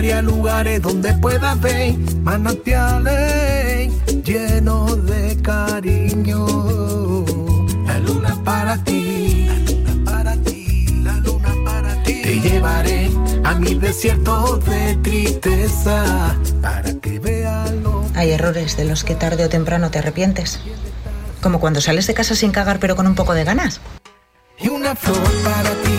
llevaré a lugares donde puedas ver manantiales llenos de cariño. La luna para ti, la luna para ti, la luna para ti. Te llevaré a mi desierto de tristeza para que veas lo Hay errores de los que tarde o temprano te arrepientes. Como cuando sales de casa sin cagar pero con un poco de ganas. y una flor para ti,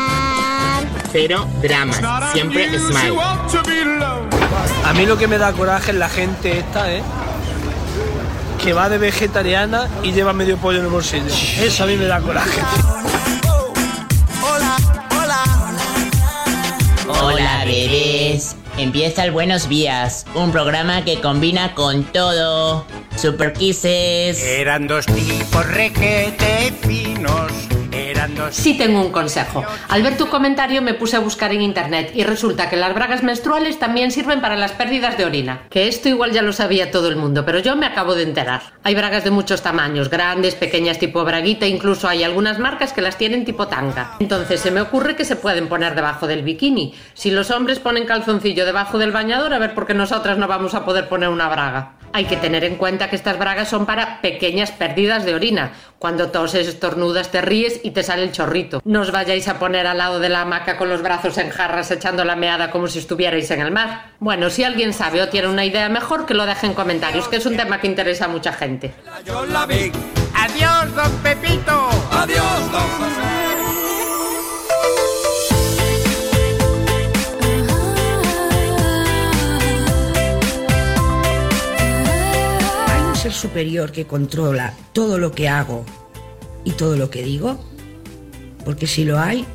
Cero dramas. Siempre smile. A mí lo que me da coraje es la gente esta, ¿eh? Que va de vegetariana y lleva medio pollo en el bolsillo. Eso a mí me da coraje. Hola, bebés. Empieza el Buenos Días, un programa que combina con todo. Super Kisses. Eran dos tipos requete finos. Sí tengo un consejo. Al ver tu comentario me puse a buscar en internet y resulta que las bragas menstruales también sirven para las pérdidas de orina. Que esto igual ya lo sabía todo el mundo, pero yo me acabo de enterar. Hay bragas de muchos tamaños, grandes, pequeñas tipo braguita, incluso hay algunas marcas que las tienen tipo tanga. Entonces se me ocurre que se pueden poner debajo del bikini. Si los hombres ponen calzoncillo debajo del bañador, a ver por qué nosotras no vamos a poder poner una braga. Hay que tener en cuenta que estas bragas son para pequeñas pérdidas de orina. Cuando toses, estornudas, te ríes y te sale el chorrito. No os vayáis a poner al lado de la hamaca con los brazos en jarras echando la meada como si estuvierais en el mar. Bueno, si alguien sabe o tiene una idea mejor, que lo deje en comentarios, que es un tema que interesa a mucha gente. Yo la vi. Adiós, don Pepito. adiós, don José. ¿Hay un ser superior que controla todo lo que hago y todo lo que digo? Porque si lo hay,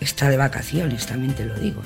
está de vacaciones, también te lo digo.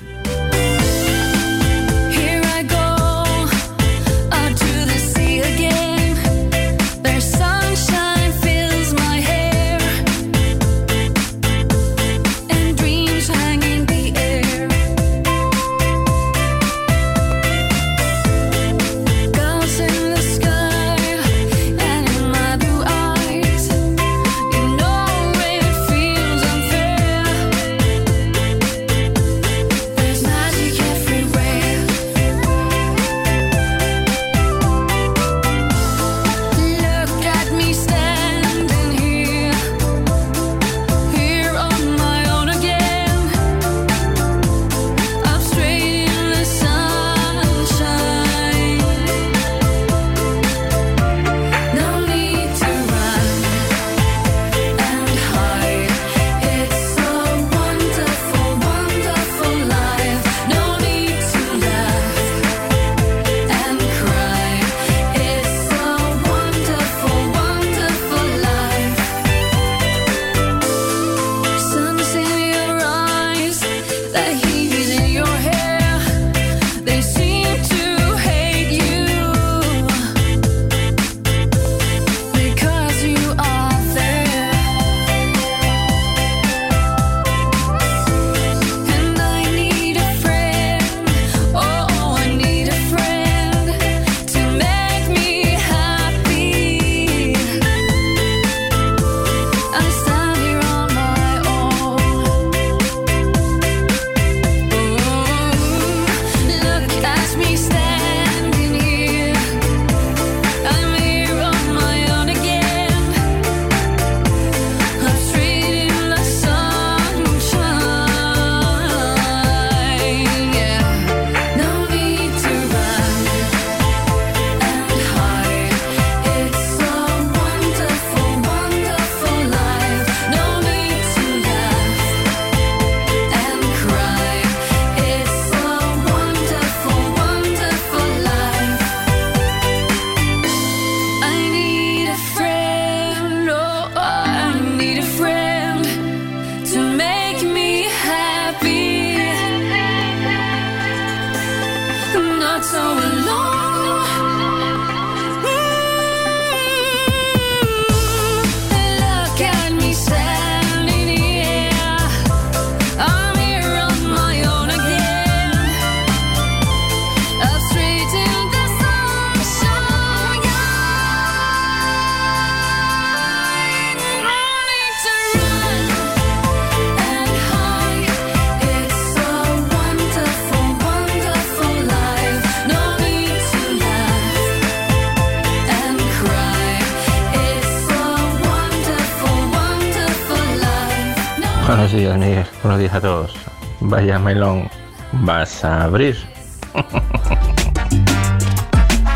Melón, vas a abrir.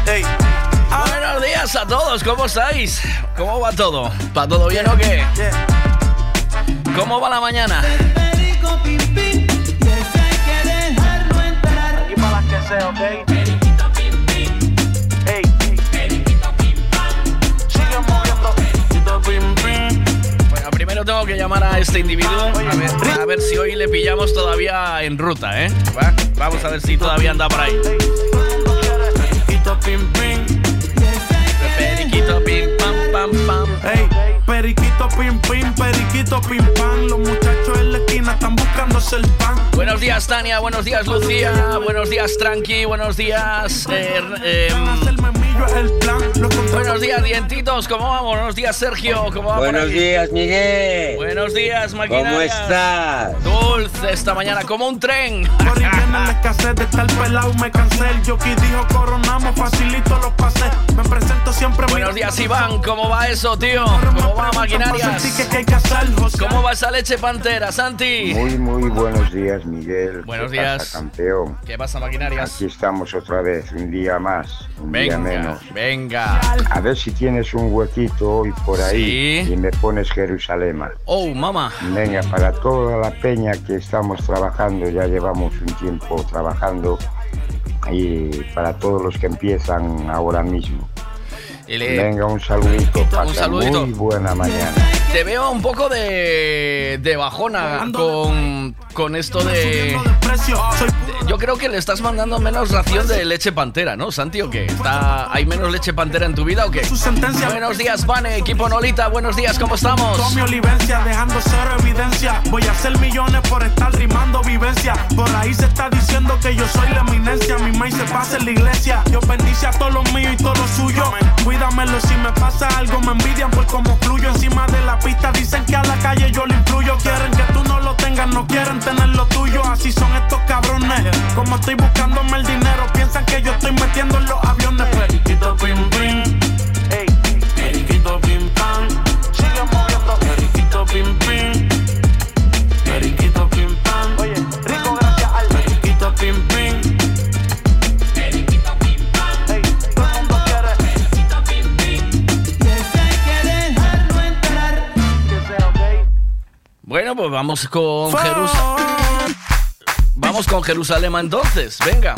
Buenos días a todos, ¿cómo estáis? ¿Cómo va todo? ¿Va todo bien o qué? ¿Cómo va la mañana? Y para las que sea, ¿ok? Tengo que llamar a este individuo a ver, a ver si hoy le pillamos todavía en ruta, ¿eh? Va, Vamos a ver si todavía anda por ahí. Periquito, pim, pim. Periquito, pim, pam, pam, pam. Ey, periquito, pim, pim, periquito, pim, pam. Los muchachos en la esquina están buscándose el pan. Buenos días, Tania. Buenos días, Lucía. Buenos días, Tranqui. Buenos días, eh, eh, Buenos días, dientitos. ¿Cómo vamos? Buenos días, Sergio. ¿Cómo vamos? Buenos días, Miguel. Buenos días, maquinaria. ¿Cómo estás? Dulce esta mañana, como un tren. Por la escasez de estar pelado, me cansé. El jockey dijo facilito los pases. Me presento siempre Buenos días, Iván. ¿Cómo va eso, tío? ¿Cómo va, maquinarias? ¿Cómo va esa leche pantera, Santi? Muy, muy buenos días, Miguel. Buenos ¿Qué días. pasa, campeón? ¿Qué pasa, maquinarias? Aquí estamos otra vez, un día más, un día Venga, menos. venga. A ver si tienes un huequito hoy por ahí Sí. y me pones Jerusalén. Oh, mamá. Venga, para toda la peña que estamos trabajando, ya llevamos un tiempo trabajando, y para todos los que empiezan ahora mismo. Le- Venga, un saludito, pasa saludito. muy buena mañana. Te veo un poco de, de bajona con, con esto de... Yo creo que le estás mandando menos ración de leche pantera, ¿no, Santi? ¿O qué? ¿Está, ¿Hay menos leche pantera en tu vida o qué? Buenos días, Vane, equipo Nolita. Buenos días, ¿cómo estamos? Olivencia, dejando cero evidencia. Voy a hacer millones por estar rimando vivencia. Por ahí se está diciendo que yo soy la eminencia. Mi maíz se pasa en la iglesia. Yo bendice a todos los míos y todo lo suyo. Cuídamelo si me pasa algo, me envidian por cómo fluyo encima de la pista. Dicen que a la calle yo le influyo. Quieren que tú no lo tengas, no quieren tener lo tuyo. Así son estos cabrones. Como estoy buscándome el dinero, piensan que yo estoy metiendo en los aviones. Periquito, pim, pim. Vamos con Jerusalén. Vamos con Jerusalén entonces, venga.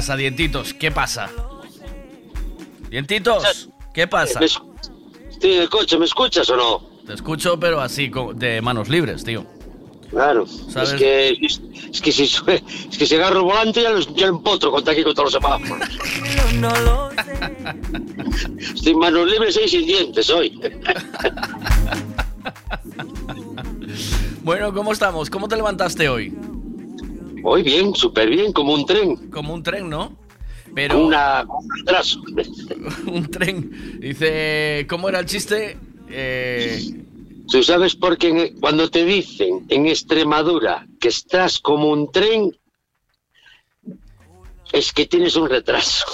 Pasa, dientitos? ¿Qué pasa? Dientitos, ¿qué pasa? Estoy en el coche, ¿me escuchas o no? Te escucho, pero así, de manos libres, tío. Claro. ¿Sabes? Es que, es que si, es que si agarro el volante ya lo, ya lo empotro contra aquí con todos los semáforos. Estoy en manos libres y sin dientes hoy. Bueno, ¿cómo estamos? ¿Cómo te levantaste hoy? Hoy bien, súper bien, como un tren. Como un tren, ¿no? Pero... Una, un retraso. un tren. Dice, ¿cómo era el chiste? Eh, Tú sabes por qué en- cuando te dicen en Extremadura que estás como un tren, es que tienes un retraso.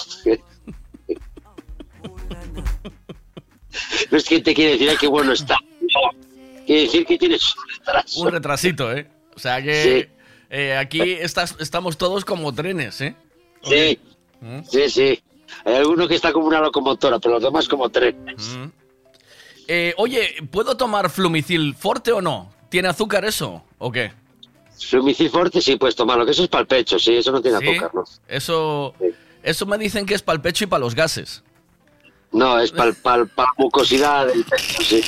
No es que te quiere decir, "Ay, qué bueno está. No, quiere decir que tienes un retraso. un retrasito, ¿eh? O sea que Sí. Eh, aquí estás, estamos todos como trenes, ¿eh? Sí, ¿Mm? sí, sí. Hay alguno que está como una locomotora, pero los demás como trenes. ¿Mm? Eh, oye, ¿puedo tomar Flumicil Forte o no? ¿Tiene azúcar eso o qué? Flumicil Forte sí puedes tomarlo, que eso es para el pecho, sí, eso no tiene ¿Sí? azúcar, ¿no? Eso, eso me dicen que es para el pecho y para los gases. No, es para la mucosidad del pecho, sí.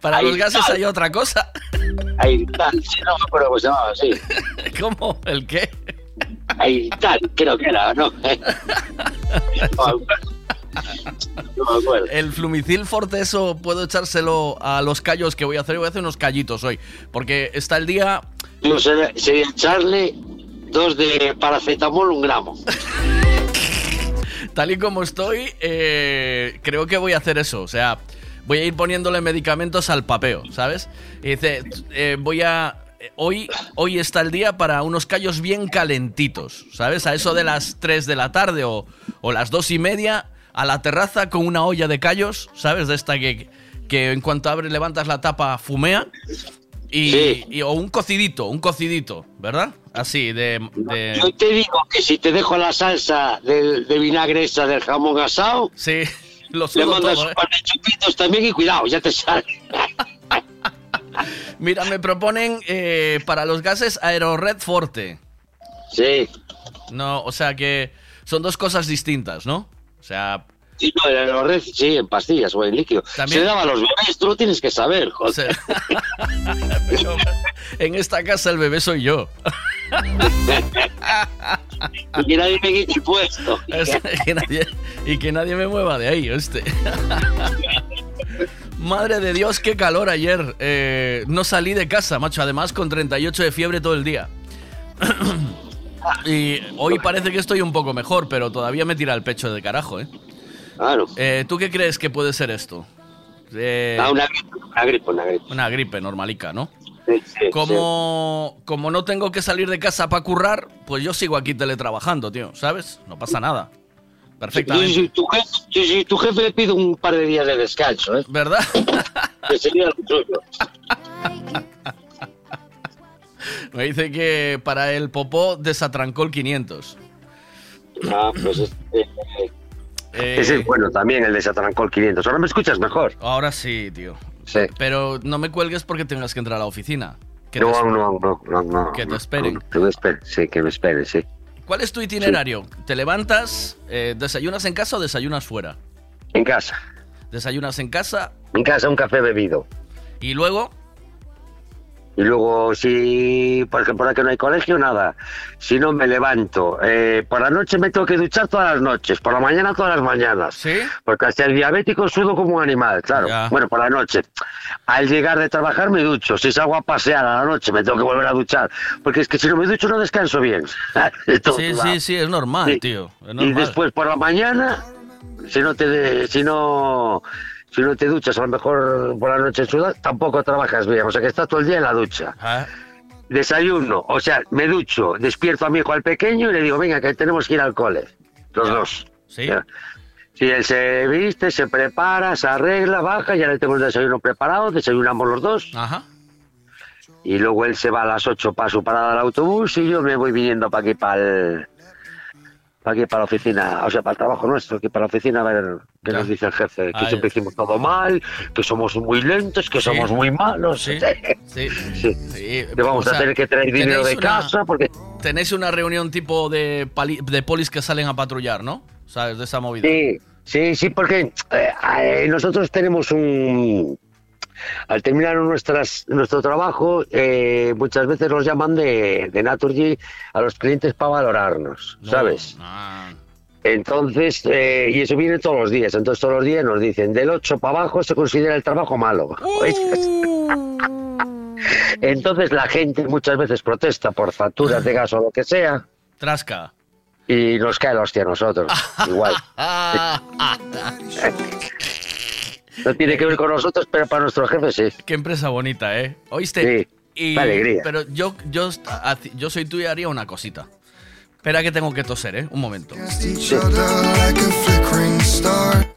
Para los gases hay otra cosa. Ahí tal, sí, no me acuerdo cómo se llamaba, sí. ¿Cómo? ¿El qué? Ahí tal, creo que era, ¿no? No. El flumicil forte, eso puedo echárselo a los callos que voy a hacer. Voy a hacer unos callitos hoy. Porque está el día. Yo sería, sería echarle dos de paracetamol, un gramo. Tal y como estoy, eh, creo que voy a hacer eso. O sea, voy a ir poniéndole medicamentos al papeo, ¿sabes? Y dice, eh, voy a. Hoy, hoy está el día para unos callos bien calentitos, ¿sabes? A eso de las 3 de la tarde o, o las 2 y media, a la terraza con una olla de callos, ¿sabes? De esta que, que en cuanto abres, levantas la tapa, fumea. Y, Sí. y- o un cocidito, un cocidito, ¿verdad? Así, de. de- Yo te digo que si te dejo la salsa del- de vinagre esa del jamón asado, sí, lo le mandas todo, un ¿eh? par de chupitos también y cuidado, ya te sale. Mira, me proponen eh, para los gases Aerored Forte. Sí. No, o sea que son dos cosas distintas, ¿no? O sea, Sí, no, en los red- sí, en pastillas o en líquido. También- Se daba a los bebés, tú lo tienes que saber, joder. pero en esta casa el bebé soy yo. y que nadie me quite el puesto. Es- que nadie- y que nadie me mueva de ahí, este. Madre de Dios, qué calor ayer. Eh, no salí de casa, macho. Además, con 38 de fiebre todo el día. y hoy parece que estoy un poco mejor, pero todavía me tira el pecho de carajo, ¿eh? Claro. Eh, ¿Tú qué crees que puede ser esto? Eh, Ah, una gripe, una gripe, una gripe. una gripe normalica, ¿no? Sí, sí, Como, como no tengo que salir de casa para currar, pues yo sigo aquí teletrabajando, tío, ¿sabes? No pasa nada. Yo, Perfectamente. si tu jefe, yo, si tu jefe le pido un par de días de descanso, ¿eh? ¿Verdad? Que sería lo suyo. Me dice que para el popó desatrancó el 500. Ah, pues es, eh, Ese es bueno también, el de Satrancol 500. Ahora me escuchas mejor. Ahora sí, tío. Sí. Pero no me cuelgues porque tengas que entrar a la oficina. Que no, te- no, no, no, no. que te esperen. que me esperen, sí, que me esperen, sí. ¿Cuál es tu itinerario? ¿Te levantas, eh, desayunas en casa o desayunas fuera? En casa. Desayunas en casa En casa un café bebido. y luego Y luego, si, por ejemplo, ahora que no hay colegio, nada. Si no, me levanto. Eh, por la noche me tengo que duchar todas las noches, por la mañana todas las mañanas. ¿Sí? Porque hasta el diabético sudo como un animal, claro. Ya. Bueno, por la noche. Al llegar de trabajar me ducho. Si salgo a pasear a la noche me tengo que volver a duchar. Porque es que si no me ducho no descanso bien. Sí, sí, sí, es normal, Sí. tío. Es Y normal. después por la mañana, si no te si no si no te duchas a lo mejor por la noche sudas, tampoco trabajas bien. O sea que estás todo el día en la ducha. Ah, Desayuno, o sea, me ducho, despierto a mi hijo al pequeño y le digo, venga, que tenemos que ir al cole. Los dos. ¿Sí? Ya. Si él se viste, se prepara, se arregla, baja, ya le tengo el desayuno preparado, desayunamos los dos. Ajá. Y luego él se va a las 8 para su parada del autobús y yo me voy viniendo para aquí, para el... Para aquí, para la oficina, o sea, para el trabajo nuestro, aquí para la oficina, a ver qué Ya. nos dice el jefe, que siempre hicimos todo mal, que somos muy lentos, que Sí. somos muy malos. Sí, sí. Sí. Sí, Que vamos o sea, a tener que traer dinero de una- casa porque Tenéis una reunión tipo de, pali- de polis que salen a patrullar, ¿no? ¿Sabes? De esa movida. Sí, sí, sí, porque eh, eh, nosotros tenemos un... Al terminar nuestras, nuestro trabajo, eh, muchas veces nos llaman de, de Naturgy a los clientes para valorarnos, No. ¿sabes? Ah, Entonces, eh, y eso viene todos los días. Entonces, todos los días nos dicen, del 8 para abajo se considera el trabajo malo. Entonces, la gente muchas veces protesta por facturas de gas o lo que sea Trasca. y nos cae la hostia a nosotros. Igual. No tiene que ver con nosotros, pero para nuestro jefe sí. Qué empresa bonita, ¿eh? ¿Oíste? Sí, qué alegría. Pero yo, yo, yo soy tú y haría una cosita. Espera que tengo que toser, ¿eh? Un momento.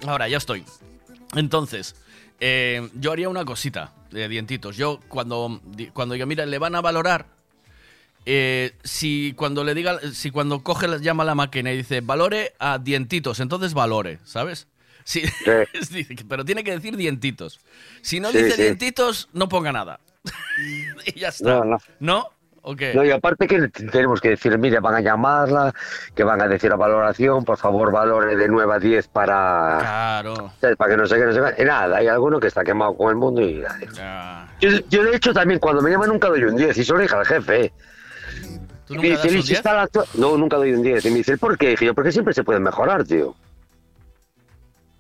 Ahora, ya estoy. Entonces, eh, yo haría una cosita de dientitos. Yo, cuando, cuando diga, mira, le van a valorar, eh, si cuando le diga, si cuando coge, la- llama a la máquina y dice, valore a dientitos, entonces valore, ¿sabes? Sí, que- pero tiene que decir dientitos. Si no Sí, dice sí. dientitos, no ponga nada. y ya está. No, no. ¿No? ¿O qué? No, y aparte que tenemos que decir, mire, van a llamarla, que van a decir la valoración, por favor, valore de 9 a 10 para... Claro. Para que no sé qué, no sé qué. Y nada, hay alguno que está quemado con el mundo y... Yo, yo, de hecho, también cuando me llaman nunca doy un 10 y se lo dije al jefe. ¿eh? ¿Tú Y nunca me das dice, un "¿Y si 10? está la actua-?" No, nunca doy un 10. Y me dice, ¿por qué? Dije yo, porque siempre se puede mejorar, tío.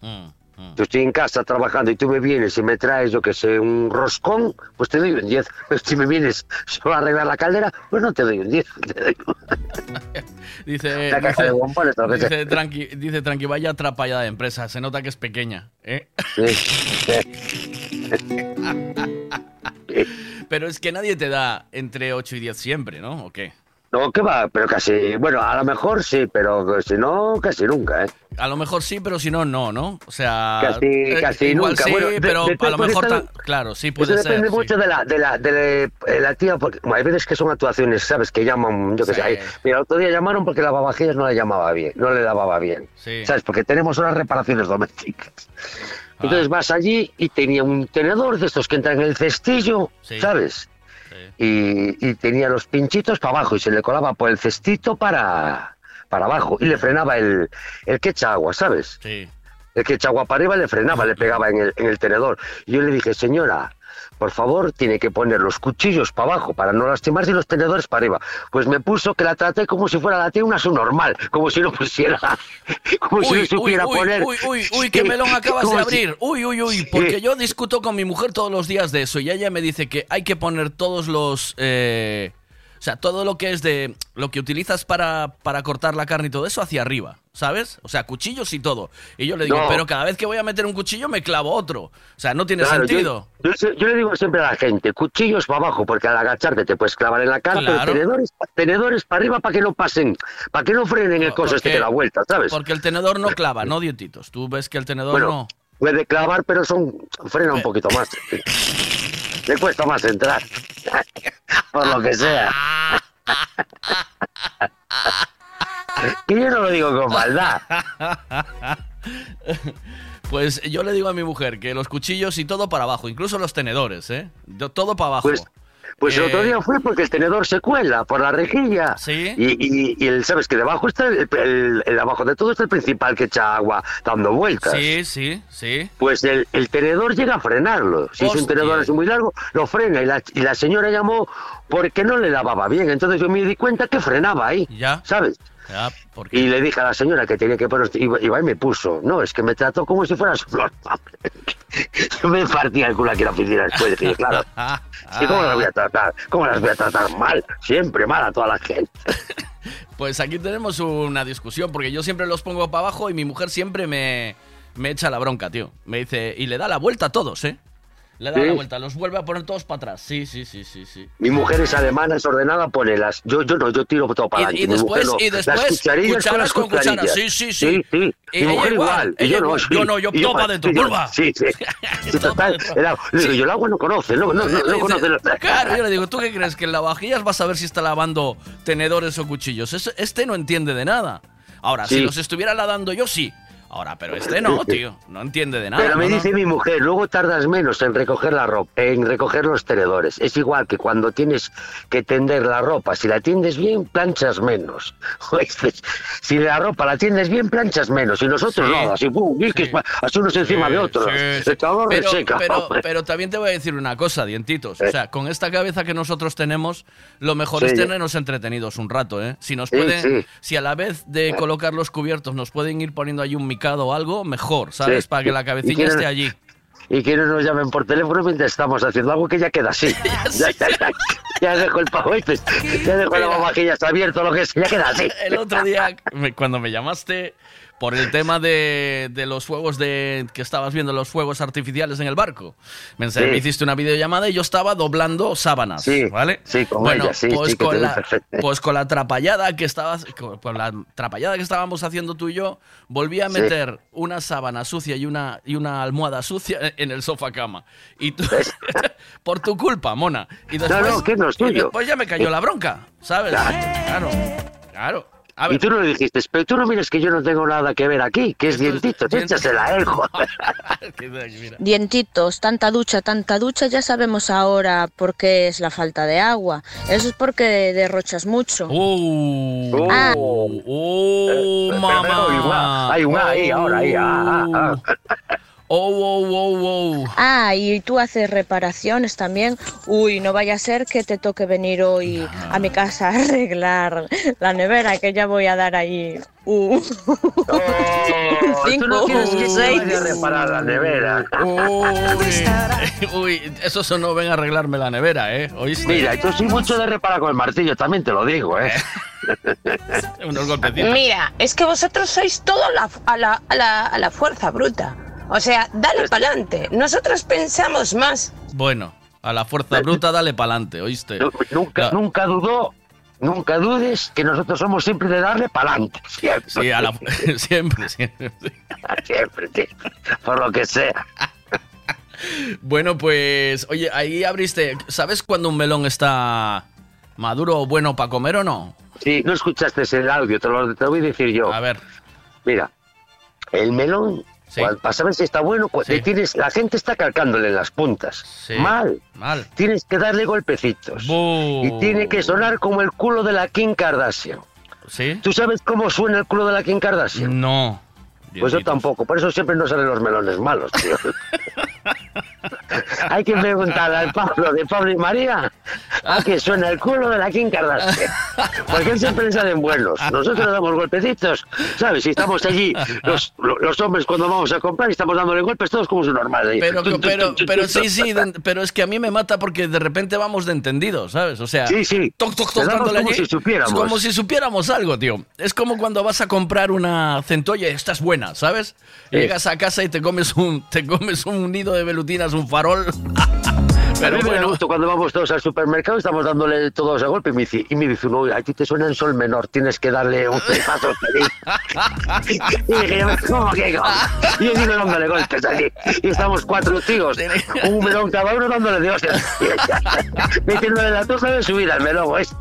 Mm, Yo estoy en casa trabajando y tú me vienes y me traes, yo que sé, un roscón, pues te doy un 10. Pero si me vienes solo a arreglar la caldera, pues no te doy un 10. Te doy Dice, Una caja de bombones, dice, sea. tranqui, dice tranqui, vaya atrapallada de empresa, se nota que es pequeña. ¿eh? Pero es que nadie te da entre 8 y 10 siempre, ¿no? ¿O qué? No, que va, pero casi, bueno, a lo mejor sí, pero si no, casi nunca, ¿eh? A lo mejor sí, pero si no, no, ¿no? O sea, Casi- eh, casi igual nunca. sí, Bueno, pero de- a lo mejor, ta- claro, sí Eso puede ser. depende sí. mucho de la, de la, de la, de la tía, porque bueno, hay veces que son actuaciones, ¿sabes? Que llaman, yo qué Sí. sé. ay, Mira, el otro día llamaron porque la lavavajillas no le llamaba bien, no le lavaba bien. Sí. ¿Sabes? Porque tenemos unas reparaciones domésticas. Ah. Entonces vas allí y tenía un tenedor de estos que entran en el cestillo. ¿sabes? Y, y tenía los pinchitos para abajo y se le colaba por el cestito para, para abajo y le frenaba el, el que echa agua, ¿sabes? Sí. El que echa agua para arriba le frenaba, le pegaba en el, en el tenedor. Y yo le dije, señora, por favor, tiene que poner los cuchillos para abajo para no lastimarse y los tenedores para arriba. Pues me puso que la traté como si fuera la tía una subnormal, como si no pusiera, como si no Uy, uy, supiera uy, poner. uy, uy, uy, qué melón acabas de si- abrir. Uy, uy, uy, porque yo discuto con mi mujer todos los días de eso y ella me dice que hay que poner todos los... eh, o sea, todo lo que es de... Lo que utilizas para, para cortar la carne y todo eso hacia arriba, ¿sabes? O sea, cuchillos y todo. Y yo le digo, No. pero cada vez que voy a meter un cuchillo me clavo otro. O sea, no tiene Claro, sentido. Yo, yo- yo le digo siempre a la gente, cuchillos para abajo, porque al agacharte te puedes clavar en la cara, Claro. pero tenedores, tenedores para arriba para que no pasen, para que no frenen el coso este que da vuelta, ¿sabes? Porque el tenedor no clava, no dientitos. Tú ves que el tenedor Bueno, no... puede clavar, pero son frena un poquito más. Le cuesta más entrar. Por lo que sea. que yo no lo digo con maldad. Pues yo le digo a mi mujer que los cuchillos y todo para abajo, incluso los tenedores, ¿eh? Do- Todo para abajo. Pues, pues el otro Eh, día fue porque el tenedor se cuela por la rejilla. Sí. Y, y, y el, sabes que debajo está el, el- el abajo de todo está el principal que echa agua dando vueltas. Sí, sí, sí. Pues el, el tenedor llega a frenarlo. Si es un tenedor así muy largo, lo frena. Y la, y la señora llamó porque no le lavaba bien. Entonces yo me di cuenta que frenaba ahí. Ya. ¿Sabes? Porque... Y le dije a la señora que tenía que poner. Iba, iba y me puso. No, es que me trató como si fuera su flor. Yo me partía el culo aquí en la oficina después. Dije, claro. ¿Y cómo las voy a tratar? ¿Cómo las voy a tratar mal? Siempre mal a toda la gente. Pues aquí tenemos una discusión, porque yo siempre los pongo para abajo y mi mujer siempre me, me echa la bronca, tío. Me dice, y le da la vuelta a todos, ¿eh? Le da ¿Sí? la vuelta, los vuelve a poner todos para atrás. Sí, sí, sí, sí, sí. Mi mujer es alemana, es ordenada, pone las. Yo, yo no, yo tiro todo para Y, adelante. y Mi después, no. y después, las cucharillas con cucharas las con cucharas. cucharillas. Sí, sí, sí. Sí, sí. Y Mi mujer igual, igual. y yo no. sí. Yo no, yo Y todo para y yo- ¡pulva! Sí, sí. Total, yo el agua no conoce, no, no, no, no conoce. Claro, yo le digo, ¿tú qué crees? ¿Que en lavavajillas vas a ver si está lavando tenedores o cuchillos? Es- Este no entiende de nada. Ahora, si los estuviera lavando yo, sí. Ahora, pero este no, tío. No entiende de nada. Pero me no, no. dice mi mujer, luego tardas menos en recoger la ropa, en recoger los tenedores. Es igual que cuando tienes que tender la ropa. Si la tiendes bien, planchas menos. Si la ropa la tiendes bien, planchas menos. Y nosotros Sí. no, así, pum, pa- así unos encima de otros. Sí, sí. El calor Pero, reseca, pero, pero también te voy a decir una cosa, dientitos. Eh. O sea, con esta cabeza que nosotros tenemos, lo mejor Sí. es tenernos entretenidos un rato, ¿eh? Si nos Sí, pueden, sí. si a la vez de colocar los cubiertos nos pueden ir poniendo ahí un algo, mejor, ¿sabes? Sí. Para que la cabecilla esté allí. Y que no nos llamen por teléfono mientras estamos haciendo algo que ya queda así. ya, ya, ya, ya dejo el pavo, ya dejo la lavavajillas está abierto, lo que sea, ya queda así. El otro día, me- cuando me llamaste por el tema de, de los fuegos de que estabas viendo los fuegos artificiales en el barco, me, ense- Sí. me hiciste una videollamada y yo estaba doblando sábanas, Sí, ¿vale? sí, con bueno, ella, sí, pues con la, pues con la atrapallada que estabas, con, con la atrapallada que estábamos haciendo tú y yo, volví a meter una sábana sucia y una y una almohada sucia en el sofá cama y tú, por tu culpa, mona. Y después, no, que no es y tuyo. después ya me cayó la bronca, ¿sabes? Claro, claro. A ver, Y tú no le dijiste, pero tú no mires que yo no tengo nada que ver aquí, que es dientito, échasela a él, joder. Dientitos, tanta ducha, tanta ducha, ya sabemos ahora por qué es la falta de agua. Eso es porque derrochas mucho. ¡Oh! Ah. ¡Oh, mamá! Hay un ahí, ahora, ahí, ah, ah, ah. Oh, oh, oh, oh. Ah, y tú haces reparaciones también. Uy, no vaya a ser que te toque venir hoy a mi casa a arreglar la nevera, que ya voy a dar ahí. Uh. tú no quieres que se seis. vaya a reparar la nevera. Uy, uy, eso sonó, ven a arreglarme la nevera, ¿eh? ¿Oíste? Mira, yo soy mucho de reparar con el martillo, también te lo digo, ¿eh? Unos golpecitos. Mira, es que vosotros sois todo la- a, la, a, la, a la fuerza bruta. O sea, dale para adelante. Nosotros pensamos más. Bueno, a la fuerza bruta dale pa'lante, ¿oíste? Nunca, nunca dudó, nunca dudes que nosotros somos siempre de darle para adelante. Siempre. Sí, a la, siempre, siempre. siempre, siempre. Por lo que sea. Bueno, pues, oye, ahí abriste. ¿Sabes cuando un melón está maduro o bueno para comer o no? Sí, no escuchaste el audio, te lo, te lo voy a decir yo. A ver. Mira, el melón, para saber si está bueno, le tienes, la gente está calcándole en las puntas. Mal. Mal. Tienes que darle golpecitos. Y tiene que sonar como el culo de la Kim Kardashian. ¿Sí? ¿Tú sabes cómo suena el culo de la Kim Kardashian? No. Pues yo tampoco, por eso siempre no salen los melones malos, tío. Hay que preguntarle al Pablo de Pablo y María a que suena el culo de la Kim Kardashian. Porque él siempre le salen buenos. Nosotros le damos golpecitos, ¿sabes? Si estamos allí, los, lo- los hombres cuando vamos a comprar y estamos dándole golpes, todos como su normal. ahí. Pero, pero, pero sí, sí, pero es que a mí me mata porque de repente vamos de entendido, ¿sabes? O sea, Sí, sí. toc, toc, toc, damos dándole como allí. si supiéramos. Es como si supiéramos algo, tío. Es como cuando vas a comprar una centolla y estás buena, ¿sabes? Sí. llegas a casa y te comes un, te comes un nido de velutinas, un farol. Pero bueno. gusto cuando vamos todos al supermercado, estamos dándole todos a golpe y me dice, y me dice uno, "Uy, a ti te suena en sol menor, tienes que darle un paso feliz. y dije, ¿cómo que cómo? Y yo digo dándole golpes allí. Y estamos cuatro tíos, un melón cada uno dándole de hostias. Metiéndole la tosa de subida al melón, ¿es?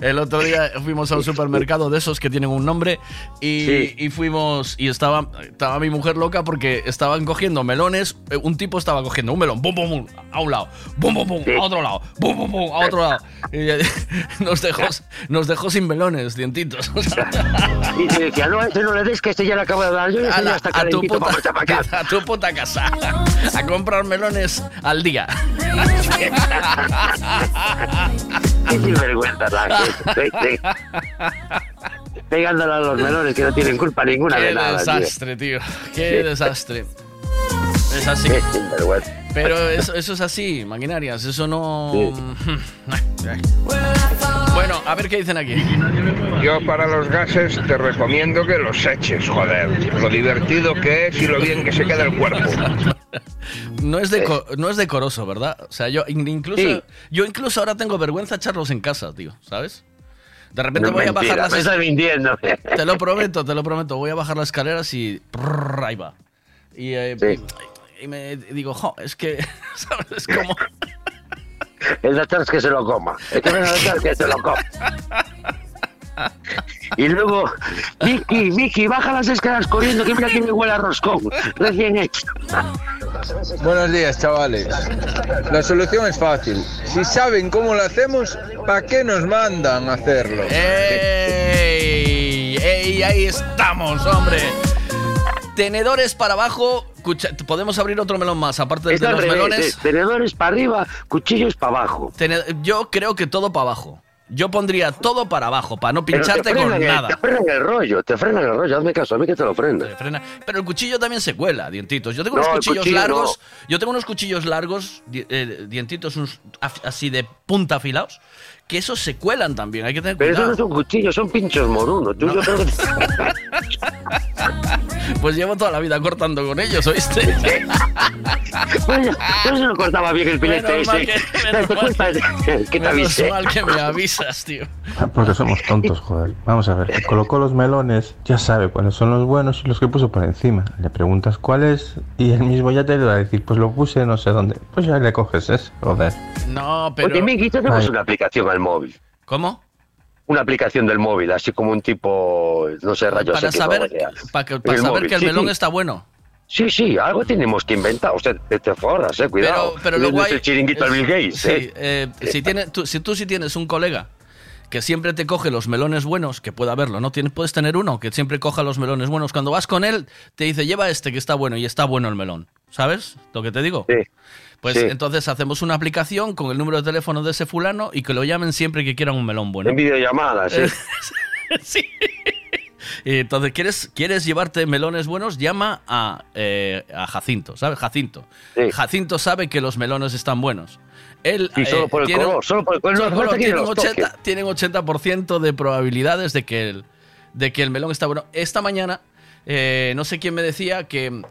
El otro día fuimos a un supermercado de esos que tienen un nombre y, y fuimos y estaba, estaba mi mujer loca porque estaban cogiendo melones. eh, Un tipo estaba cogiendo un melón, bum, bum, bum, a un lado, bum, bum, bum, a otro lado, bum, bum, bum, a otro lado. Y nos dejó, nos dejó sin melones, dientitos. o sea, Y te decía, no, a ese no le des que este ya le acabo de dar yo ese ala, ya está a, tu puta, para a tu puta casa. A comprar melones al día. Qué sinvergüenza Pegándole a los melones que no tienen culpa ninguna Qué de nada. tío. desastre, tío. Qué desastre. Es así. Qué sinvergüenza. Pero eso, eso es así, maquinarias. Eso no. Bueno, a ver qué dicen aquí. Yo para los gases te recomiendo que los eches, joder. Lo divertido que es y lo bien que se queda el cuerpo. No es, no es decoroso, ¿verdad? O sea, yo in- incluso, Sí. yo incluso ahora tengo vergüenza echarlos en casa, tío, ¿sabes? De repente No voy a mentira, bajar las me estás mintiendo. Te lo prometo, te lo prometo. Voy a bajar las escaleras y prrr, ahí va. Y, eh, y me digo, jo, es que, ¿sabes? Es como... El de atrás que se lo coma. El de atrás que se lo coma. Y luego, Vicky, Vicky, baja las escaleras corriendo, que mira que me huele a roscón. Recién hecho. Buenos días, chavales. La solución es fácil. Si saben cómo lo hacemos, ¿para qué nos mandan a hacerlo? ¡Ey! ¡Ey! Ahí estamos, hombre. Tenedores para abajo. cucha- Podemos abrir otro melón más, aparte del Es de al los revés, melones. eh, tenedores para arriba, cuchillos para abajo. Tene- Yo creo que todo para abajo. Yo pondría todo para abajo, para no Pero te pincharte con frenan el- nada. Te frenan el rollo, te frenan el rollo, hazme caso, a mí que te lo frena. frena. Pero el cuchillo también se cuela, dientitos. Yo tengo No, unos el cuchillos cuchillo largos. Yo tengo unos cuchillos largos, di- eh, dientitos unos af- así de punta afilados, que esos se cuelan también. Hay que tener Pero cuidado. no son cuchillos, son pinchos morunos. Tú, yo creo que- Pues llevo toda la vida cortando con ellos, ¿oíste? Bueno, yo se lo cortaba bien el filete Menos mal ese. que-. Que te avisé. mal que me avisas, tío. Porque somos tontos, joder. Vamos a ver, que colocó los melones, ya sabe cuáles son los buenos y los que puso por encima. Le preguntas cuál es y él mismo ya te va a decir, pues lo puse no sé dónde. Pues ya le coges ese, joder. No, pero. Oye, Miki, tenemos Ay. una aplicación al móvil. ¿Cómo? Una aplicación del móvil, así como un tipo, no sé, rayos Para X, saber, o para que- para el saber móvil, que el sí, melón sí. está bueno. Sí, sí, algo tenemos que inventar. Usted te, te forras, eh, cuidado. Pero, pero No guay. el chiringuito Bill Gates, sí, eh. eh, si, tiene, tú, si tú sí tienes un colega que siempre te coge los melones buenos, que puede haberlo, ¿no? Tienes, puedes tener uno que siempre coja los melones buenos. Cuando vas con él, te dice, lleva este que está bueno y está bueno el melón. ¿Sabes lo que te digo? Sí. Pues Sí. entonces hacemos una aplicación con el número de teléfono de ese fulano y que lo llamen siempre que quieran un melón bueno. En videollamada, sí. sí. Entonces, ¿quieres, ¿quieres llevarte melones buenos? Llama a, eh, a Jacinto, ¿sabes? Jacinto. Jacinto sabe que los melones están buenos. Él, Sí, solo por el tiene- color, solo por el color, hace falta que tienen, los toque. 80, tienen 80% de probabilidades de que, el, de que el melón está bueno. Esta mañana, eh, no sé quién me decía que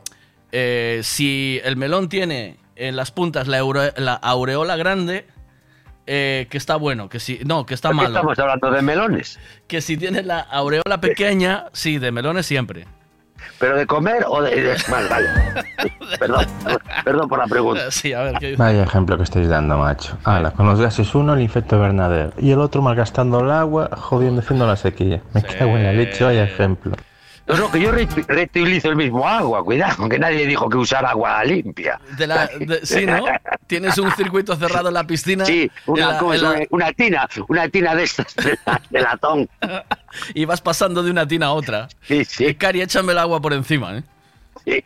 eh, si el melón tiene en las puntas la, aure- la aureola grande, eh, que está bueno, que si no, que está ¿Por qué malo. estamos hablando de melones? Que si tiene la aureola pequeña, sí, de melones siempre. ¿Pero de comer o de...? de- Vale, vale. Perdón, perdón por la pregunta. Sí, a ver, ¿qué Vaya ejemplo que estáis dando, macho. Ala, con los gases uno, el infecto Bernadette. Y el otro malgastando el agua, jodiendo haciendo la sequía. Me cago en la leche, vaya ejemplo. No, no, que yo re- reutilizo el mismo agua, cuidado, que nadie dijo que usar agua limpia. De la, de- sí, ¿no? Tienes un circuito cerrado en la piscina. Sí, una, tina, una tina de estas, de, la- de latón. y vas pasando de una tina a otra. Sí, sí. Cari, échame el agua por encima, ¿eh? Sí.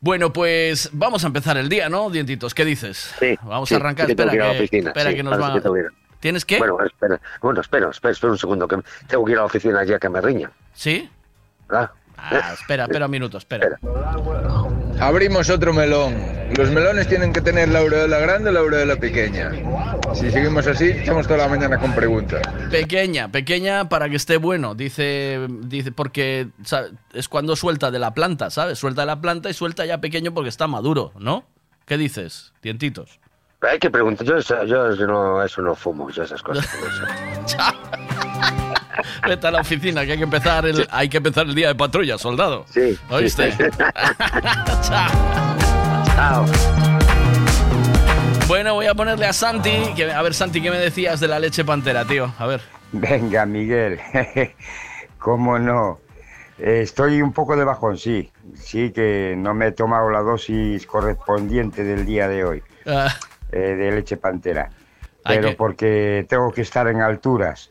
Bueno, pues vamos a empezar el día, ¿no, dientitos? ¿Qué dices? Sí, Vamos sí, a arrancar. que espera que que, espera sí, que nos va. que que. ¿Tienes qué? Bueno, espera, bueno, espera, espera, espera un segundo, que tengo que ir a la oficina ya que me riñan. ¿Sí? ¿Verdad? Ah, espera, espera un minuto, espera. Abrimos otro melón. Los melones tienen que tener la aureola grande o la aureola pequeña. Si seguimos así, echamos toda la mañana con preguntas. Pequeña, pequeña para que esté bueno, dice, dice porque es cuando suelta de la planta, ¿sabes? Suelta de la planta y suelta ya pequeño porque está maduro, ¿no? ¿Qué dices, dientitos? Hay que preguntar, yo, yo eso no, eso no fumo, yo esas cosas. Vete a la oficina, que hay que empezar el, hay que empezar el día de patrulla, soldado. Sí. ¿Oíste? sí. Chao. Chao. Bueno, voy a ponerle a Santi. Que, a ver, Santi, ¿qué me decías de la leche pantera, tío? A ver. Venga, Miguel. ¿Cómo no? Estoy un poco de bajón, sí. Sí que no me he tomado la dosis correspondiente del día de hoy Ah, eh, de leche pantera. Pero que- porque tengo que estar en alturas.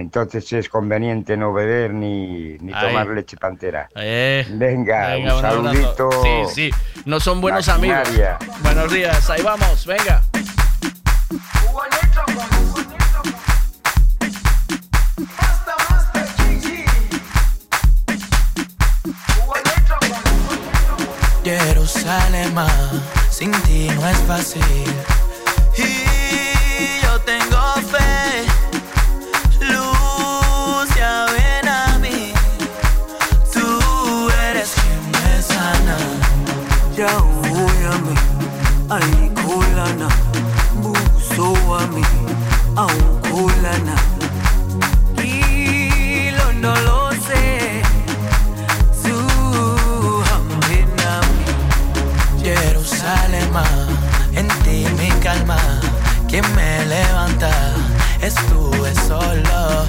Entonces es conveniente no beber ni, ni tomar leche pantera. eh. Venga, Venga, un abrazo. saludito. Sí, sí. No son buenos amigos. Buenos días, ahí vamos, venga. Jerusalén, sin ti no es fácil. Ya voy a mí, ay, kulana. Buso a mí, aun kulana. Y lo no lo sé. Tú, ven a mí. Jerusalén, en ti mi calma, quien me levanta, estuve solo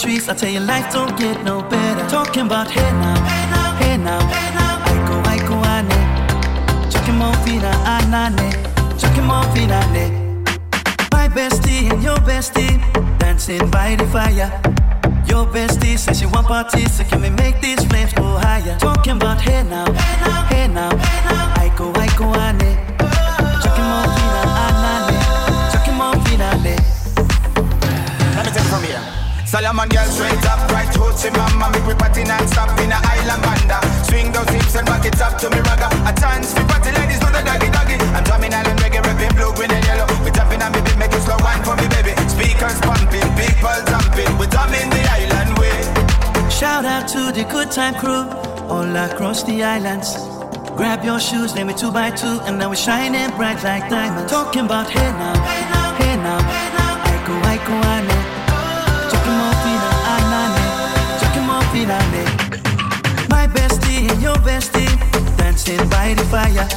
trees. I tell you, life don't get no better. Talking about hey now, hey now, hey now. Aiko, aiko, ane. Chakimo fina, ah, ah, anane. Chakimo fina, ah, ne. My bestie and your bestie dancing by the fire. Your bestie says she want parties, so can we make these flames go higher? Talking about hey now, hey now, hey now. Aiko, aiko, ane. Chakimo fina, anane. Solomon girl straight up, right hoochie mama Make we party non-stop in a island banda Swing those hips and rock it up to me ragga. A chance for party ladies do the doggy doggy. I'm drumming island reggae, rapping blue, green and yellow. We jumping me beat, make it slow wine for me baby. Speakers pumping, people jumping. We drumming the island way. Shout out to the good time crew all across the islands. Grab your shoes, name it two by two, and now we're shining bright like diamonds. Talking about hey now, hey dancing by the fire.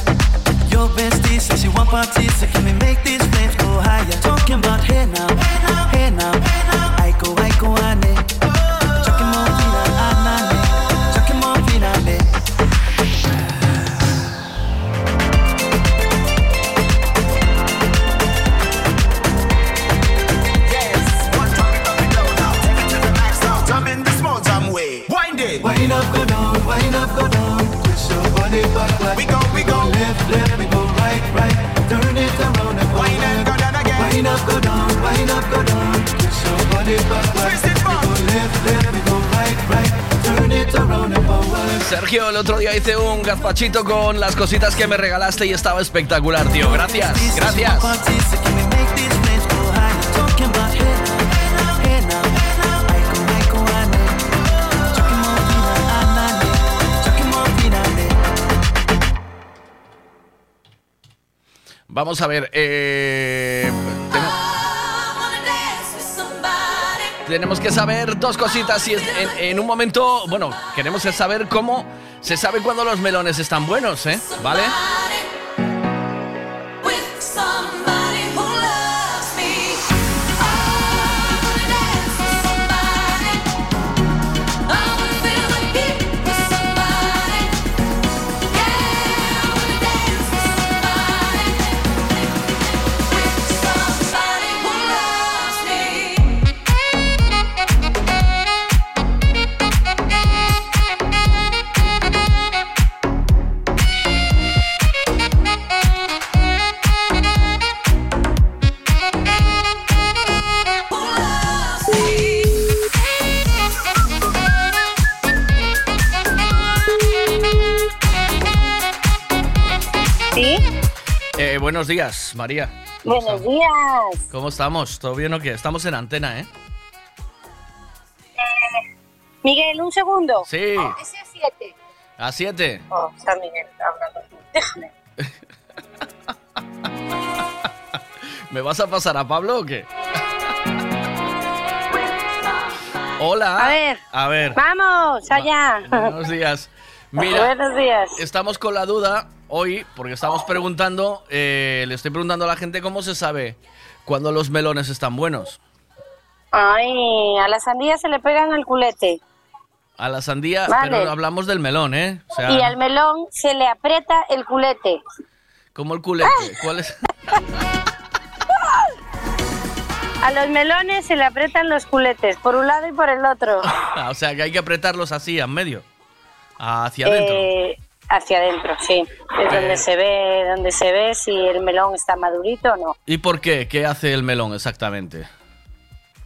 Your bestie says she want parties, so can we make these flames go higher? Talking about hey now, hey now, hey now, hey now. Aiko, aiko, ane. Chakimo fina, anane. Chakimo fina, ne. Drumming the small jam way Wind it Wind up, go down, wind Sergio, el otro día hice un gazpachito con las cositas que me regalaste y estaba espectacular, tío. Gracias, gracias. Talking about hey now, tenemos que saber dos cositas y en, en un momento, bueno, queremos saber cómo se sabe cuando los melones están buenos, ¿eh? ¿Vale? Buenos días, María. ¿Cómo Buenos estamos? días. ¿Cómo estamos? ¿Todo bien o qué? Estamos en antena, ¿eh? Miguel, un segundo. Sí. Ese es 7. A 7. Oh, está Miguel hablando. Déjame. ¿Me vas a pasar a Pablo o qué? Hola. A ver. A ver. Vamos, allá. Buenos días. Mira, Buenos días. estamos con la duda hoy porque estamos preguntando, eh, le estoy preguntando a la gente cómo se sabe cuando los melones están buenos. Ay, a la sandía se le pegan al culete. A la sandía, Vale. pero hablamos del melón, ¿eh? O sea, Y al melón se le aprieta el culete. como el culete. ¿Cuál es? A los melones se le aprietan los culetes, por un lado y por el otro. O sea, que hay que apretarlos así, en medio. Hacia adentro. Hacia adentro, sí. Es Eh. donde se ve, donde se ve si el melón está madurito o no. ¿Y por qué? ¿Qué hace el melón exactamente?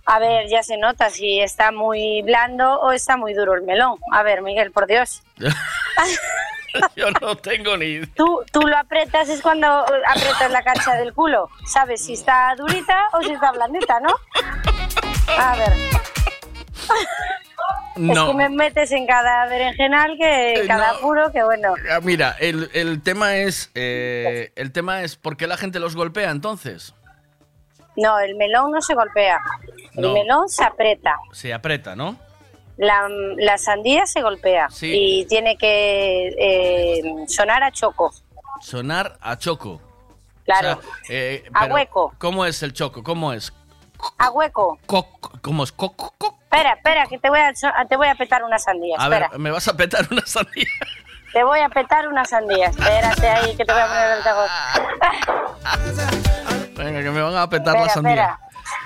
A ver, ya se nota si está muy blando o está muy duro el melón. A ver, Miguel, por Dios. Yo no tengo ni idea. Tú, tú lo apretas, es cuando apretas la cancha del culo. ¿Sabes si está durita o si está blandita, no? A ver. Es que me metes en cada berenjenal, que Eh, en cada no. puro, que bueno. Ah, Mira, el, el tema es. eh, el tema es por qué la gente los golpea entonces. No, el melón no se golpea. El melón se aprieta. Se aprieta, ¿no? la, la sandía se golpea Sí. y tiene que eh, sonar a choco. Sonar a choco. Claro. O sea, eh, A hueco. ¿Cómo es el choco? ¿Cómo es? A hueco. ¿Cómo es? Coco. Espera, espera, que te voy a, te voy a petar una sandía. A espera. ver, me vas a petar una sandía. Te voy a petar una sandía. Espérate ahí que te voy a poner el altavoz. Venga, que me van a petar Espera, la sandía. espera.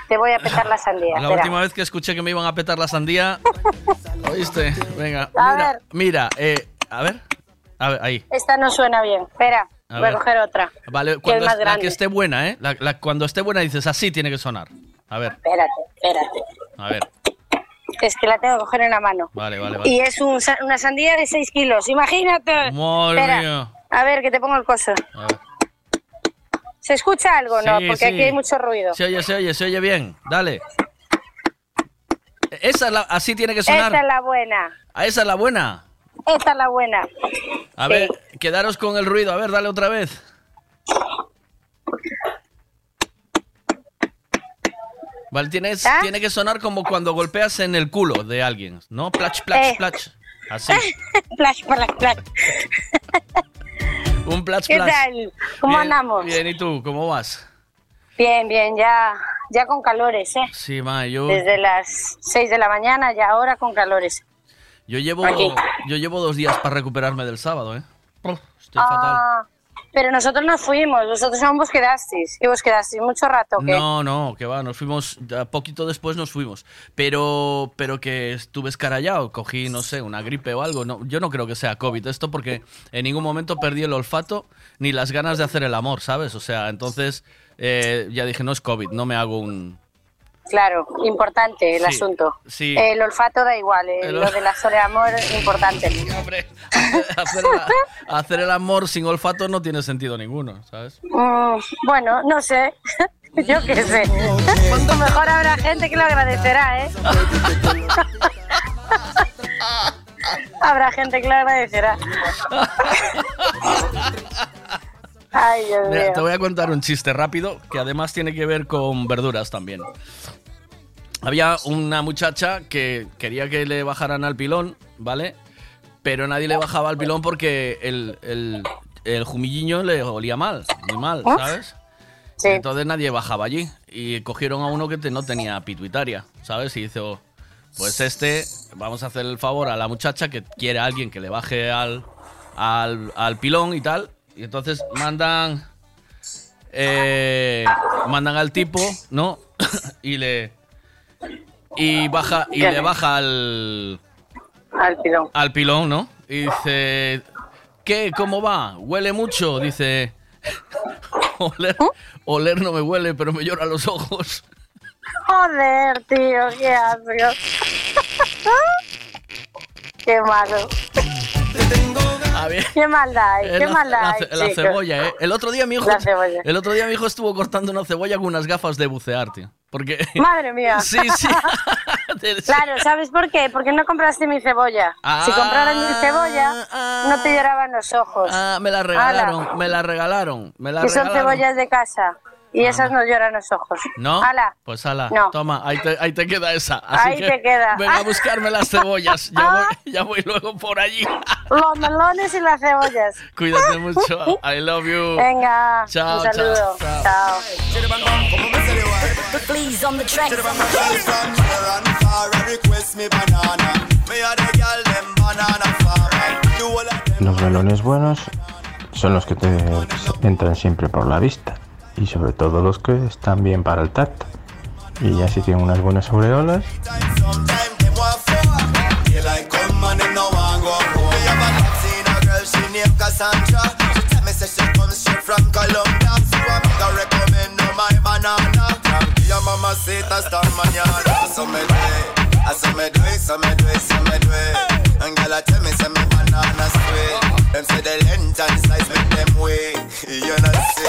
Te voy a petar la sandía. La espera. última vez que escuché que me iban a petar la sandía. ¿Oíste? Venga, A mira, ver. mira, eh, a ver. A ver, ahí. Esta no suena bien. Espera, A voy a ver. coger otra. Vale, Que es cuando más la grande. que esté buena, ¿eh? La- la- cuando esté buena dices, así tiene que sonar. A ver, Espérate, espérate. a ver. Es que la tengo que coger en la mano. Vale, vale, vale. Y es un una sandía de 6 kilos. Imagínate. Madre Espera, mía. A ver, que te pongo el coso. A ver. ¿Se escucha algo? no, porque sí. aquí hay mucho ruido. Se oye, se oye, se oye bien. Dale. Esa es la, así tiene que sonar. Esta es la buena. Ah, esa es la buena. Esta es la buena. A ver, quedaros con el ruido. A ver, dale otra vez. Vale, tienes, ¿Ah? tiene que sonar como cuando golpeas en el culo de alguien, ¿no? Plach, plach, Eh. plach. Así. Flash, flash, flash. Un plach, ¿Qué plach. tal? ¿Cómo Bien, andamos? Bien, ¿y tú? ¿Cómo vas? Bien, bien, ya, ya con calores, ¿eh? Sí, ma, yo, Desde las 6 de la mañana ya ahora con calores. yo, llevo, Aquí. yo llevo dos días para recuperarme del sábado, ¿eh? Estoy fatal. Pero nosotros nos fuimos, vosotros aún vos quedasteis. ¿Y vos quedasteis mucho rato? ¿qué? No, no, que va, nos fuimos, ya poquito después nos fuimos. Pero, pero que estuve escarallado, cogí, no sé, una gripe o algo. No, yo no creo que sea COVID esto porque en ningún momento perdí el olfato ni las ganas de hacer el amor, ¿sabes? O sea, entonces eh, ya dije, no es COVID, no me hago un... Claro, importante el Sí, asunto. sí. El olfato da igual, eh, El lo de la de amor es importante. Hacer, la- hacer el amor sin olfato no tiene sentido ninguno, ¿sabes? Mm, bueno, no sé. Yo qué sé. A lo mejor habrá gente que lo agradecerá, ¿eh? habrá gente que lo agradecerá. Ay, Dios Mira, mío. te voy a contar un chiste rápido que además tiene que ver con verduras también. Había una muchacha que quería que le bajaran al pilón, ¿vale? Pero nadie le bajaba al pilón porque el, el, el jumilliño le olía mal, muy mal, ¿Oh? ¿sabes? Entonces nadie bajaba allí y cogieron a uno que te- no tenía pituitaria, ¿sabes? Y hizo, pues este, vamos a hacer el favor a la muchacha que quiere a alguien que le baje al, al, al pilón y tal. Y entonces mandan, eh, mandan al tipo, ¿no? y le, y baja, y le baja al, Al pilón. al pilón, ¿no? Y dice, ¿qué? ¿Cómo va? ¿Huele mucho? Dice, oler, oler no me huele, pero me lloran los ojos. Joder, tío, qué asco. qué malo. Qué maldad hay, Eh, qué la, maldad la cebolla, ¿eh? El otro día mi hijo, el otro día mi hijo estuvo cortando una cebolla con unas gafas de bucear, tío. Porque Madre mía. Sí, sí. Claro, ¿sabes por qué? Porque no compraste mi cebolla. si compraras mi cebolla, no te lloraban los ojos. Ah, me la regalaron, me la regalaron, me la Que son regalaron. cebollas de casa. Y esas no lloran los ojos. ¿No? Ala. Pues ala, No. toma, ahí te, ahí te queda esa. Así Ahí que te queda. Venga a buscarme las cebollas. Ya voy, ya voy luego por allí. Los melones y las cebollas. Cuídate mucho. I love you. Venga, Chao, un saludo. chao, chao. Please on the track. Los melones buenos son los que te entran siempre por la vista y sobre todo los que están bien para el tacto. Y ya si tienen unas buenas aureolas, Mamacita hasta mañana, so me do it, so me do it, so me do it, so me do it. And girl, I tell me, say me banana sweet. Them say the length and size make them weak. You know see, now so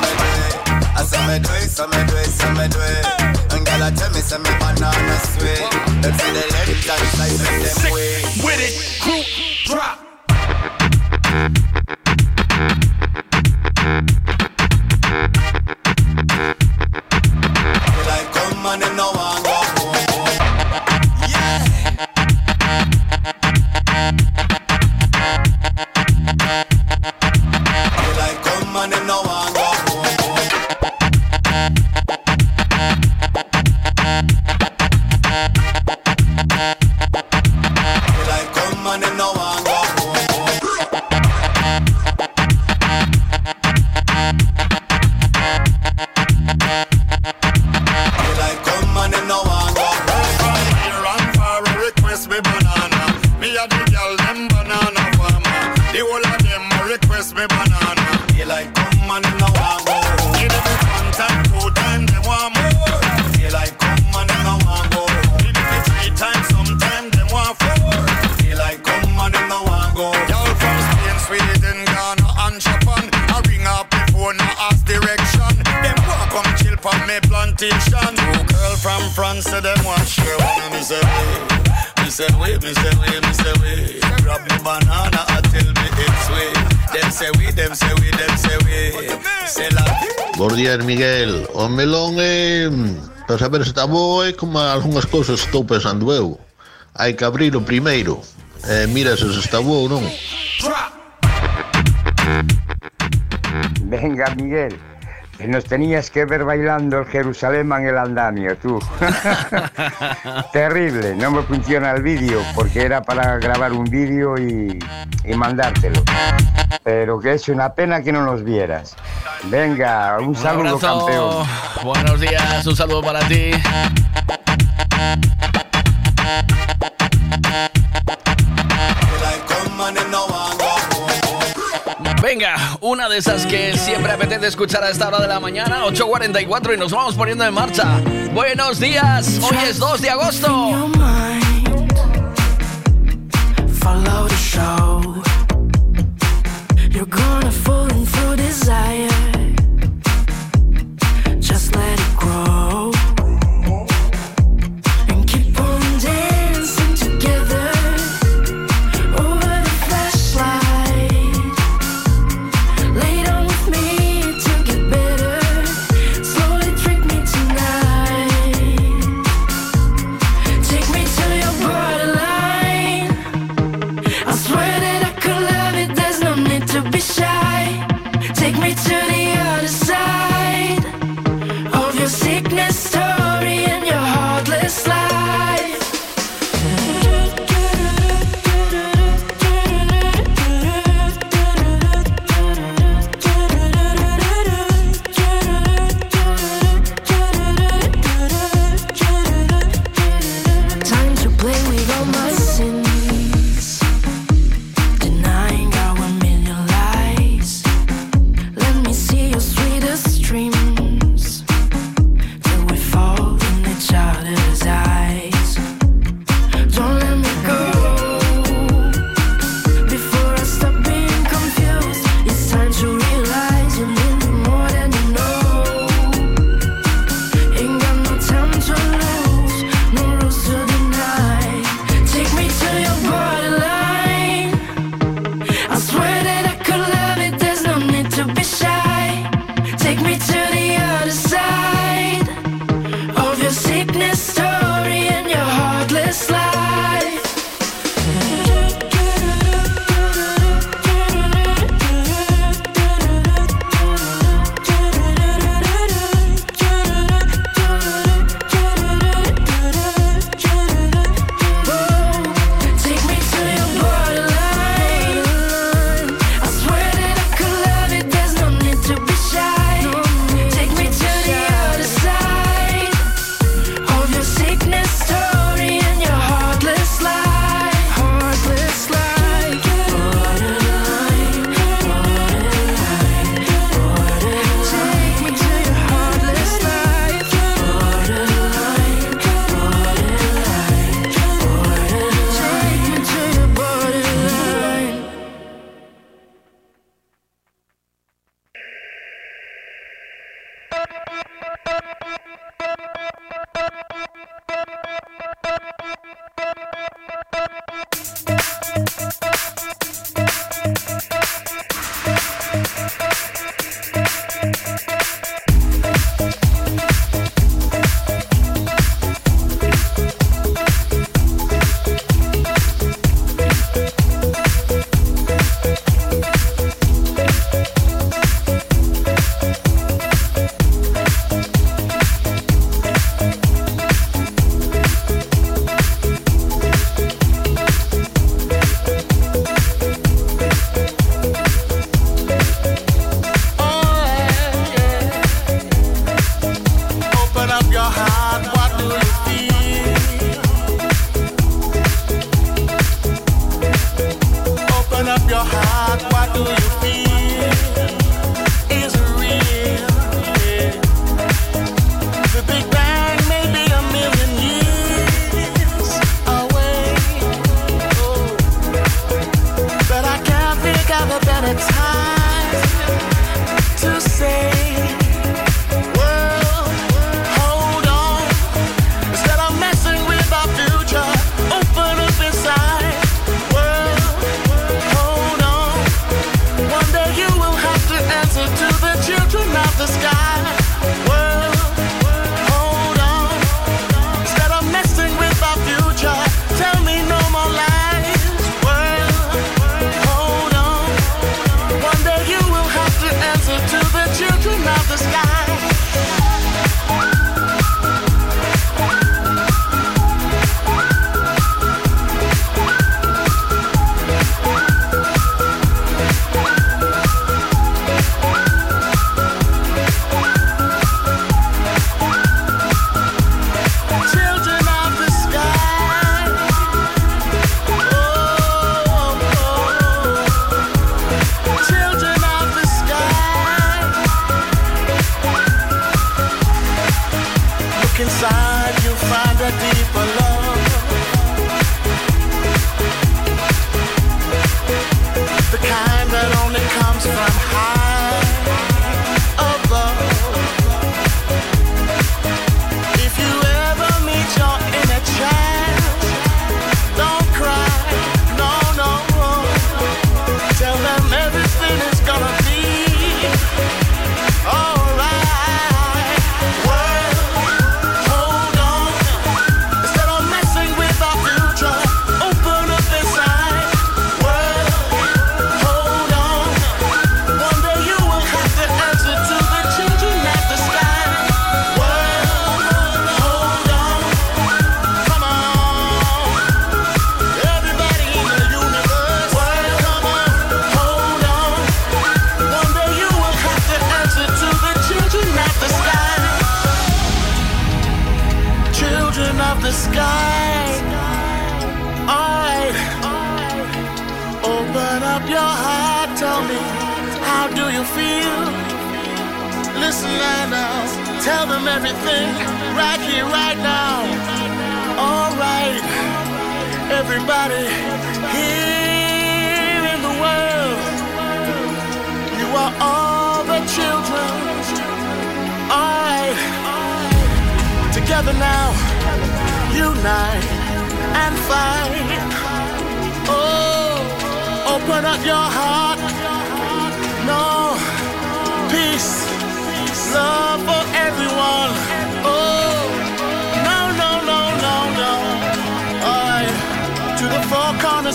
me do it, so me do it, so me do it, so me do it. And girl, I tell me, say me banana sweet. Them say the length and size make them weak. With it, group drop. They like come and them no want go home. Yeah. días, Miguel. O melón é... Mm, Para saber se está bo é como algunhas cousas estou pensando eu. Hai que abrir o primeiro. E mira se está bo ou non. Venga, Miguel. Que Nos tenías que ver bailando el Jerusalén en el andamio, tú. Terrible, no me funciona el vídeo porque era para grabar un vídeo y, y mandártelo. Pero que es una pena que no nos vieras. Venga, un, Un saludo, abrazo. campeón. Buenos días, un saludo para ti. Come and no. Venga, una de esas que siempre apetece escuchar a esta hora de la mañana, 8.44 y nos vamos poniendo en marcha. Buenos días, hoy es 2 de agosto. You're gonna fall desire.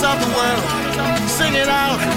Of the world. Sing it out,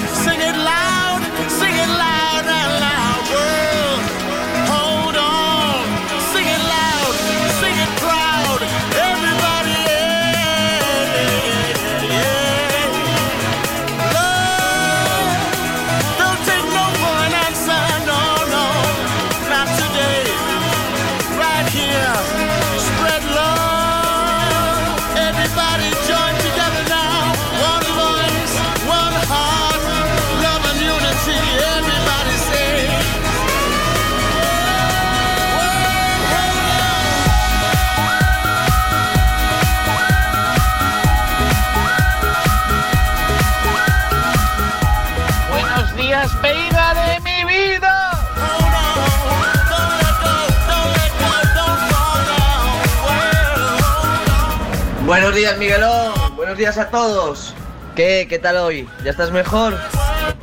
Buenos días, Miguelón. Buenos días a todos. ¿Qué? ¿Qué tal hoy? ¿Ya estás mejor?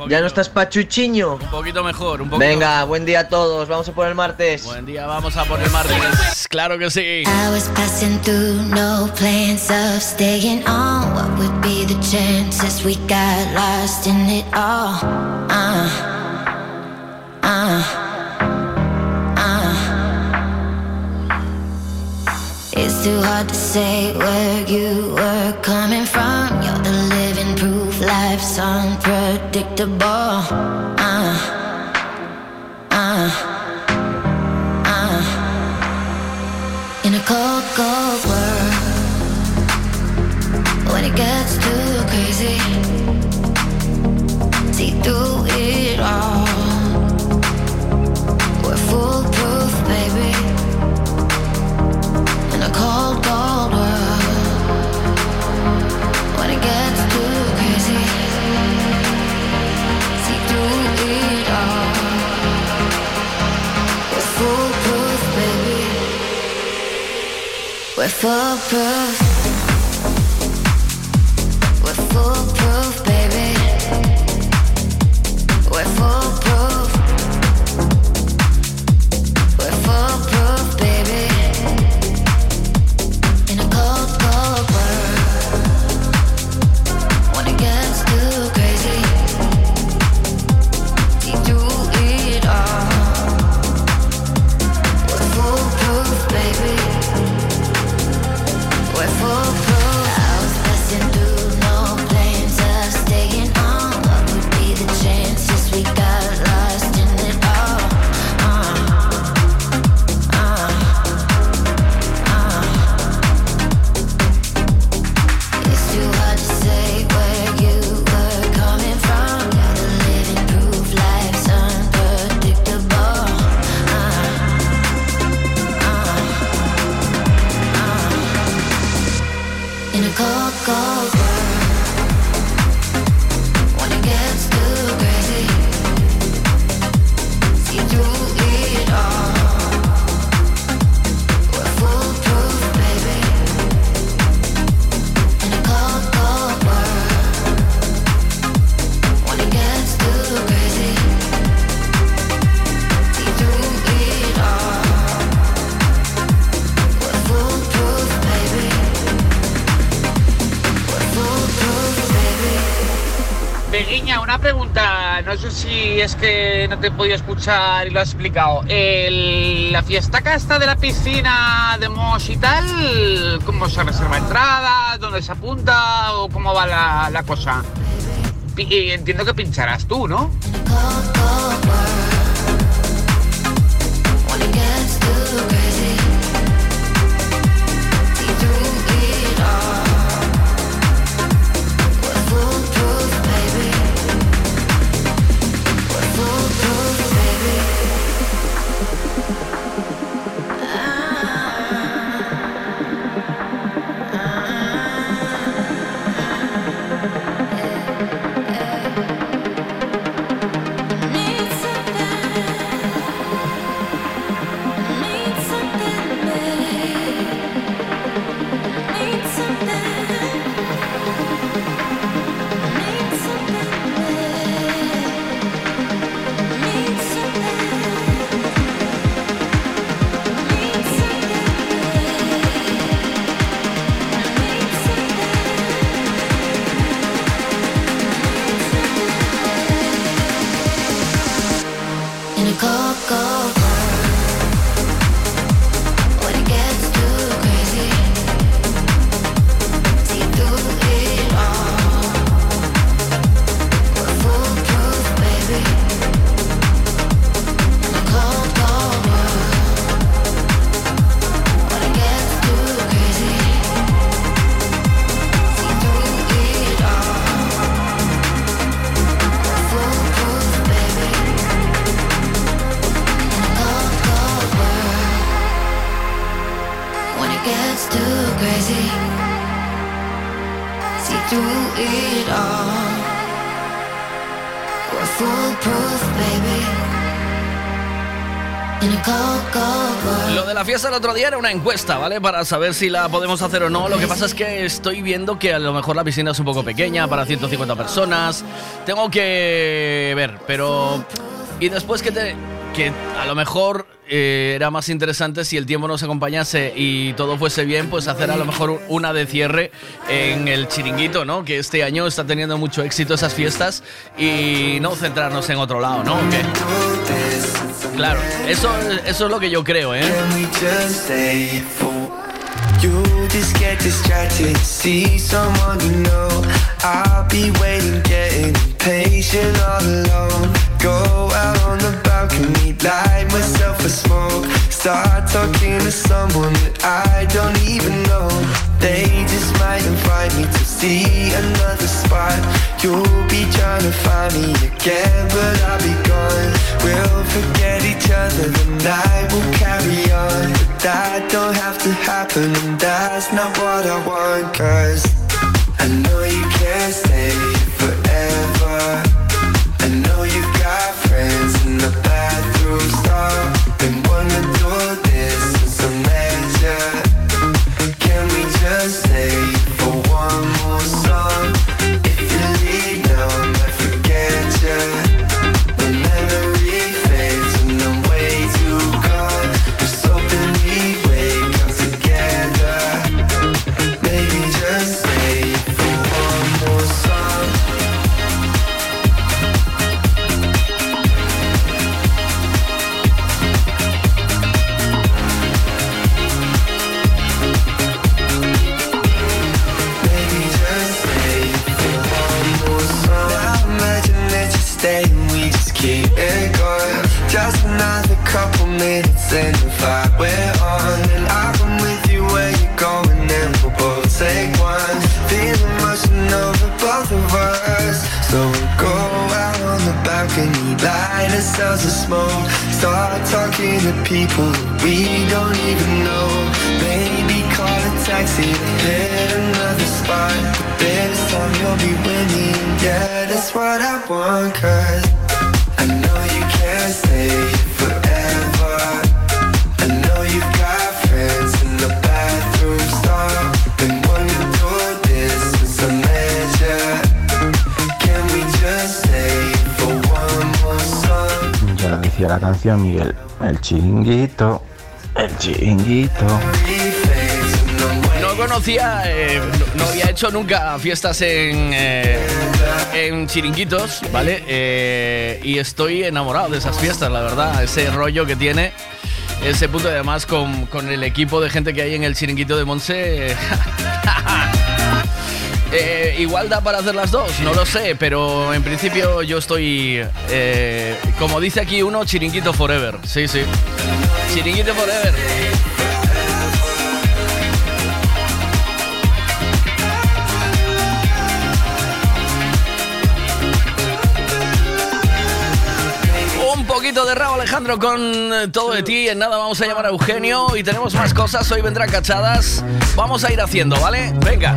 ¿Ya no estás pachuchiño? Un poquito mejor, un poquito Venga, buen día a todos. Vamos a por el martes. Buen día, vamos a por el martes. Claro que sí. I was passing through, no plans of staying on. What would be the chances we got lost in it all? Uh, It's too hard to say where you were coming from. You're the living proof, life's unpredictable. Uh, uh, uh. In a cold, cold world, when it gets too crazy, but for proof. No te he podido escuchar y lo has explicado. El- la fiestaca esta de la piscina de Mosh y tal, ¿cómo se reserva entrada? ¿Dónde se apunta? ¿O cómo va la, la cosa? Pi- y entiendo que pincharás tú, ¿no? Otro día era una encuesta, ¿vale? Para saber si la podemos hacer o no. Lo que pasa es que estoy viendo que a lo mejor la piscina es un poco pequeña para 150 personas. Tengo que ver, pero... Y después que te... Que a lo mejor eh, era más interesante si el tiempo nos acompañase y todo fuese bien, pues hacer a lo mejor una de cierre en el chiringuito, ¿no? Que este año está teniendo mucho éxito esas fiestas y no centrarnos en otro lado, ¿no? ¿O qué? Claro, eso, eso es lo que yo creo, ¿eh? You just get distracted, see someone you know. I'll be waiting, getting patient all alone. Go out on the balcony, light myself a smoke. Start talking to someone that I don't even know. They just might invite me to see another spot. You'll be trying to find me again, but I'll be gone. We'll forget each other, the night will carry on. But that don't have to happen, and that's not what I want. Cause I know you can't stay forever. I know you got friends in the bathroom stall. Yeah, that's what I want. Cause I know you can't stay forever. I know you got friends in the bathroom stall. Been wanting to do this I met ya. Can we just stay for one more song? Ya lo decía la canción, Miguel. El chiringuito, el chiringuito. No conocía, eh, no, había hecho nunca fiestas en, eh, en chiringuitos, ¿vale? Eh, y estoy enamorado de esas fiestas, la verdad. Ese rollo que tiene, ese punto, además con, con el equipo de gente que hay en el chiringuito de Monse. Eh, igual da para hacer las dos, no lo sé, pero en principio yo estoy, como dice aquí uno, chiringuito forever. Sí, sí. Chiringuito forever. De rabo Alejandro con eh, todo de ti. En nada vamos a llamar a Eugenio y tenemos más cosas. Hoy vendrán cachadas. Vamos a ir haciendo, ¿vale? Venga.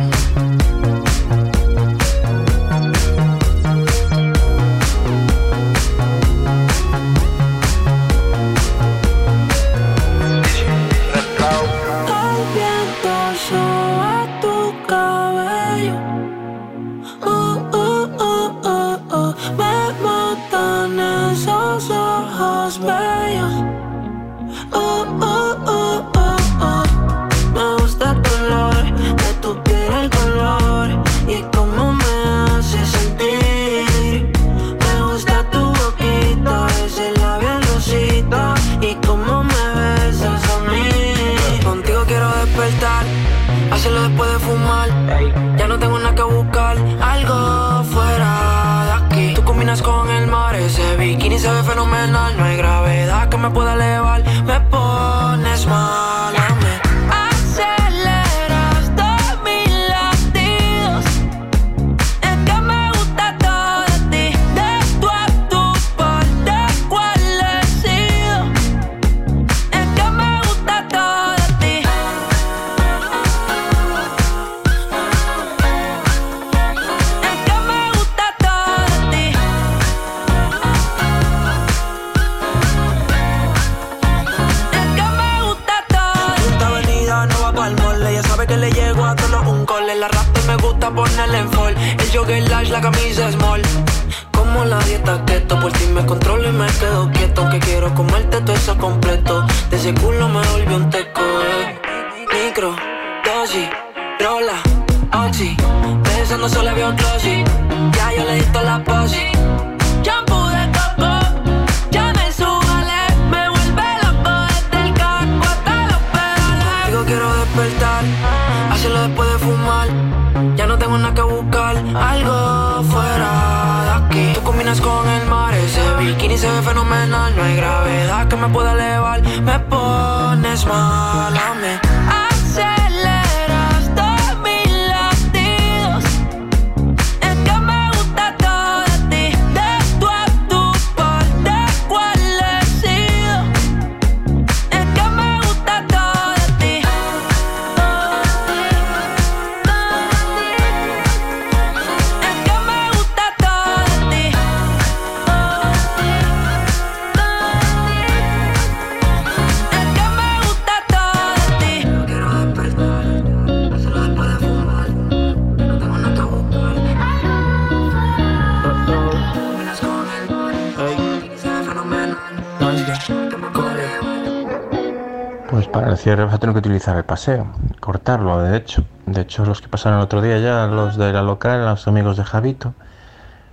el paseo, cortarlo de hecho. De hecho, los que pasaron el otro día ya, los de la local, los amigos de Javito,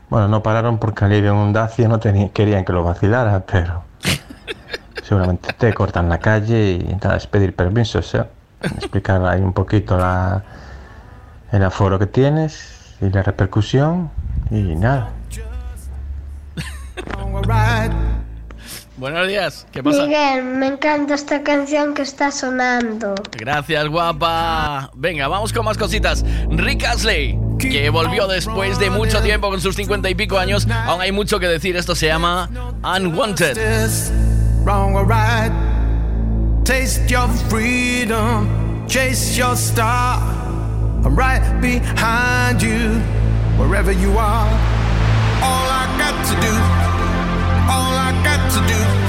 bueno, no pararon porque al ir en un Dacia no querían que lo vacilara, pero seguramente te cortan la calle y nada, es pedir permiso, o sea, explicar ahí un poquito la, el aforo que tienes y la repercusión y nada. buenos días. ¿Qué pasa? Miguel, me encanta esta canción que está sonando. Gracias, guapa. Venga, vamos con más cositas. Rick Astley, que volvió después de mucho tiempo con sus cincuenta y pico años. Aún hay mucho que decir. Esto se llama Unwanted. Wrong or right. Taste your freedom. Chase your star. I'm right behind you. Wherever you are. All I got to do. all I got to do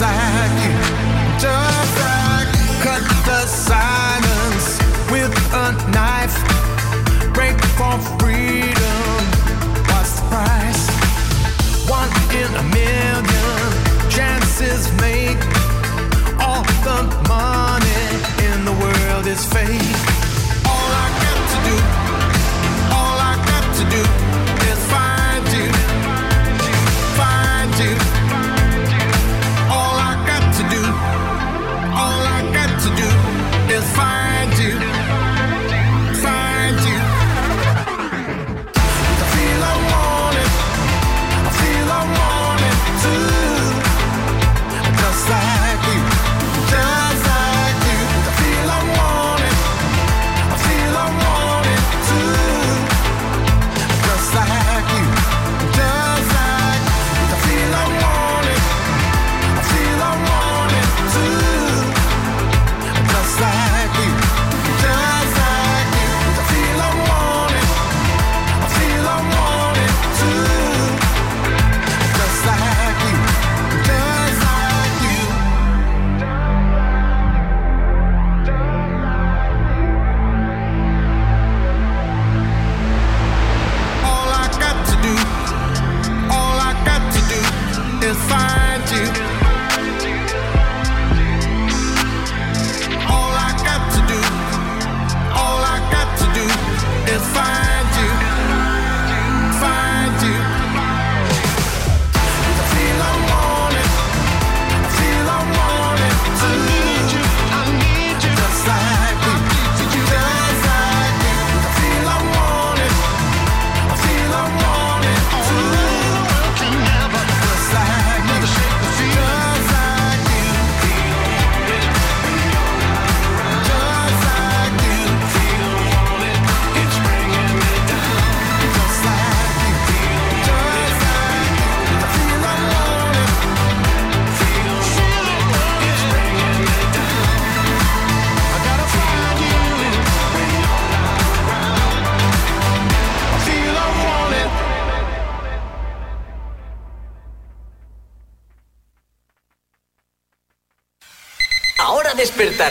like, just like, cut the silence with a knife, break for freedom. What's the price? One in a million chances make all the money in the world is fake. All I got to do, all I got to do.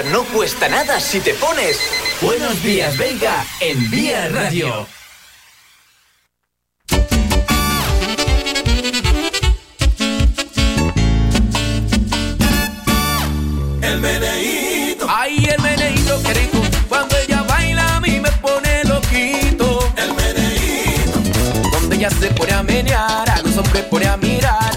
no cuesta nada si te pones Buenos días, Vega, en Vía Radio. El meneíto. Ay, el meneíto, qué rico. Cuando ella baila a mí me pone loquito. El meneíto. Donde ella se pone a menear, a los hombres pone a mirar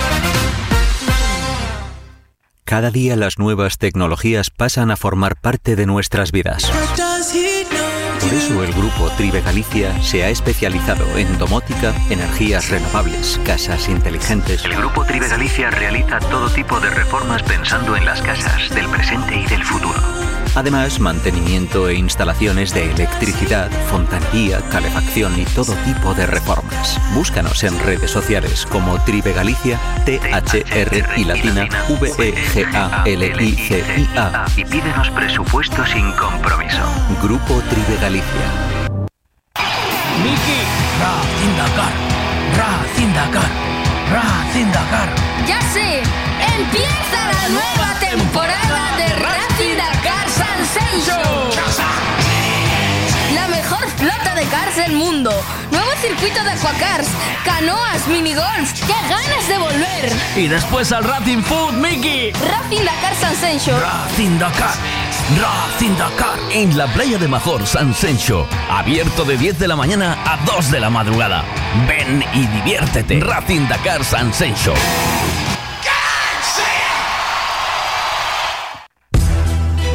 Cada día las nuevas tecnologías pasan a formar parte de nuestras vidas. Por eso el grupo Tribe Galicia se ha especializado en domótica, energías renovables, casas inteligentes. El Grupo Tribe Galicia realiza todo tipo de reformas pensando en las casas del presente y del futuro. Además, mantenimiento e instalaciones de electricidad, fontanería, calefacción y todo tipo de reformas. Búscanos en redes sociales como Tribe Galicia, T-H-R y latina, E V-E-G-A-L-I-C-I-A. Y pídenos presupuesto sin compromiso. Grupo Tribe Galicia. Miki, Racing Dakar, Racing Dakar, Racing Dakar. ¡Ya sé! ¡Empieza la nueva temporada de Racing Dakar Sensation! Del mundo. Nuevo circuito de aquacars, canoas, minigolf. ¡Qué ganas de volver! Y después al Racing Food, Mickey. Racing Dakar Sensation. Racing Dakar, Racing Dakar. En la playa de Major, San Sencho. Abierto de 10 de la mañana a 2 de la madrugada. Ven y diviértete. Racing Dakar San Sencho.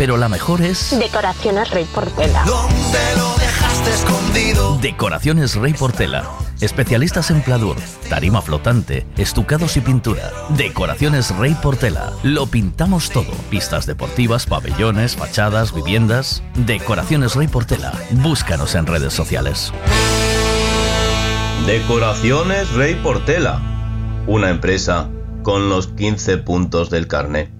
pero la mejor es Decoraciones Rey Portela. ¿Dónde lo dejaste escondido? Decoraciones Rey Portela. Especialistas en pladur, tarima flotante, estucados y pintura. Decoraciones Rey Portela. Lo pintamos todo. Pistas deportivas, pabellones, fachadas, viviendas. Decoraciones Rey Portela. Búscanos en redes sociales. Decoraciones Rey Portela. Una empresa con los 15 puntos del carnet.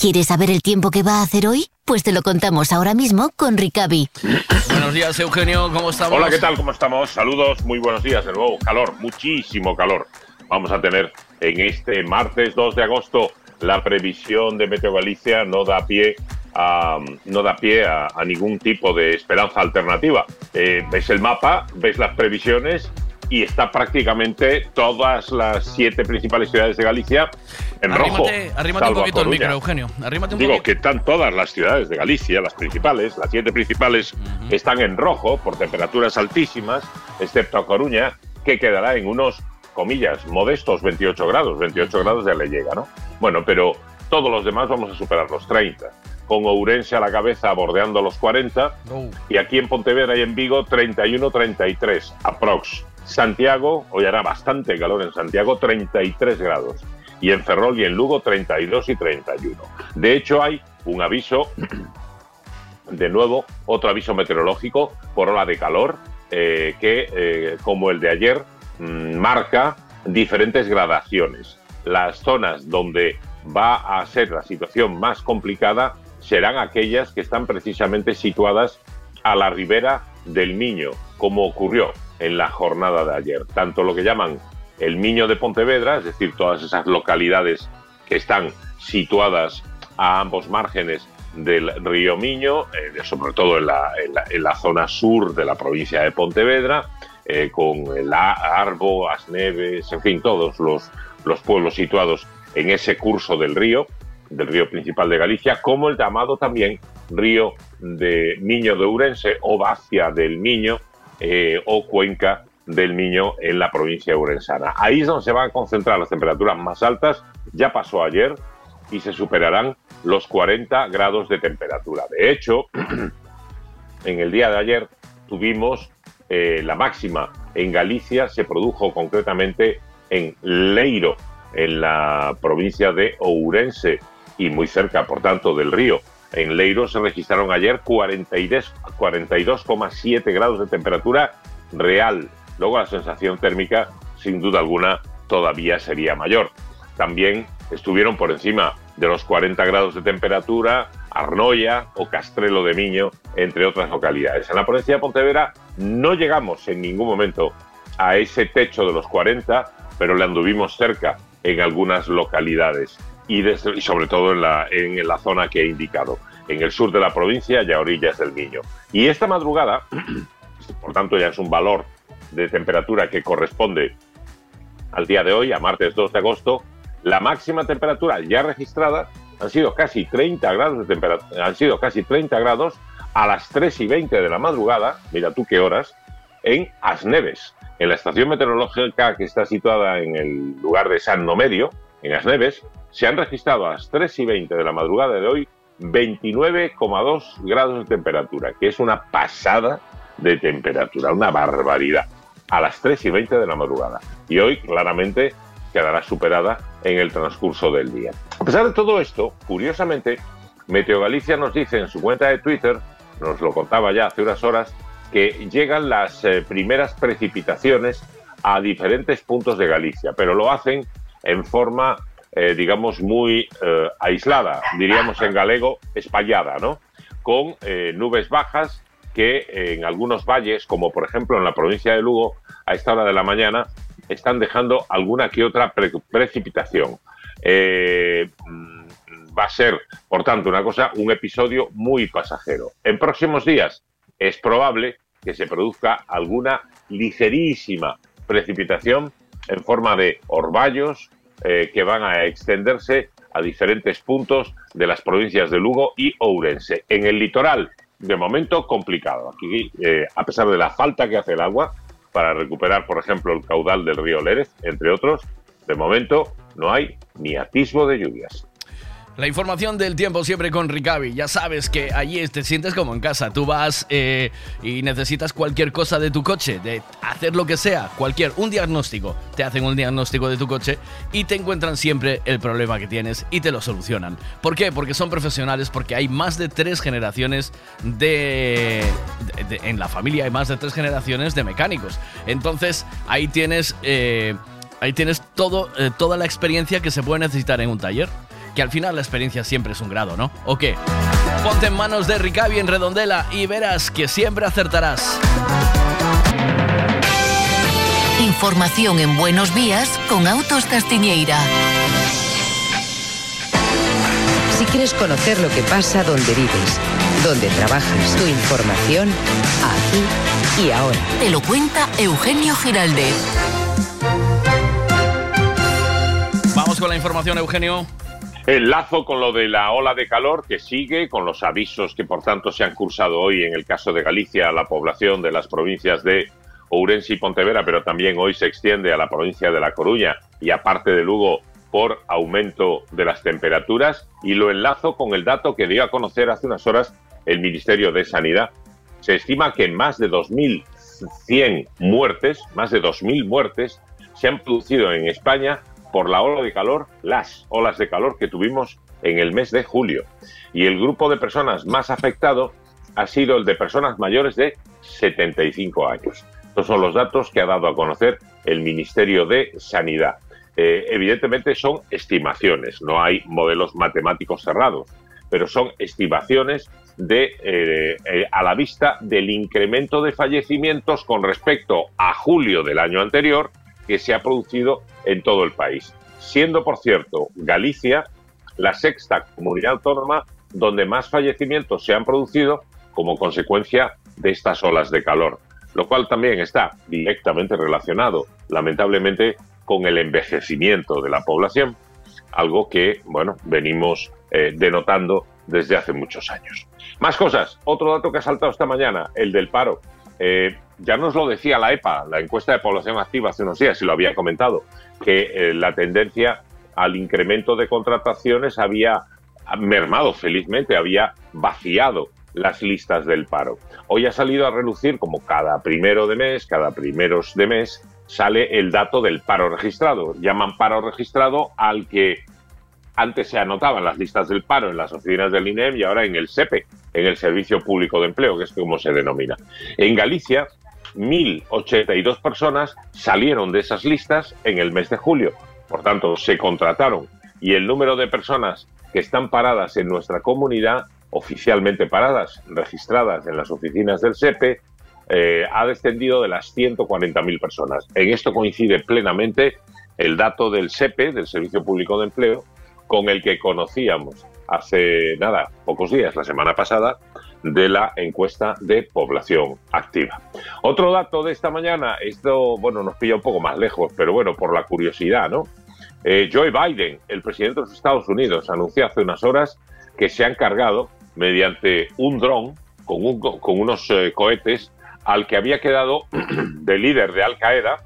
¿Quieres saber el tiempo que va a hacer hoy? Pues te lo contamos ahora mismo con Ricavi. Buenos días, Eugenio, ¿cómo estamos? Hola, ¿qué tal? ¿Cómo estamos? Saludos, muy buenos días de nuevo. Calor, muchísimo calor. Vamos a tener en este martes 2 de agosto la previsión de Meteo Galicia no da pie a, no da pie a, a ningún tipo de esperanza alternativa. Eh, ves el mapa, ves las previsiones y está prácticamente todas las siete principales ciudades de Galicia en rojo. Arrímate, arrímate un poquito el micro, Eugenio. Arrímate un Digo poquito. que están todas las ciudades de Galicia, las principales, las siete principales, están en rojo por temperaturas altísimas, excepto a Coruña, que quedará en unos, comillas, modestos 28 grados. 28 grados ya le llega, ¿no? Bueno, pero todos los demás vamos a superar los 30. Con Ourense a la cabeza bordeando los 40 y aquí en Pontevedra y en Vigo 31-33 aprox. Santiago, hoy hará bastante calor en Santiago, 33 grados. Y en Ferrol y en Lugo 32 y 31. De hecho hay un aviso, de nuevo, otro aviso meteorológico por ola de calor, eh, que eh, como el de ayer, mm, marca diferentes gradaciones. Las zonas donde va a ser la situación más complicada serán aquellas que están precisamente situadas a la ribera del Miño, como ocurrió en la jornada de ayer. Tanto lo que llaman el Miño de Pontevedra, es decir, todas esas localidades que están situadas a ambos márgenes del río Miño, eh, sobre todo en la, en la- zona sur de la provincia de Pontevedra, eh, con el Arbo, Asneves, en fin, todos los, los pueblos situados en ese curso del río, del río principal de Galicia, como el llamado también río de Miño de Ourense o Bacia del Miño eh, o Cuenca del Miño en la provincia urensana. Ahí es donde se van a concentrar las temperaturas más altas, ya pasó ayer y se superarán los 40 grados de temperatura. De hecho, en el día de ayer tuvimos eh, la máxima en Galicia, se produjo concretamente en Leiro, en la provincia de Ourense y muy cerca, por tanto, del río. En Leiro se registraron ayer 42 42,7 grados de temperatura real. Luego la sensación térmica, sin duda alguna, todavía sería mayor. También estuvieron por encima de los 40 grados de temperatura Arnoia o Castrelo de Miño, entre otras localidades. En la provincia de Pontevedra no llegamos en ningún momento a ese techo de los 40, pero le anduvimos cerca en algunas localidades y, desde- y sobre todo en la, en la zona que he indicado, en el sur de la provincia y a orillas del Miño. Y esta madrugada, por tanto ya es un valor de temperatura que corresponde al día de hoy, a martes 2 de agosto, la máxima temperatura ya registrada han sido casi 30 grados de han sido casi 30 grados a las 3 y 20 de la madrugada, mira tú qué horas, en Asneves, en la estación meteorológica que está situada en el lugar de San Medio, en Asneves, se han registrado a las 3 y 20 de la madrugada de hoy 29,2 grados de temperatura, que es una pasada de temperatura, una barbaridad, a las 3 y 20 de la madrugada. Y hoy claramente quedará superada en el transcurso del día. A pesar de todo esto, curiosamente, Meteo Galicia nos dice en su cuenta de Twitter, nos lo contaba ya hace unas horas, que llegan las eh, primeras precipitaciones a diferentes puntos de Galicia, pero lo hacen en forma, eh, digamos, muy eh, aislada, diríamos en galego, espallada, ¿no? Con eh, nubes bajas que en algunos valles, como por ejemplo en la provincia de Lugo, a esta hora de la mañana, están dejando alguna que otra pre- precipitación. Mm, va a ser, por tanto, una cosa, un episodio muy pasajero. En próximos días es probable que se produzca alguna ligerísima precipitación en forma de orvallos eh, que van a extenderse a diferentes puntos de las provincias de Lugo y Ourense. En el litoral, de momento, complicado. Aquí, eh, a pesar de la falta que hace el agua para recuperar, por ejemplo, el caudal del río Lérez, entre otros, de momento no hay ni atisbo de lluvias. La información del tiempo siempre con Ricavi. Ya sabes que allí te sientes como en casa. Tú vas eh, y necesitas cualquier cosa de tu coche, de hacer lo que sea, cualquier, un diagnóstico. Te hacen un diagnóstico de tu coche y te encuentran siempre el problema que tienes y te lo solucionan. ¿Por qué? Porque son profesionales, porque hay más de tres generaciones de, en la familia hay más de tres generaciones de mecánicos. Entonces ahí tienes eh, ahí tienes todo eh, toda la experiencia que se puede necesitar en un taller que al final la experiencia siempre es un grado, ¿no? ¿O qué? Ponte en manos de Ricavi en Redondela y verás que siempre acertarás. Información en Buenos Días con Autos Castiñeira. Si quieres conocer lo que pasa donde vives, donde trabajas, tu información, aquí y ahora. Te lo cuenta Eugenio Giraldez. Vamos con la información, Eugenio. Enlazo con lo de la ola de calor que sigue, con los avisos que por tanto se han cursado hoy en el caso de Galicia a la población de las provincias de Ourense y Pontevedra, pero también hoy se extiende a la provincia de La Coruña y aparte de Lugo por aumento de las temperaturas y lo enlazo con el dato que dio a conocer hace unas horas el Ministerio de Sanidad. Se estima que más de 2.100 muertes, más de 2.000 muertes, se han producido en España por la ola de calor, las olas de calor que tuvimos en el mes de julio. Y el grupo de personas más afectado ha sido el de personas mayores de 75 años. Estos son los datos que ha dado a conocer el Ministerio de Sanidad. Eh, evidentemente son estimaciones, no hay modelos matemáticos cerrados, pero son estimaciones de, eh, eh, a la vista del incremento de fallecimientos con respecto a julio del año anterior que se ha producido en todo el país. Siendo, por cierto, Galicia la sexta comunidad autónoma donde más fallecimientos se han producido como consecuencia de estas olas de calor, lo cual también está directamente relacionado, lamentablemente, con el envejecimiento de la población, algo que, bueno, venimos eh, denotando desde hace muchos años. Más cosas. Otro dato que ha saltado esta mañana, el del paro. Eh, ya nos lo decía la EPA, la encuesta de población activa hace unos días, y lo había comentado, que eh, la tendencia al incremento de contrataciones había mermado felizmente, había vaciado las listas del paro. Hoy ha salido a relucir, como cada primero de mes, cada primeros de mes, sale el dato del paro registrado. Llaman paro registrado al que antes se anotaban las listas del paro en las oficinas del INEM y ahora en el SEPE, en el Servicio Público de Empleo, que es como se denomina. En Galicia, 1.082 personas salieron de esas listas en el mes de julio. Por tanto, se contrataron y el número de personas que están paradas en nuestra comunidad, oficialmente paradas, registradas en las oficinas del SEPE, eh, ha descendido de las 140.000 personas. En esto coincide plenamente el dato del SEPE, del Servicio Público de Empleo, con el que conocíamos hace nada, pocos días, la semana pasada, de la encuesta de población activa. Otro dato de esta mañana, esto, bueno, nos pilla un poco más lejos, pero bueno, por la curiosidad, ¿no? Eh, Joe Biden, el presidente de los Estados Unidos, anunció hace unas horas que se han cargado mediante un dron con, un- con unos eh, cohetes al que había quedado de líder de Al Qaeda,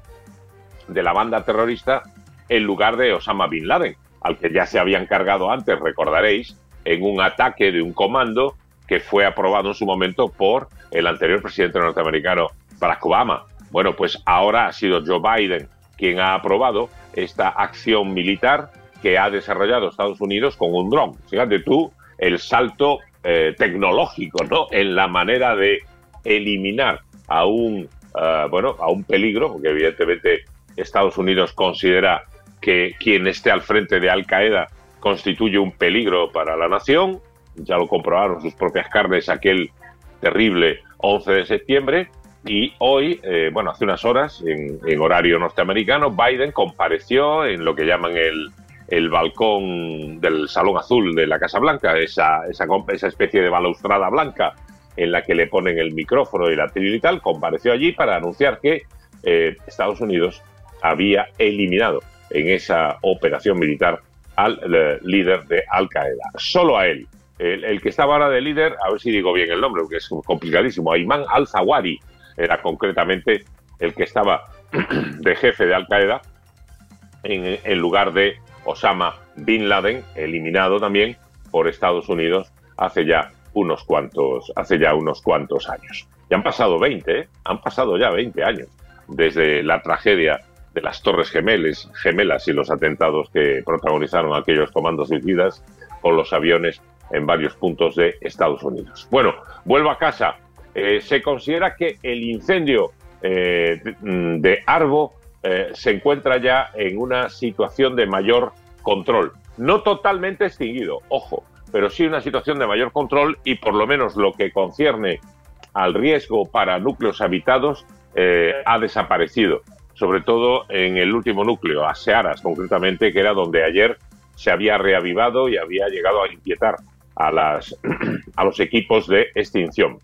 de la banda terrorista, en lugar de Osama Bin Laden, al que ya se habían cargado antes, recordaréis, en un ataque de un comando que fue aprobado en su momento por el anterior presidente norteamericano, Barack Obama. Bueno, pues ahora ha sido Joe Biden quien ha aprobado esta acción militar que ha desarrollado Estados Unidos con un dron. Fíjate tú el salto eh, tecnológico, ¿no? En la manera de eliminar a un, eh, bueno, a un peligro, porque evidentemente Estados Unidos considera que quien esté al frente de Al Qaeda constituye un peligro para la nación. Ya lo comprobaron sus propias carnes aquel terrible 11 de septiembre. Y hoy, eh, bueno, hace unas horas, en, horario norteamericano, Biden compareció en lo que llaman el, el balcón del Salón Azul de la Casa Blanca, esa, esa, esa especie de balaustrada blanca en la que le ponen el micrófono y la tril y tal, compareció allí para anunciar que eh, Estados Unidos había eliminado en esa operación militar al eh, líder de Al Qaeda. Solo a él. El, que estaba ahora de líder, a ver si digo bien el nombre, porque es complicadísimo, Ayman al-Zawari era concretamente el que estaba de jefe de Al Qaeda en, lugar de Osama Bin Laden, eliminado también por Estados Unidos hace ya unos cuantos, hace ya unos cuantos años. Y han pasado 20, ¿eh? han pasado ya 20 años desde la tragedia de las Torres Gemelas, gemelas y los atentados que protagonizaron aquellos comandos suicidas con los aviones en varios puntos de Estados Unidos. Bueno, vuelvo a casa. Eh, se considera que el incendio eh, de Arbo eh, se encuentra ya en una situación de mayor control. No totalmente extinguido, ojo, pero sí una situación de mayor control y por lo menos lo que concierne al riesgo para núcleos habitados ha desaparecido, sobre todo en el último núcleo, a Searas concretamente, que era donde ayer se había reavivado y había llegado a inquietar a, los equipos de extinción.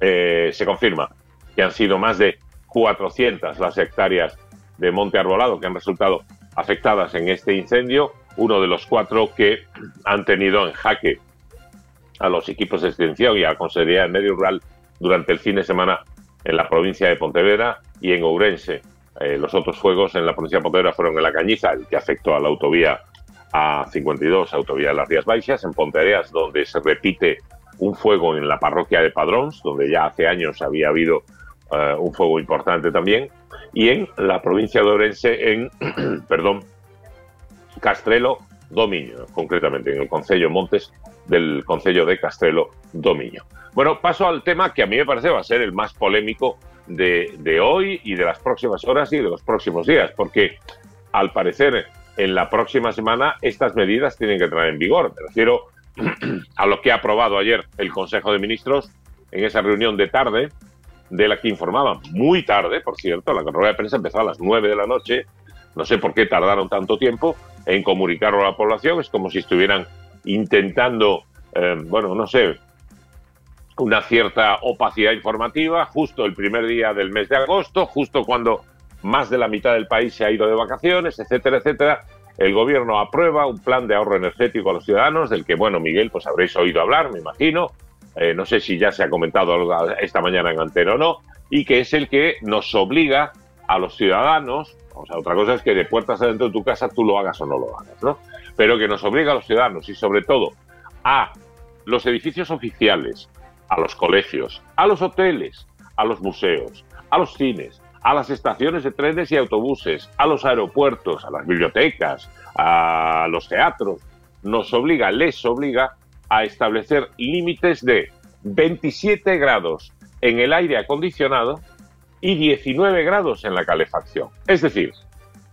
Eh, se confirma que han sido más de 400 las hectáreas de monte arbolado que han resultado afectadas en este incendio, uno de los cuatro que han tenido en jaque a los equipos de extinción y a la Consejería de Medio Rural durante el fin de semana en la provincia de Pontevedra y en Ourense. Eh, los otros fuegos en la provincia de Pontevedra fueron en la Cañiza, el que afectó a la autovía A52, autovía de las Rías Baixas, en Pontereas, donde se repite un fuego en la parroquia de Padrons, donde ya hace años había habido uh, un fuego importante también, y en la provincia de Orense, en, perdón, Castrelo Dominio, concretamente en el Concello Montes del Concello de Castrelo Dominio. Bueno, paso al tema que a mí me parece va a ser el más polémico de, de hoy y de las próximas horas y de los próximos días, porque al parecer en la próxima semana estas medidas tienen que entrar en vigor. Me refiero a lo que ha aprobado ayer el Consejo de Ministros en esa reunión de tarde, de la que informaban muy tarde, por cierto, la rueda de prensa empezó a las 9 de la noche, no sé por qué tardaron tanto tiempo en comunicarlo a la población, es como si estuvieran intentando, eh, bueno, no sé, una cierta opacidad informativa, justo el primer día del mes de agosto, justo cuando más de la mitad del país se ha ido de vacaciones, etcétera, etcétera. El gobierno aprueba un plan de ahorro energético a los ciudadanos, del que, bueno, Miguel, pues habréis oído hablar, me imagino, eh, no sé si ya se ha comentado esta mañana en antena o no, y que es el que nos obliga a los ciudadanos, o sea, otra cosa es que de puertas adentro de tu casa tú lo hagas o no lo hagas, ¿no? Pero que nos obliga a los ciudadanos y sobre todo a los edificios oficiales, a los colegios, a los hoteles, a los museos, a los cines, a las estaciones de trenes y autobuses, a los aeropuertos, a las bibliotecas, a los teatros, nos obliga, les obliga a establecer límites de 27 grados en el aire acondicionado y 19 grados en la calefacción. Es decir,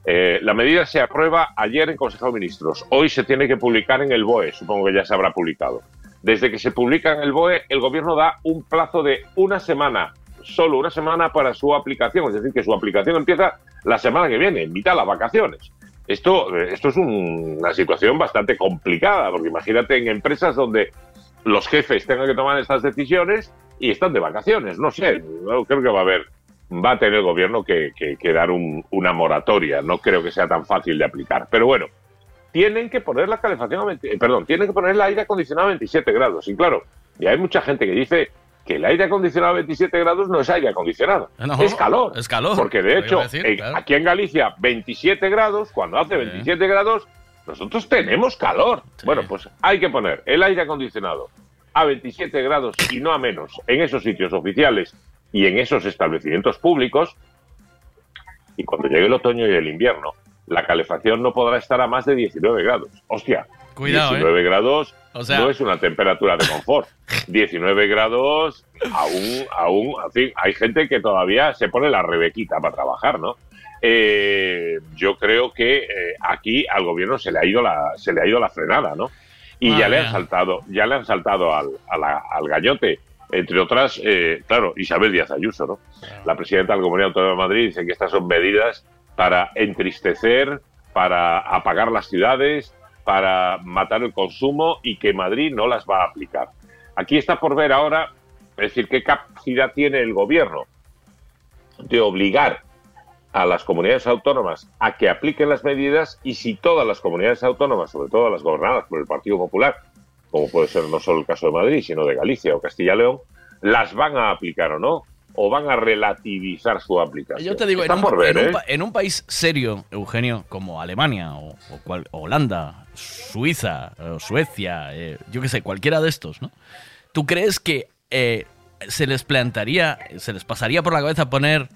eh, la medida se aprueba ayer en Consejo de Ministros. Hoy se tiene que publicar en el BOE, supongo que ya se habrá publicado. Desde que se publica en el BOE, el Gobierno da un plazo de una semana, solo una semana para su aplicación. Es decir, que su aplicación empieza la semana que viene, en mitad las vacaciones. Esto, eh, esto es un, una situación bastante complicada, porque imagínate en empresas donde los jefes tengan que tomar estas decisiones y están de vacaciones. No sé, creo que va a haber, va a tener el gobierno que, dar un, una moratoria. No creo que sea tan fácil de aplicar. Pero bueno, tienen que poner la calefacción a 20, perdón, tienen que poner el aire acondicionado a 27 grados. Y claro, y hay mucha gente que dice que el aire acondicionado a 27 grados no es aire acondicionado, No, es calor. Es calor. Porque de hecho, decir, claro. aquí en Galicia, 27 grados, cuando hace 27 grados, nosotros tenemos calor. Bueno, pues hay que poner el aire acondicionado a 27 grados y no a menos en esos sitios oficiales y en esos establecimientos públicos. Y cuando llegue el otoño y el invierno, la calefacción no podrá estar a más de 19 grados. Hostia, Cuidado, ¿eh? 19 grados O sea- no es una temperatura de confort. 19 grados, aún, aún, en fin, hay gente que todavía se pone la rebequita para trabajar, ¿no? Eh, yo creo que eh, aquí al gobierno se le ha ido la, se le ha ido la frenada, ¿no? Y ya le han saltado, ya le han saltado al, a la- al gallote entre otras, eh, claro, Isabel Díaz Ayuso, ¿no? La presidenta de la Comunidad Autónoma de Madrid dice que estas son medidas para entristecer, para apagar las ciudades, para matar el consumo y que Madrid no las va a aplicar. Aquí está por ver ahora, es decir, qué capacidad tiene el gobierno de obligar a las comunidades autónomas a que apliquen las medidas y si todas las comunidades autónomas, sobre todo las gobernadas por el Partido Popular, como puede ser no solo el caso de Madrid, sino de Galicia o Castilla y León, las van a aplicar o no, o van a relativizar su aplicación. Yo te digo, en un, ver, en un ¿eh? en un país serio, Eugenio, como Alemania o, o cual- o Holanda, Suiza, o Suecia, eh, yo qué sé, cualquiera de estos, ¿no? ¿Tú crees que eh, se les plantaría, se les pasaría por la cabeza poner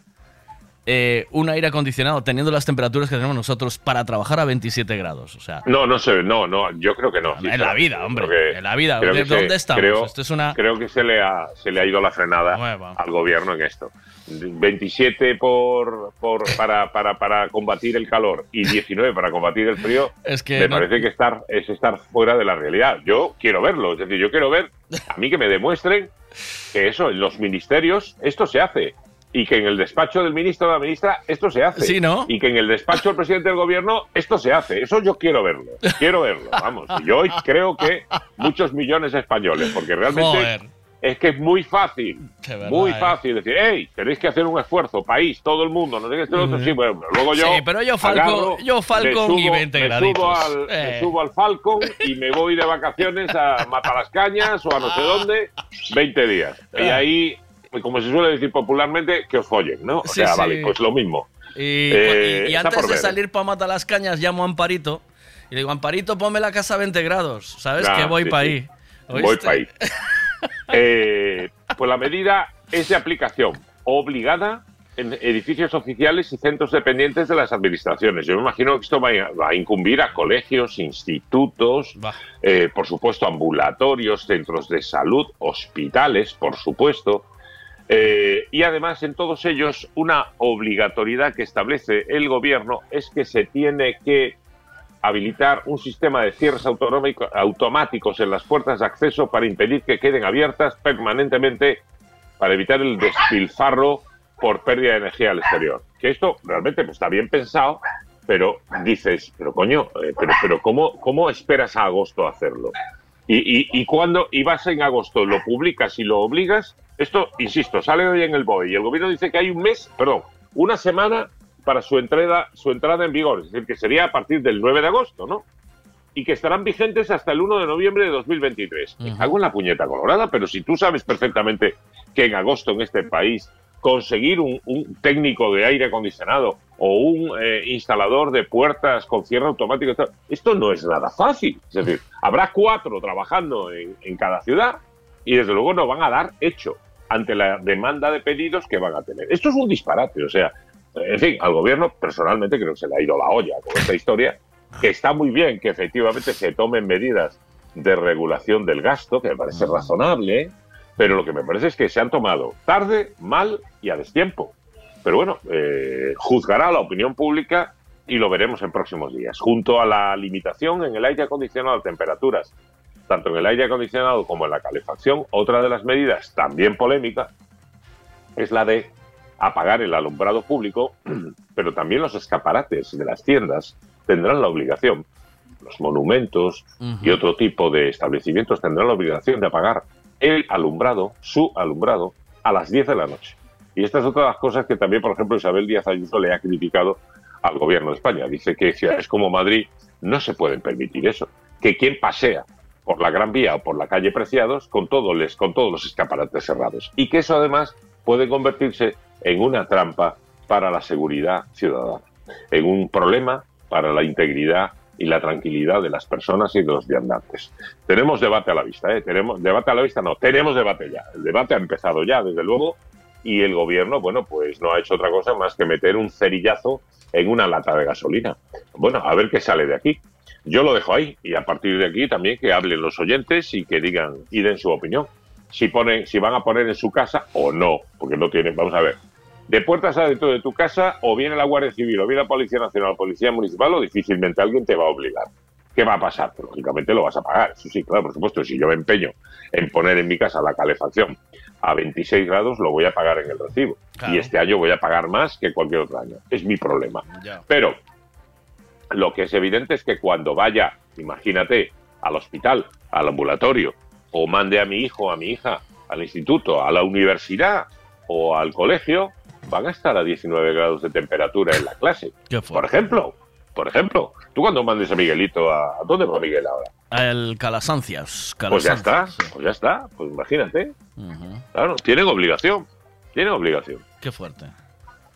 eh, un aire acondicionado teniendo las temperaturas que tenemos nosotros para trabajar a 27 grados? O sea, No, no sé, no, no, yo creo que no. en la vida, hombre, que- en la vida. creo ¿De que dónde se- estamos? Creo, Esto es una... creo que se le ha, se le ha ido la frenada al gobierno en esto. 27 por, por para, para, para combatir el calor y 19 para combatir el frío, Es que me no- parece que estar, es estar fuera de la realidad. Yo quiero verlo, es decir, yo quiero ver, a mí que me demuestren que eso, en los ministerios, esto se hace. Y que en el despacho del ministro o la ministra esto se hace. Sí, ¿no? Y que en el despacho del presidente del gobierno esto se hace. Eso yo quiero verlo. Quiero verlo, vamos. Y yo hoy creo que muchos millones de españoles, porque realmente Joder. es que es muy fácil, verdad, muy eh. fácil decir, hey, tenéis que hacer un esfuerzo, país, todo el mundo, no sé qué, otro, sí, bueno, luego yo. Sí, pero yo Falcon- agarro, yo Falcon me y 20 me graditos. Subo al, me Eh. subo al Falcon y me voy de vacaciones a Matalascañas o a no sé dónde, 20 días. Y Ah. ahí, como se suele decir popularmente, que os follen, ¿no? O Sí, sea, sí. vale, pues lo mismo. Y, Eh, y- y está antes de ver. salir para matar las cañas, llamo a Amparito y le digo, Amparito, ponme la casa a 20 grados. ¿Sabes? Ah, que voy sí, para ahí. Voy para ahí. Eh, pues la medida es de aplicación obligada en edificios oficiales y centros dependientes de las administraciones. Yo me imagino que esto va a, va a incumbir a colegios, institutos, eh, por supuesto ambulatorios, centros de salud, hospitales, por supuesto. Eh, y además en todos ellos una obligatoriedad que establece el gobierno es que se tiene que habilitar un sistema de cierres automáticos en las puertas de acceso para impedir que queden abiertas permanentemente para evitar el despilfarro por pérdida de energía al exterior. Que esto realmente pues, está bien pensado, pero dices, pero coño, eh, pero, ¿cómo, ¿cómo esperas a agosto hacerlo? Y cuando y vas en agosto, lo publicas y lo obligas, esto, insisto, sale hoy en el BOE y el gobierno dice que hay un mes, perdón, una semana para su entrada, su entrada en vigor, es decir, que sería a partir del 9 de agosto, ¿no? Y que estarán vigentes hasta el 1 de noviembre de 2023. Me cago en la puñeta colorada, pero si tú sabes perfectamente que en agosto en este país conseguir un, un técnico de aire acondicionado o un eh, instalador de puertas con cierre automático, esto no es nada fácil. Es decir, habrá cuatro trabajando en, en cada ciudad y desde luego no van a dar hecho ante la demanda de pedidos que van a tener. Esto es un disparate, o sea, en fin, al gobierno personalmente creo que se le ha ido la olla con esta historia, que está muy bien que efectivamente se tomen medidas de regulación del gasto, que me parece razonable, pero lo que me parece es que se han tomado tarde, mal y a destiempo. Pero bueno, eh, juzgará la opinión pública y lo veremos en próximos días. Junto a la limitación en el aire acondicionado a temperaturas, tanto en el aire acondicionado como en la calefacción, otra de las medidas también polémica es la de apagar el alumbrado público, pero también los escaparates de las tiendas tendrán la obligación, los monumentos y otro tipo de establecimientos tendrán la obligación de apagar el alumbrado, su alumbrado, a las 10 de la noche. Y esta es otra de las cosas que también, por ejemplo, Isabel Díaz Ayuso le ha criticado al gobierno de España. Dice que ciudades como Madrid no se pueden permitir eso. Que quien pasea por la Gran Vía o por la calle Preciados con, todo les, con todos los escaparates cerrados. Y que eso además puede convertirse en una trampa para la seguridad ciudadana, en un problema para la integridad y la tranquilidad de las personas y de los viandantes. Tenemos debate a la vista, ¿eh? Tenemos debate a la vista, no, tenemos debate ya. El debate ha empezado ya, desde luego, y el gobierno, bueno, pues no ha hecho otra cosa más que meter un cerillazo en una lata de gasolina. Bueno, a ver qué sale de aquí. Yo lo dejo ahí y a partir de aquí también que hablen los oyentes y que digan y den su opinión. Si ponen, si van a poner en su casa o no, porque no tienen, vamos a ver, de puertas adentro de tu casa o viene la Guardia Civil o viene la Policía Nacional o Policía Municipal o difícilmente alguien te va a obligar. ¿qué va a pasar? Pues, lógicamente lo vas a pagar. Eso sí, claro, por supuesto. Si yo me empeño en poner en mi casa la calefacción a 26 grados, lo voy a pagar en el recibo. Y este año voy a pagar más que cualquier otro año. Es mi problema. Pero lo que es evidente es que cuando vaya, imagínate, al hospital, al ambulatorio, o mande a mi hijo a mi hija al instituto, a la universidad o al colegio, van a estar a 19 grados de temperatura en la clase. Por ejemplo, por ejemplo, tú cuando mandes a Miguelito a... ¿Dónde va Miguel ahora? El Calasancias. Pues ya está, pues ya está, pues imagínate. Claro, tienen obligación, tienen obligación. Qué fuerte.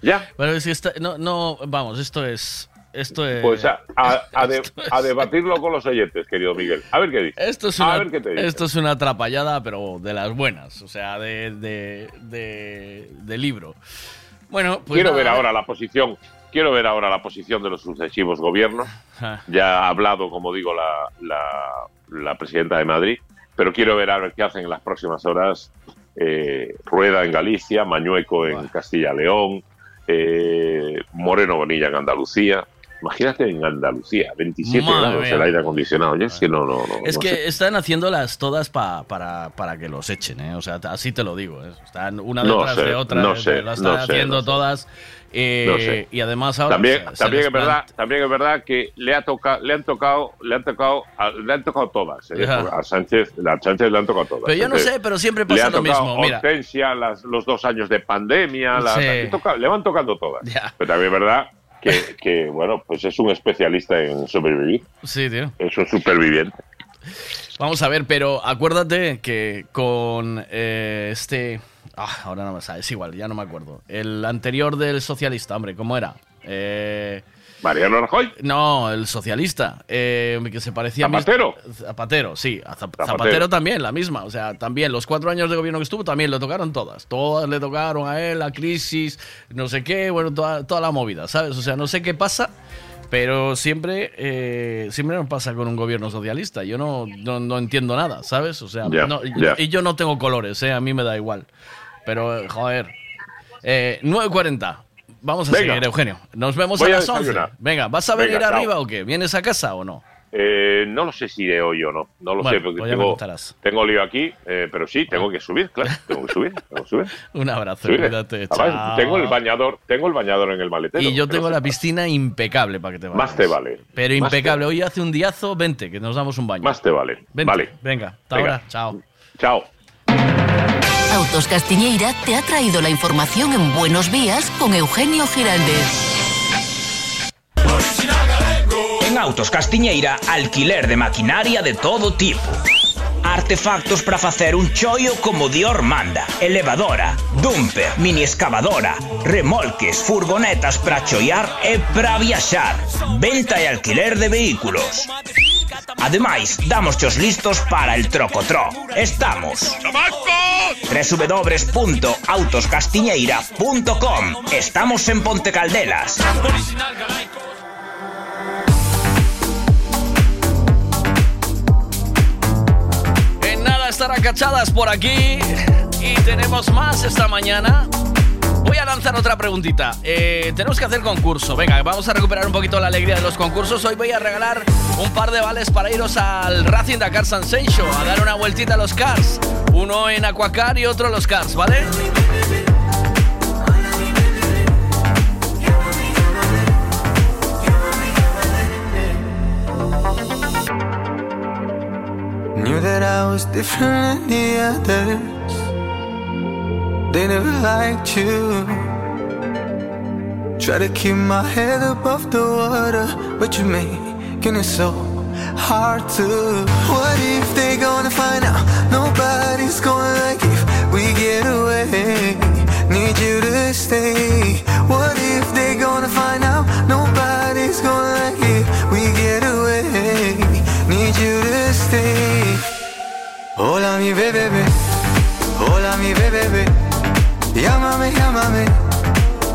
Ya. Pero si está, no, no, vamos, esto es esto es... Pues a, a, debatirlo con los oyentes, querido Miguel. A ver qué dice. Esto es una, Esto es una atrapallada, pero de las buenas, o sea, de, de, de, libro. Bueno, pues Quiero ver ahora la posición Quiero ver ahora la posición de los sucesivos gobiernos. Ah. Ya ha hablado, como digo, la, la, presidenta de Madrid, pero quiero ver a ver qué hacen en las próximas horas. Eh, Rueda en Galicia, Mañueco en Castilla-León, eh, Moreno Bonilla en Andalucía. Imagínate en Andalucía, 27 grados el aire acondicionado. es que no, no, Es que están haciéndolas todas para, para que los echen, ¿eh? O sea, así te lo digo. ¿eh? Están una detrás de otra. No sé, las están haciendo todas. Eh, y además ahora también, también es verdad, también es verdad que le ha tocado, le han tocado, le han tocado, le han tocado todas. Eh, a Sánchez, a Sánchez le han tocado todas. Pero yo no sé, pero siempre pasa lo mismo. Mira. Hortensia, los dos años de pandemia, le van tocando todas. Pero también es verdad que, que, bueno, pues es un especialista en sobrevivir. Sí, tío. Es un superviviente. Vamos a ver, pero acuérdate que con eh, este Ah, ahora no me sale, es igual, ya no me acuerdo. El anterior del socialista, hombre, ¿cómo era? Eh, ¿Mariano Rajoy? No, el socialista, eh, que se parecía ¿Zapatero? a... Zapatero, sí. Zapatero. también, la misma. O sea, también los cuatro años de gobierno que estuvo, también le tocaron todas. Todas le tocaron a él, la crisis, no sé qué, bueno, toda, toda la movida, ¿sabes? O sea, no sé qué pasa, pero siempre, eh, siempre nos pasa con un gobierno socialista. Yo no, no, entiendo nada, ¿sabes? O sea, y yo no tengo colores, ¿eh? A mí me da igual. Pero, joder. Eh, 9.40. Vamos a seguir, Eugenio. Nos vemos a las 11. Venga, ¿vas a venir arriba o qué? ¿Vienes a casa o no? Eh, no lo sé si iré hoy o no. No lo sé, porque pues tengo, tengo lío aquí, eh, pero sí, tengo que subir, claro. Tengo que subir, tengo que subir. Un abrazo, cuídate. tengo el bañador, tengo el bañador en el maletero. Y yo tengo la piscina impecable para que te vayas. Más te vale. Pero impecable. Hoy hace un diazo, vente, que nos damos un baño. Más te vale. Vale. Venga, hasta ahora. Chao. Chao. Autos Castiñeira te ha traído la información en Buenos Días con Eugenio Giraldez. En Autos Castiñeira, alquiler de maquinaria de todo tipo. Artefactos para facer un chollo como Dior manda. Elevadora, dumper, mini excavadora, remolques, furgonetas para chollar e para viaxar. Venta e alquiler de vehículos. Ademais, damos os listos para el trocotró. Estamos www.autoscastiñeira.com Estamos en Ponte Caldelas. En nada estará cachadas por aquí y tenemos más esta mañana. Voy a lanzar otra preguntita. Eh, tenemos que hacer concurso. Venga, vamos a recuperar un poquito la alegría de los concursos. Hoy voy a regalar un par de vales para iros al Racing Dakar Show a dar una vueltita a los cars. Uno en Aquacar y otro en los cars, ¿vale? They never liked you. Try to keep my head above the water, but you're making it so hard to. What if they gonna find out? Nobody's gonna like if we get away. Need you to stay. What if they gonna find out? Nobody's gonna like it. We get away. Need you to stay. Hola mi bebé,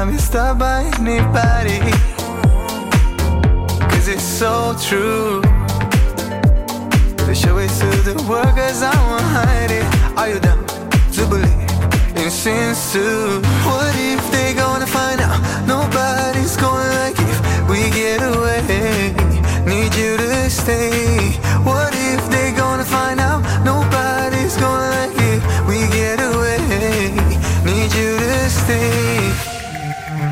Anybody. Cause it's so true. To show it to the world cause I won't hide it. Are you down to believe in sins too? What if they gonna find out? Nobody's gonna like if we get away. Need you to stay. What if they gonna find out? Nobody's gonna like it. We get away. Need you to stay.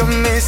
Need is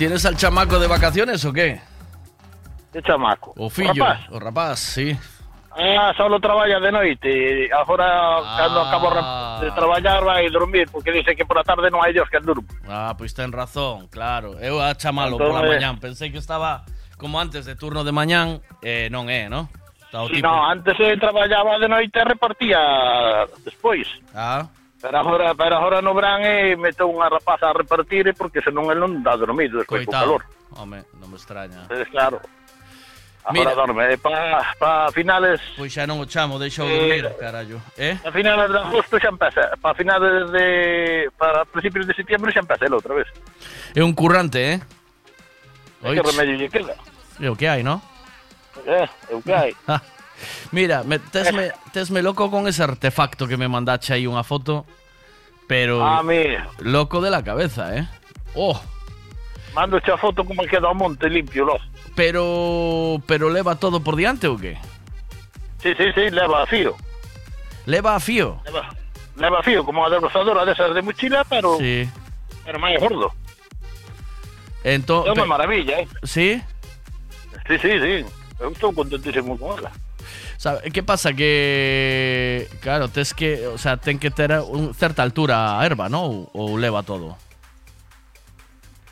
¿Tienes al chamaco de vacaciones o qué? ¿Qué chamaco? O fillo, Rapaz. o rapaz, sí. Ah, solo traballa de noite. Agora, cando acabo ra- de traballar, vai dormir, porque dice que por la tarde non hai Dios que durmo. Ah, pois ten razón, claro. Eu a chamalo Entón, pola eh, mañán. Pensei que estaba como antes de turno de mañán, eh, non é, no? Tipo. no, antes eh, traballaba de noite e repartía despois. Ah, Pero agora, pero agora no verán e meto unha rapaza a repartir eh, porque senón el non dá dormido despois co calor. Home, non me extraña. Eh, claro. Mira. Agora dorme. E pa, pa finales... Pois xa non o chamo, deixa o Eh, dormir, carallo. Eh? A finales de agosto xa empeza. Para finales de... Para principios de setembro xa empeza el outra vez. É un currante, eh? Que remedio lle queda? É o que hai, no? Eh, é o que hai. Mira, me, tesme, tesme loco con ese artefacto que me mandache aí unha foto, pero Ah, mira. loco de la cabeza, eh? Oh, Mando a foto como queda o monte limpio, lo. pero pero leva todo por diante ou que? Sí, sí, sí, leva a fío. Leva a fío. Leva, leva a fío, como a desbrozadora desas de mochila, pero, Sí. pero máis gordo. Ento, É unha pe- maravilla, eh. Sí? Sí, sí, sí. Eu estou contentísimo con ela. Sabe, que pasa que claro, tes que, o sea, ten que ter un certa altura a erva, ¿no? Ou, ou leva todo.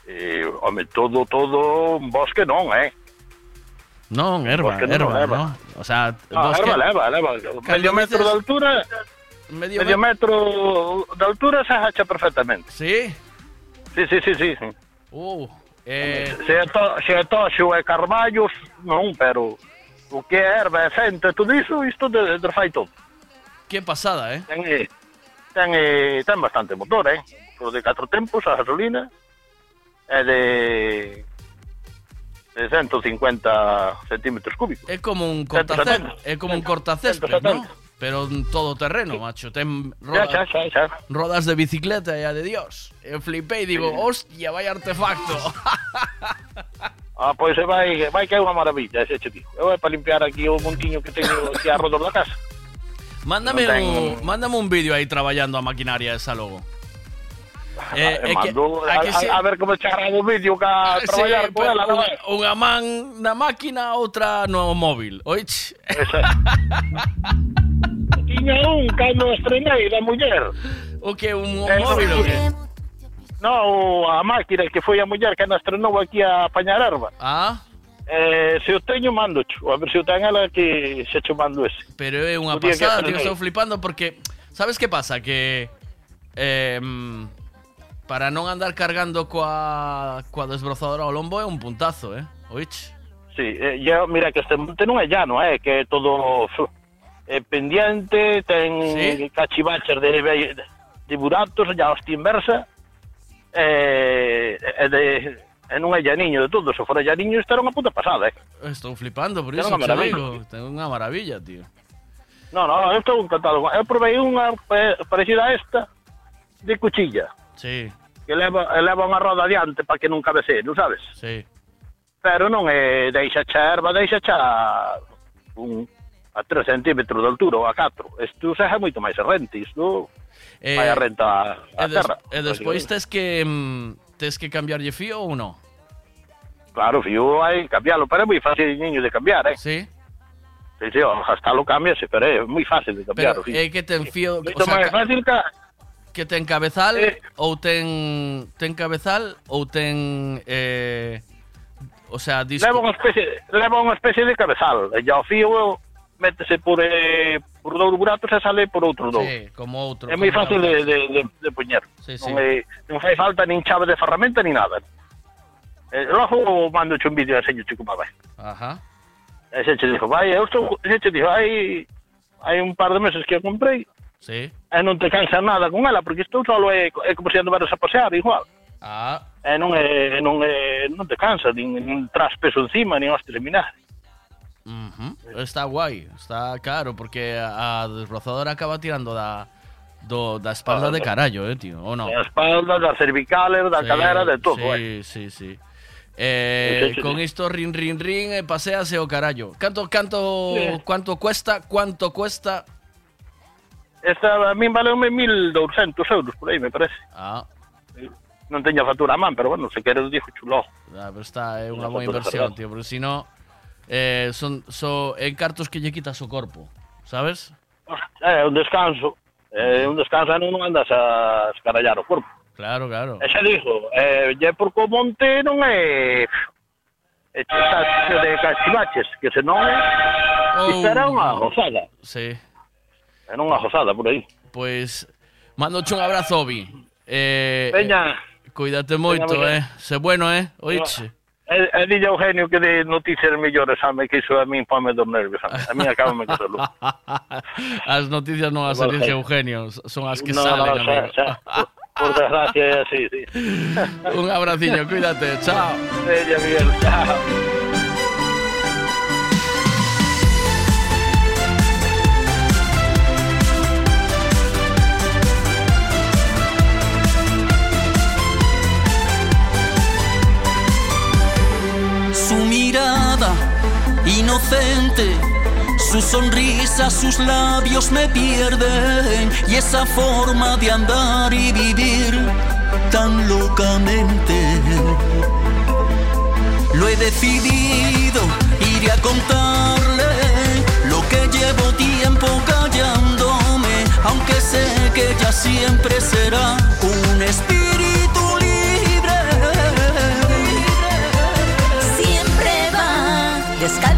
E, home, todo, todo bosque non, eh. Non, erva, Bosque non erva. ¿no? O sea, Ah, bosque- erva leva, leva. Medio metro de altura... Medio, medio metro de altura se acha perfectamente. Sí? Sí, sí, sí, sí. Uh, eh, Se to, se e carballos, non, pero o que é erva fente, todo iso, isto de, de fai todo. que eh? Eh, ten, eh, ten bastante motor, eh? Pero de catro tempos, a gasolina, é de, de 150 centímetros cúbicos. É como un cortacésped, 170. é como un cortacésped, ¿no? Pero en todo terreno, macho. Ten roda, rodas de bicicleta e a de Dios. Eu flipei e digo, hostia, vai artefacto. Ah, pois se vai, vai que é unha maravilla, ese digo. Eu é para limpiar aquí o montiño que teño aquí arredor da casa. mándame, un, mándame un vídeo aí traballando a maquinaria esa logo. Eh, Eh, que- mando, a que se- a ver como chegará o vídeo que a Sí, traballar con pero ela, non unha, é? unha man na máquina, outra no móvil. Oich? Tiña un cando estrenei da muller. O que, un Eh, móvil o que? No, a máquina que foi a muller que nos estrenou aquí a apañar erva. Ah. Eh, se o teño, mando A ver se o ten ela que se che mando ese. Pero é unha pasada, tío, estou flipando porque... Sabes que pasa? Que... Eh, para non andar cargando coa, coa desbrozadora ao lombo é un puntazo, eh? Oich? Sí, eh, yo, mira, que este monte non é llano, eh? Que é todo eh, pendiente, ten ¿Sí? cachivaches de, de, de buratos, ya hostia inversa. Eh, e de, e non é llaniño de todo, se fora llaniño esta era unha puta pasada, eh. Estou flipando por iso, che digo. Ten unha maravilla, tío. No, no, eu estou encantado. Eu probei unha eh, parecida a esta de cuchilla, Sí, que leva, leva unha roda adiante para que non cabecee, non sabes? sí. Pero non é deixa cha erva, deixa cha un, a 3 centímetros de altura ou a 4. Isto se é moito máis rente, isto Eh, vai a renta a E, des, terra. e despois tes que mm, tes que cambiarlle fío ou non? Claro, fío hai que cambiarlo, pero é moi fácil niño de cambiar, eh? Sí. Sí, sí, hasta lo cambiase, pero é moi fácil de cambiar, Pero o fío. é que ten fío, Moito máis ca- fácil que que ten cabezal ou ten ten cabezal ou ten eh, o sea, disco. leva unha especie, leva unha especie de cabezal, e ao fío métese por eh, por dous buratos e sale por outros dous. Sí, como. É moi como fácil de, de, de, de poñer. Sí, sí. É, non fai falta nin chave de ferramenta ni nada. Eh, logo mando un vídeo e enseño chico vai. Ajá. E se che dixo, vai, eu estou, se che dixo, hai, hai un par de meses que a comprei Sí. e non te cansa nada con ela, porque isto solo é, é como se andaras a pasear igual. Ah, E non é, non é, non te cansa, nin, nin tras peso encima, nin hostia seminar. Ujú. Está guai, está claro porque a desbrozadora acaba tirando da do, da espalda de carallo, eh, tío, ou non? Da espalda, das cervicales, da Sí, cadera, de todo, Sí, eh. sí, sí. Eh, Sí, sí, sí. con isto rin rin rin e pasease o carallo. Canto canto Sí. cuánto cuesta? Cuánto cuesta? Esta a min valeume 1200 euros por aí, me parece. Ah, Non teño a factura a man, pero bueno, se queres dixo chulo. ah, pero está é unha boa inversión, tío, porque si no eh, son, so, en cartos que lle quitas o corpo, sabes? Eh, é un descanso, eh, é un descanso e non andas a escarallar o corpo. Claro, claro. E xa dixo, eh, lle porque o monte non é É está de cachivaches, que senón é oh, era unha rosada. Sí. Era unha rosada por aí. Pois, mando un abrazo, Obi. Eh, Veña. Eh, cuídate moito, Veña, eh. Se bueno, eh. Oiche. Veña. Eh, eh, a dille Eugenio que de noticias mellores ame que iso a min pome dos nervios. a, A min acabame que salud. As noticias non as elixe Eugenio, son as que no, salen. No, xa, xa. Por, por desgracia é así, sí. Un abraciño, cuídate, chao. Ella, Miguel, chao. Inocente, su sonrisa, sus labios me pierden y esa forma de andar y vivir tan locamente. Lo he decidido, iré a contarle lo que llevo tiempo callándome, aunque sé que ella siempre será un espíritu libre. Siempre va descalza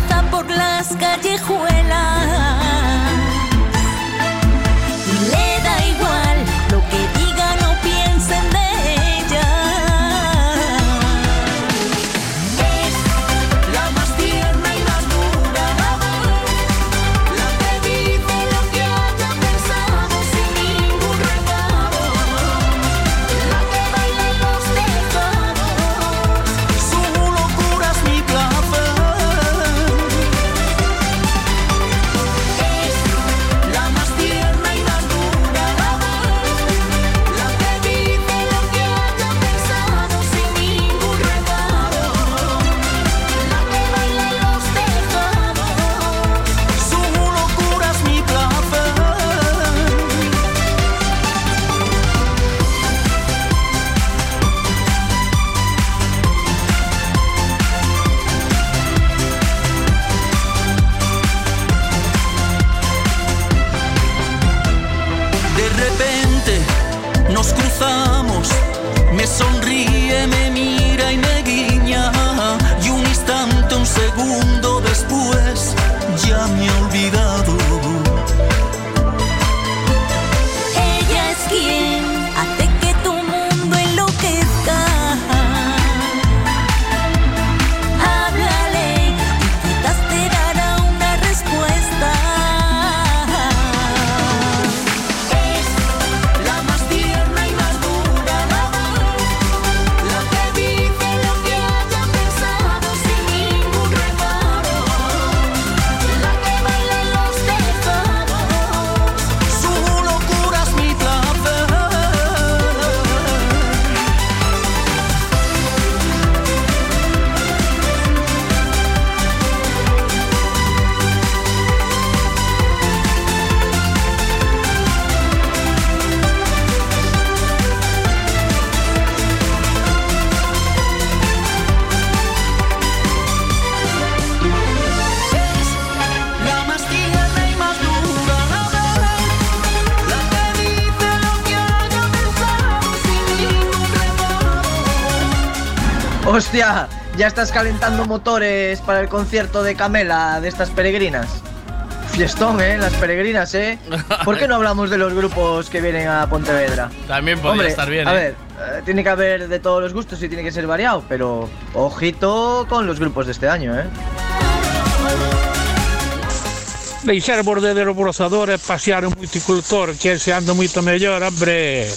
Hostia, ya estás calentando motores para el concierto de Camela de estas peregrinas. Fiestón, ¿eh? Las peregrinas, ¿eh? ¿Por qué no hablamos de los grupos que vienen a Pontevedra? También podría Hombre, estar bien. A ¿eh? ver, eh, tiene que haber de todos los gustos y tiene que ser variado, pero ojito con los grupos de este año, ¿eh? Deixar borde de robosador e pasear un multicultor que se anda moito mellor, hombre.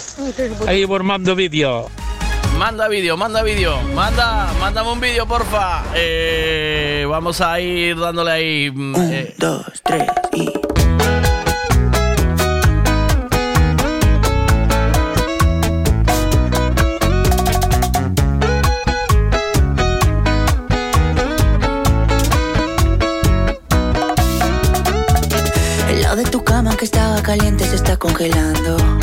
Aí vos mando vídeo. Manda vídeo, manda vídeo, manda, mándame un vídeo, porfa. Eh, vamos a ir dándole ahí. mm, eh. dos, tres y. El lado de tu cama que estaba caliente se está congelando.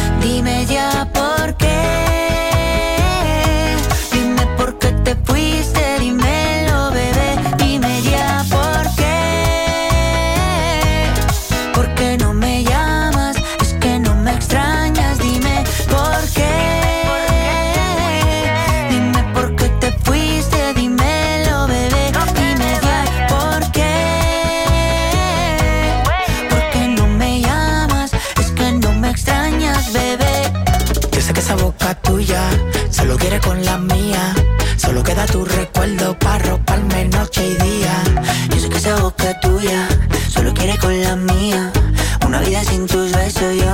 Dime ya por qué. Tu recuerdo para roparme noche y día. Yo sé que esa boca tuya solo quiere con la mía. Una vida sin tus besos yo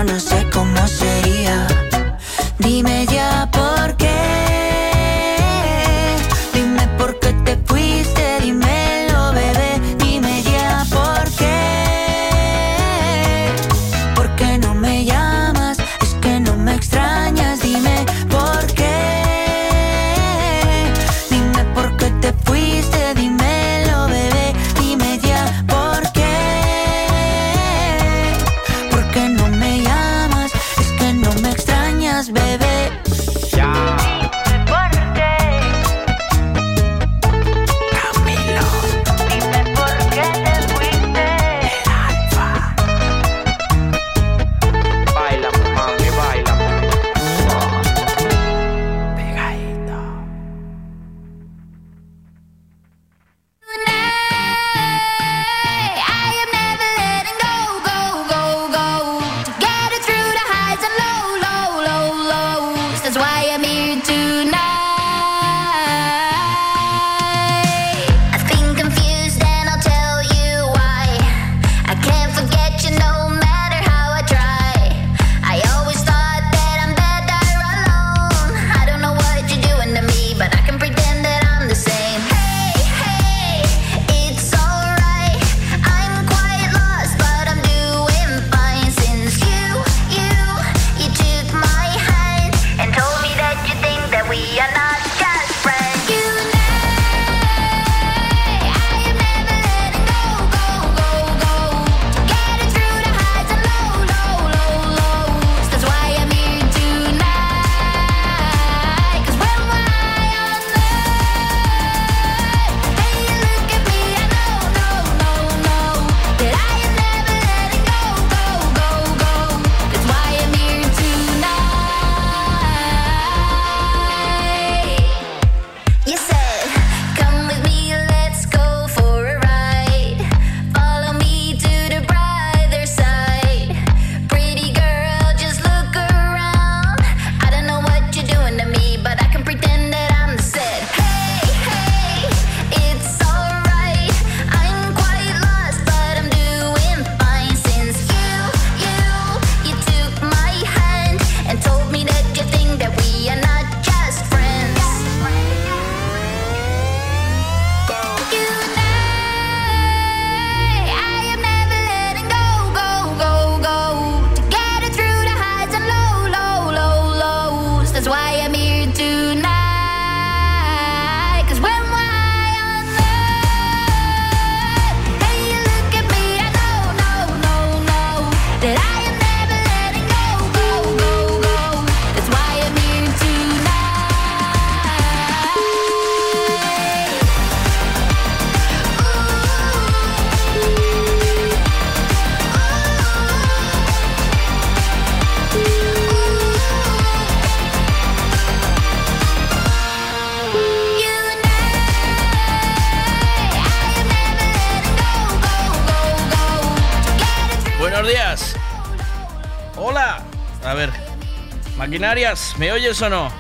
¿me oyes o no?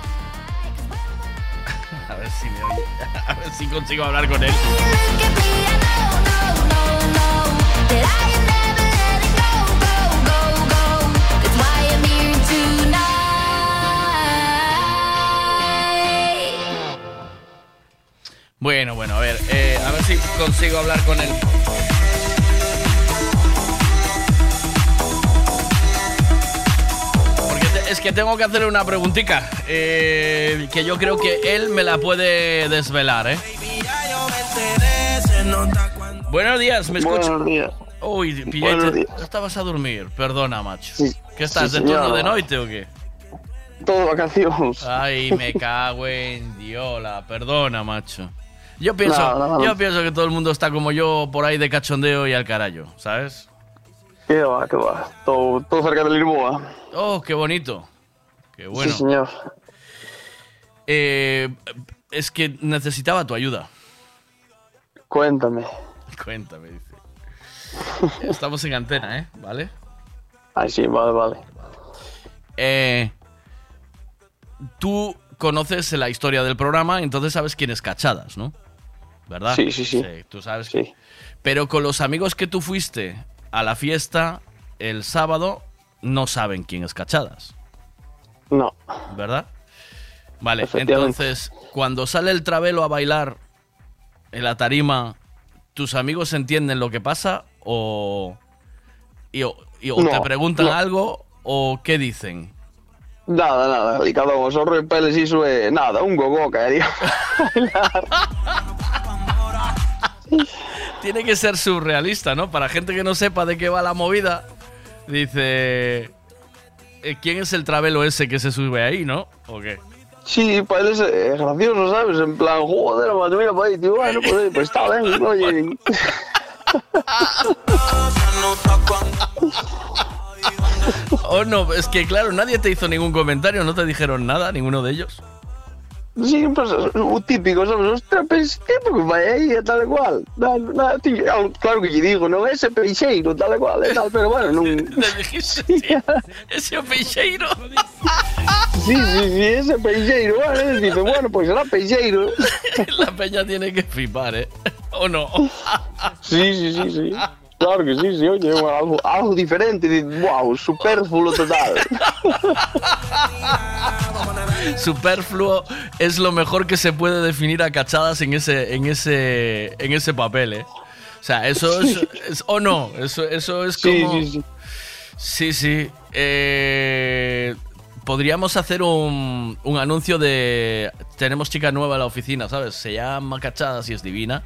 A ver si me oye. A ver si consigo hablar con él. Bueno, bueno, a ver, eh, a ver si consigo hablar con él. Que tengo que hacerle una preguntita eh, que yo creo que él me la puede desvelar, ¿eh? Buenos días, ¿me escuchas? Buenos días. Uy, pillete, estabas a dormir, perdona, macho. Sí, ¿Qué estás, sí, de turno de noche o qué? Todo vacaciones. Ay, me cago en diola, perdona, macho. Yo pienso, No, no, no. yo pienso que todo el mundo está como yo por ahí de cachondeo y al carajo, ¿sabes? ¿Qué va, qué va? Todo, todo cerca de Lisboa. Oh, qué bonito. Qué bueno. Sí, señor. Eh, es que necesitaba tu ayuda. Cuéntame. Cuéntame, dice. Estamos en antena, ¿eh? ¿Vale? Ay, sí, vale, vale. Eh, tú conoces la historia del programa, entonces sabes quién es Cachadas, ¿no? ¿Verdad? Sí, sí, sí. tú sabes. que- Pero con los amigos que tú fuiste a la fiesta el sábado, no saben quién es Cachadas. No. ¿Verdad? Vale, entonces, cuando sale el travelo a bailar en la tarima, ¿tus amigos entienden lo que pasa o, y, o, y- o No, te preguntan no. algo o qué dicen? Nada, nada. Y uno sorro en peles hizo eh, nada, un gogo caería. Tiene que ser surrealista, ¿no? Para gente que no sepa de qué va la movida, dice... eh, ¿Quién es el travelo ese que se sube ahí, no? ¿O qué? Sí, para él es eh, gracioso, ¿sabes? En plan, joder, madre mía, pues, tío, bueno, pues, pues está bien, oye. Oh, no, es que claro, nadie te hizo ningún comentario, no te dijeron nada, ninguno de ellos. Sí, pues o típico, sabes? Ostras, pues típico, vaya aí, e tal e cual. Claro que lle digo, non ese peixeiro, tal e cual, e tal, pero bueno, non... Le dijiste, tío, ese peixeiro. Sí, sí, sí, ese peixeiro, bueno, dice, bueno, pues será peixeiro. La peña tiene que flipar, ¿eh? ¿O no? Sí, sí, sí, sí. Claro que sí, sí, oye, algo, algo diferente, wow, superfluo total. Superfluo es lo mejor que se puede definir a cachadas en ese, en ese, en ese papel, ¿eh? O sea, eso es, es- o no, eso, eso es Sí, como. sí, sí. Sí, sí. Eh, podríamos hacer un, un anuncio de. Tenemos chica nueva en la oficina, ¿sabes? Se llama Cachadas y es divina.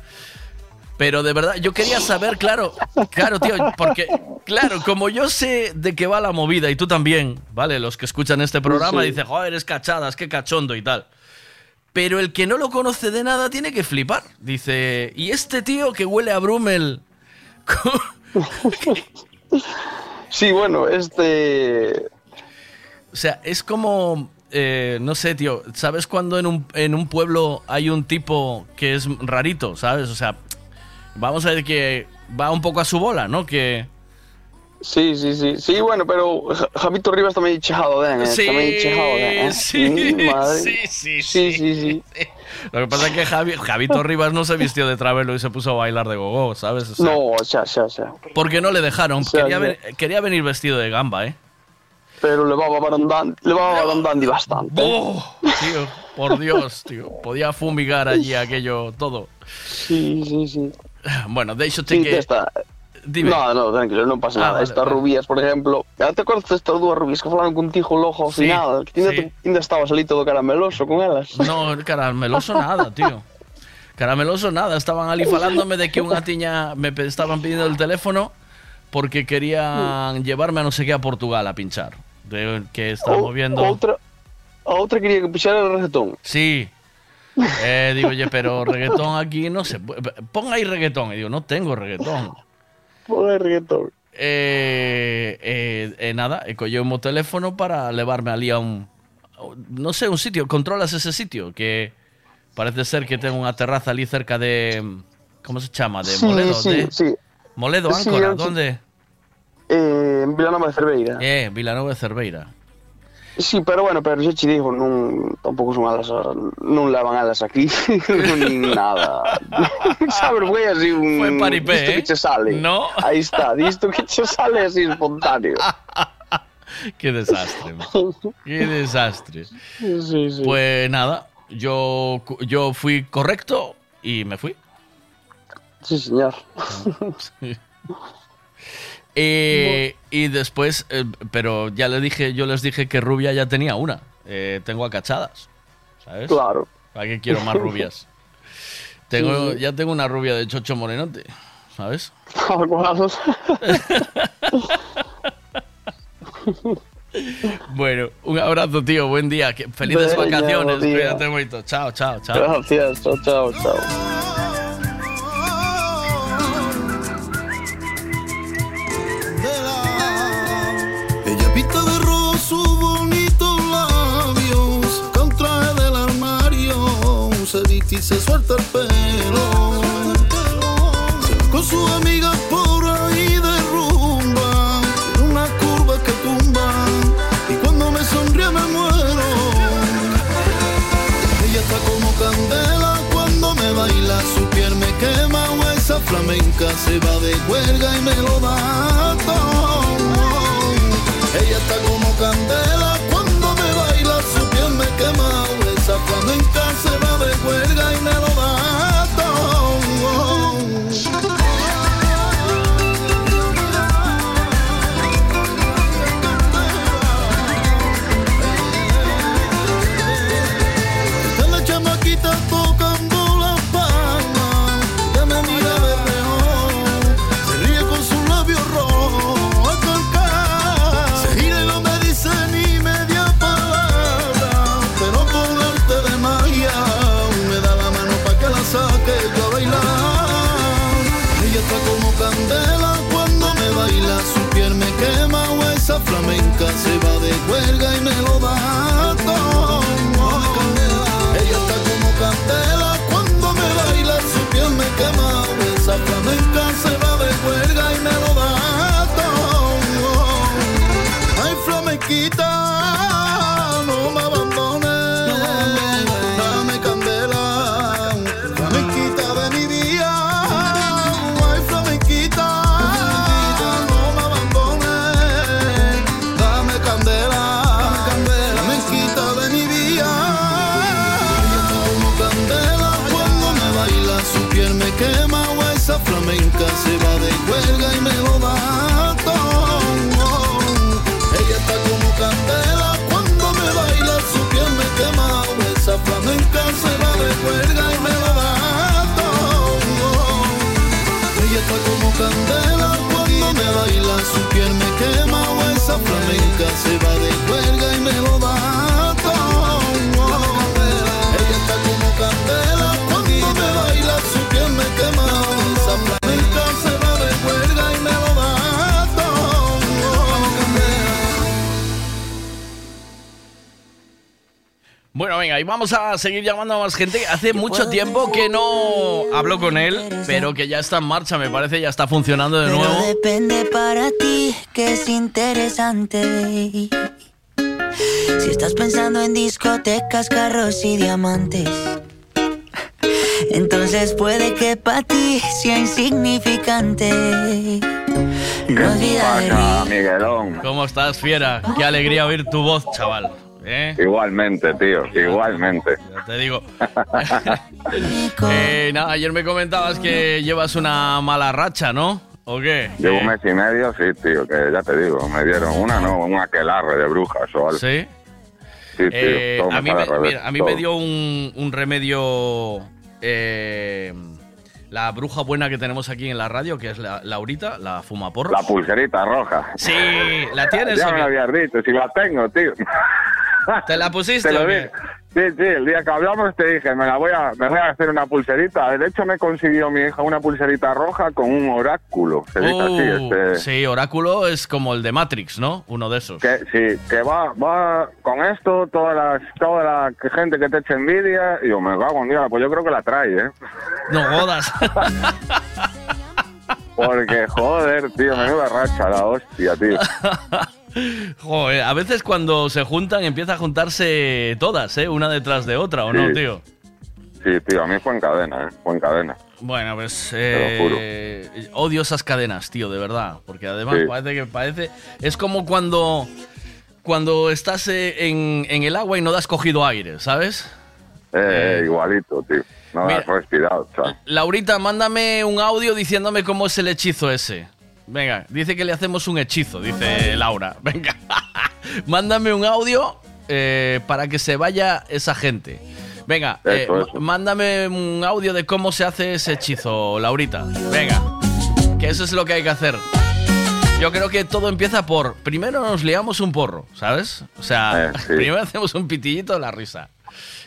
Pero de verdad, yo quería saber, claro, claro, tío, porque, claro, como yo sé de qué va la movida y tú también, ¿vale? Los que escuchan este programa Sí. dicen, joder, es cachadas, qué cachondo y tal. Pero el que no lo conoce de nada tiene que flipar. Dice, ¿y este tío que huele a Brummel? Sí, bueno, este... O sea, es como. eh, no sé, tío. ¿Sabes cuando en un, en un pueblo hay un tipo que es rarito, ¿sabes? O sea, vamos a ver que va un poco a su bola, ¿no? Que. Sí, sí, sí. Sí, bueno, pero Ja- Javito Rivas chejado ben, eh? Sí, ben, eh? sí, madre. sí, sí, sí, sí, sí. Lo que pasa es que Javi- Javito Rivas no se vistió de travelo y se puso a bailar de gogo, ¿sabes? O sea, No, xa, xa, xa. Porque no le dejaron. quería, ven- quería venir vestido de gamba, ¿eh? Pero levaba barandán, levaba barandandi bastante. ¡Oh! Tío, por Dios, tío. Podía fumigar allí aquello todo. Sí, sí, sí. Bueno, déixote Sí, que... esta... Dime. No, no, tranquilo, non pasa Ah, nada. vale, Estas vale. rubías, por exemplo, ¿ya te acordas destas dúas rubías que falaron contigo logo ao Sí, final? Que ainda, sí. ainda estabas ali todo carameloso con elas. No, carameloso nada, tío. Carameloso nada. Estaban ali falándome de que unha tiña... Me estaban pidiendo el teléfono porque querían llevarme a no sé qué a Portugal a pinchar. De, que estábamos viendo... Outra, outra quería que puxera el reggaetón. Sí. Eh, digo, oye, pero reggaetón aquí no se puede. Pon ahí reggaetón. Y digo, no tengo reggaetón. Pon el reggaetón. Eh, eh, eh, nada, e o meu teléfono para levarme ali a un no sé, un sitio, controlas ese sitio que parece ser que ten unha terraza ali cerca de como se chama, de Sí, Moledo, sí, de sí. Moledo Áncora. ¿dónde? Eh, en Vilanova de Cerveira. Eh, Vilanova de Cerveira. Sí, pero bueno, pero xa che digo, non, tampouco son alas, non levan alas aquí, nin nada. Sabes, foi así un... Fue paripé, disto que ¿eh? che sale. No. Aí está, disto que che sale así espontáneo. Qué desastre. Qué desastre. Sí, sí. Pues nada, yo, yo fui correcto y me fui. Sí, señor. Sí. Eh, y después, eh, pero ya le dije, yo les dije que rubia ya tenía una. Eh, tengo acachadas, ¿sabes? Claro. ¿Para qué quiero más rubias? Tengo, Sí. Ya tengo una rubia de chocho morenote, ¿sabes? Bueno, un abrazo, tío. Buen día. Felices Venga, vacaciones. Cuídate mucho. Chao, chao, chao. Gracias, chao, chao, chao. Viste y se suelta el pelo. Con sus amigas por ahí de rumba, en una curva que tumba, y cuando me sonríe me muero. Ella está como candela cuando me baila, su piel me quema o esa flamenca se va de huelga y me lo da. Se va de huelga y me lo da venga, y vamos a seguir llamando a más gente. Hace mucho tiempo que no hablo con él, pero que ya está en marcha, me parece, ya está funcionando de Pero nuevo. depende para ti que es interesante. Si estás pensando en discotecas, carros y diamantes, entonces puede que para ti sea insignificante. No olvides pasa, Miguelón? ¿Cómo estás, fiera? Qué alegría oír tu voz, chaval. ¿Eh? Igualmente, tío, igualmente. Ya te digo. Eh, nada, ayer me comentabas que llevas una mala racha, ¿no? ¿O qué? Llevo un mes y medio, sí, tío, que ya te digo, me dieron una, no, un aquelarre de brujas o algo. ¿Sí? Sí, tío, Eh, a mí, me, revés, mira, a mí me dio un, un remedio. eh, la bruja buena que tenemos aquí en la radio, que es la, Laurita, la fumaporros. La pulserita roja. Sí, ¿la tienes Ya me lo habías dicho, si la tengo, tío. ¿Te la pusiste Te lo dije. Sí, sí, el día que hablamos te dije, me la voy a, me voy a hacer una pulserita. De hecho, me consiguió mi hija una pulserita roja con un oráculo. Se dice así, Oh, este. Sí, oráculo es como el de Matrix, ¿no? Uno de esos. Que, sí, que va, va con esto, toda la, toda la gente que te eche envidia, y yo me cago en Dios, pues yo creo que la trae, ¿eh? No jodas. Porque, joder, tío, menuda racha, la hostia, tío. Joder, a veces cuando se juntan empieza a juntarse todas, ¿eh? Una detrás de otra, ¿o no, tío? Sí, tío, a mí fue en cadena, ¿eh? Fue en cadena. Bueno, pues Te lo juro. eh, odio esas cadenas, tío, de verdad. Porque además Sí. parece que parece. Es como cuando. Cuando estás eh, en, en el agua y no das cogido aire, ¿sabes? Eh, igualito, tío. No Mira. has respirado, chaval. Laurita, mándame un audio diciéndome cómo es el hechizo ese. Venga, dice que le hacemos un hechizo, dice Laura. Venga, mándame un audio eh, para que se vaya esa gente. Venga, eh, Eso, eso. mándame un audio de cómo se hace ese hechizo, Laurita. Venga, que eso es lo que hay que hacer. Yo creo que todo empieza por. Primero nos liamos un porro, ¿sabes? O sea, Eh, sí. primero hacemos un pitillito de la risa.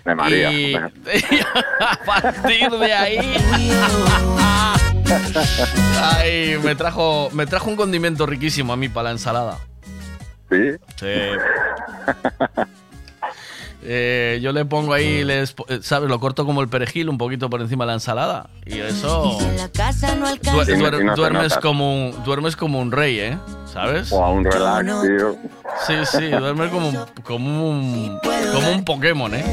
De María. Y a partir de ahí. Ay, me trajo, me trajo un condimento riquísimo a mí para la ensalada. ¿Sí? Sí. Eh, yo le pongo ahí, les, eh, ¿sabes? Lo corto como el perejil un poquito por encima de la ensalada. Y eso. La casa no du- alcanza. duer- Y no se duermes, como un, duermes como un rey, ¿eh? ¿Sabes? O a un relax, tío. Sí, sí, duermes como un, como un, como un Pokémon, ¿eh?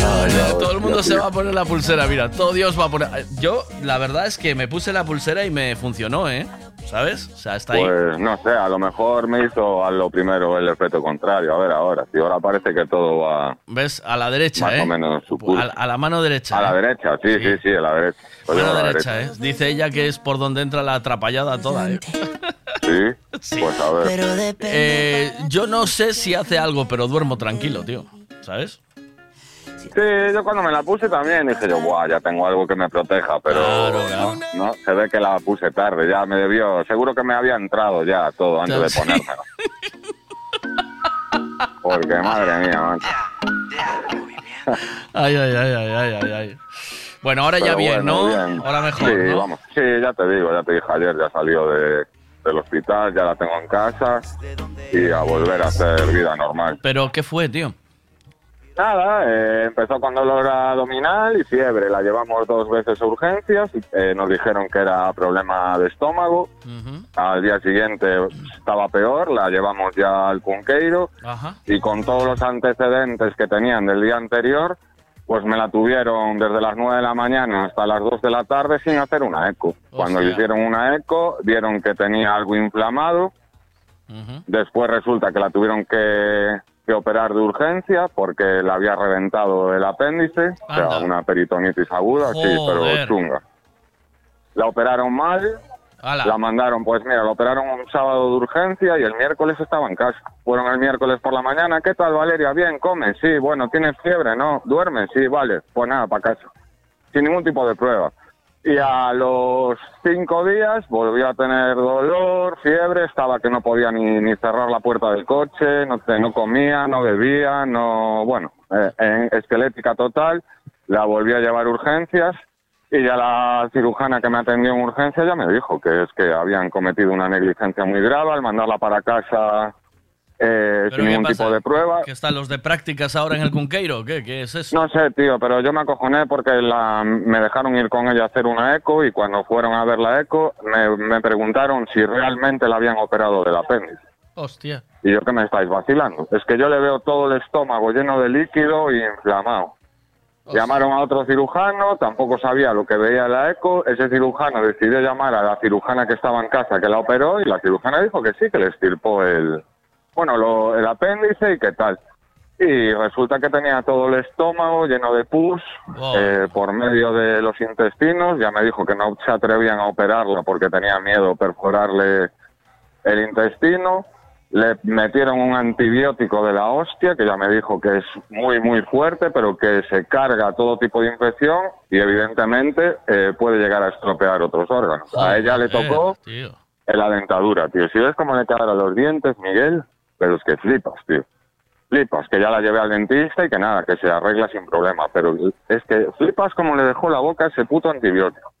Todo el mundo se va a poner la pulsera, mira, todo Dios va a poner. Yo, la verdad es que me puse la pulsera y me funcionó, ¿eh? ¿Sabes? O sea, está ahí. Pues no sé, a lo mejor me hizo a lo primero el efecto contrario. A ver ahora, si ahora parece que todo va ¿Ves? A la derecha, más ¿eh? o menos su A, a la mano derecha. A la ¿eh? derecha, sí, sí, sí, a la derecha. Pues a la derecha, ¿eh? Dice ella que es por donde entra la atrapallada toda, ¿eh? Sí, pues a ver. Eh, yo no sé si hace algo, pero duermo tranquilo, tío. ¿Sabes? Sí, yo cuando me la puse también dije yo, Buah, ya tengo algo que me proteja, pero no, no, se ve que la puse tarde, ya me debió, seguro que me había entrado ya todo antes de ponérmela. Porque madre mía, macho. Ay, ay, ay, ay, ay, ay, ay. Bueno, ahora ya bien, bueno, ¿no? bien. Ahora mejor, Sí, ¿no? vamos. Sí, ya te digo, ya te dije ayer, ya salió de, del hospital, ya la tengo en casa y a volver a hacer vida normal. Pero, ¿qué fue, tío? Nada, eh, empezó con dolor abdominal y fiebre. La llevamos dos veces a urgencias. y, eh, nos dijeron que era problema de estómago. Al día siguiente estaba peor. La llevamos ya al Cunqueiro. Ajá. Y con todos los antecedentes que tenían del día anterior, pues me la tuvieron desde las 9 de la mañana hasta las 2 de la tarde sin hacer una eco. Cuando le hicieron una eco, vieron que tenía algo inflamado. Después resulta que la tuvieron que, que operar de urgencia porque le había reventado el apéndice, o sea, una peritonitis aguda, sí, pero chunga. La operaron mal, Ala. la mandaron, pues mira, la operaron un sábado de urgencia y el miércoles estaba en casa. Fueron el miércoles por la mañana, ¿qué tal Valeria? Bien, come, sí, bueno, ¿tienes fiebre? No, duerme, sí, vale, pues nada, para casa. Sin ningún tipo de prueba. Y a los cinco días volvió a tener dolor, fiebre, estaba que no podía ni, ni cerrar la puerta del coche, no, no comía, no bebía, no, bueno, eh, en esquelética total. La volví a llevar urgencias y ya la cirujana que me atendió en urgencia ya me dijo que es que habían cometido una negligencia muy grave al mandarla para casa eh, ¿Pero sin qué ningún pasa? tipo de prueba. ¿Que están los de prácticas ahora en el Cunqueiro? ¿Qué? ¿Qué es eso? No sé, tío, pero yo me acojoné porque la, me dejaron ir con ella a hacer una eco y cuando fueron a ver la eco me, me preguntaron si realmente la habían operado del apéndice. Hostia. Y yo que me estáis vacilando. Es que yo le veo todo el estómago lleno de líquido y inflamado. Llamaron a otro cirujano, tampoco sabía lo que veía la eco. Ese cirujano decidió llamar a la cirujana que estaba en casa que la operó y la cirujana dijo que sí, que le estirpó el, bueno, lo- el apéndice y qué tal. Y resulta que tenía todo el estómago lleno de pus eh, por medio de los intestinos. Ya me dijo que no se atrevían a operarla porque tenía miedo perforarle el intestino. Le metieron un antibiótico de la hostia, que ya me dijo que es muy, muy fuerte, pero que se carga todo tipo de infección y evidentemente eh, puede llegar a estropear otros órganos. a ella le tocó Tío. en la dentadura, tío. Si ves cómo le quedaron los dientes, Miguel, pero es que flipas, tío. Flipas, que ya la llevé al dentista y que nada, que se arregla sin problema. Pero es que flipas como le dejó la boca ese puto antibiótico.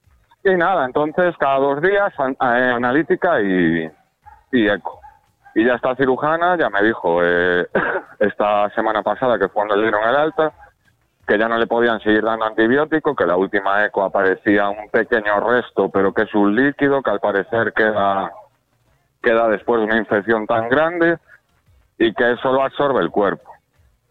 Y nada, entonces cada dos días eh, analítica y, y eco. Y ya esta cirujana ya me dijo eh, esta semana pasada que fue cuando le dieron el alta que ya no le podían seguir dando antibiótico, que la última eco aparecía un pequeño resto, pero que es un líquido que al parecer queda, queda después de una infección tan grande y que eso lo absorbe el cuerpo.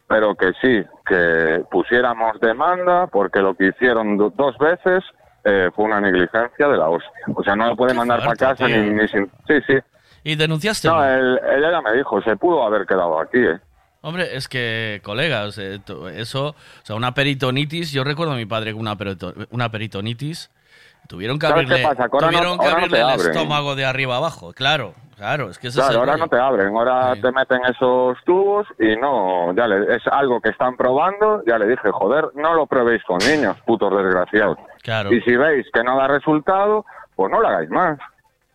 Pero que sí, que pusiéramos demanda porque lo que hicieron do- dos veces eh, fue una negligencia de la hostia. O sea, no lo puede mandar para casa ni, tío. ni sin... Sí, sí. ¿Y denunciaste? No, él- ella ya me dijo, se pudo haber quedado aquí, ¿eh? Hombre, es que, colegas, eh, to- eso, o sea, una peritonitis, yo recuerdo a mi padre con una, perito- una peritonitis, tuvieron que ¿Sabes abrirle, no- tuvieron que no abrirle el abren. estómago de arriba abajo, claro, claro, es que ese es Claro, el ahora rollo. no te abren, ahora te meten esos tubos y no, ya le, es algo que están probando, ya le dije, joder, no lo probéis con niños, putos desgraciados. Claro. Y si veis que no da resultado, pues no lo hagáis más.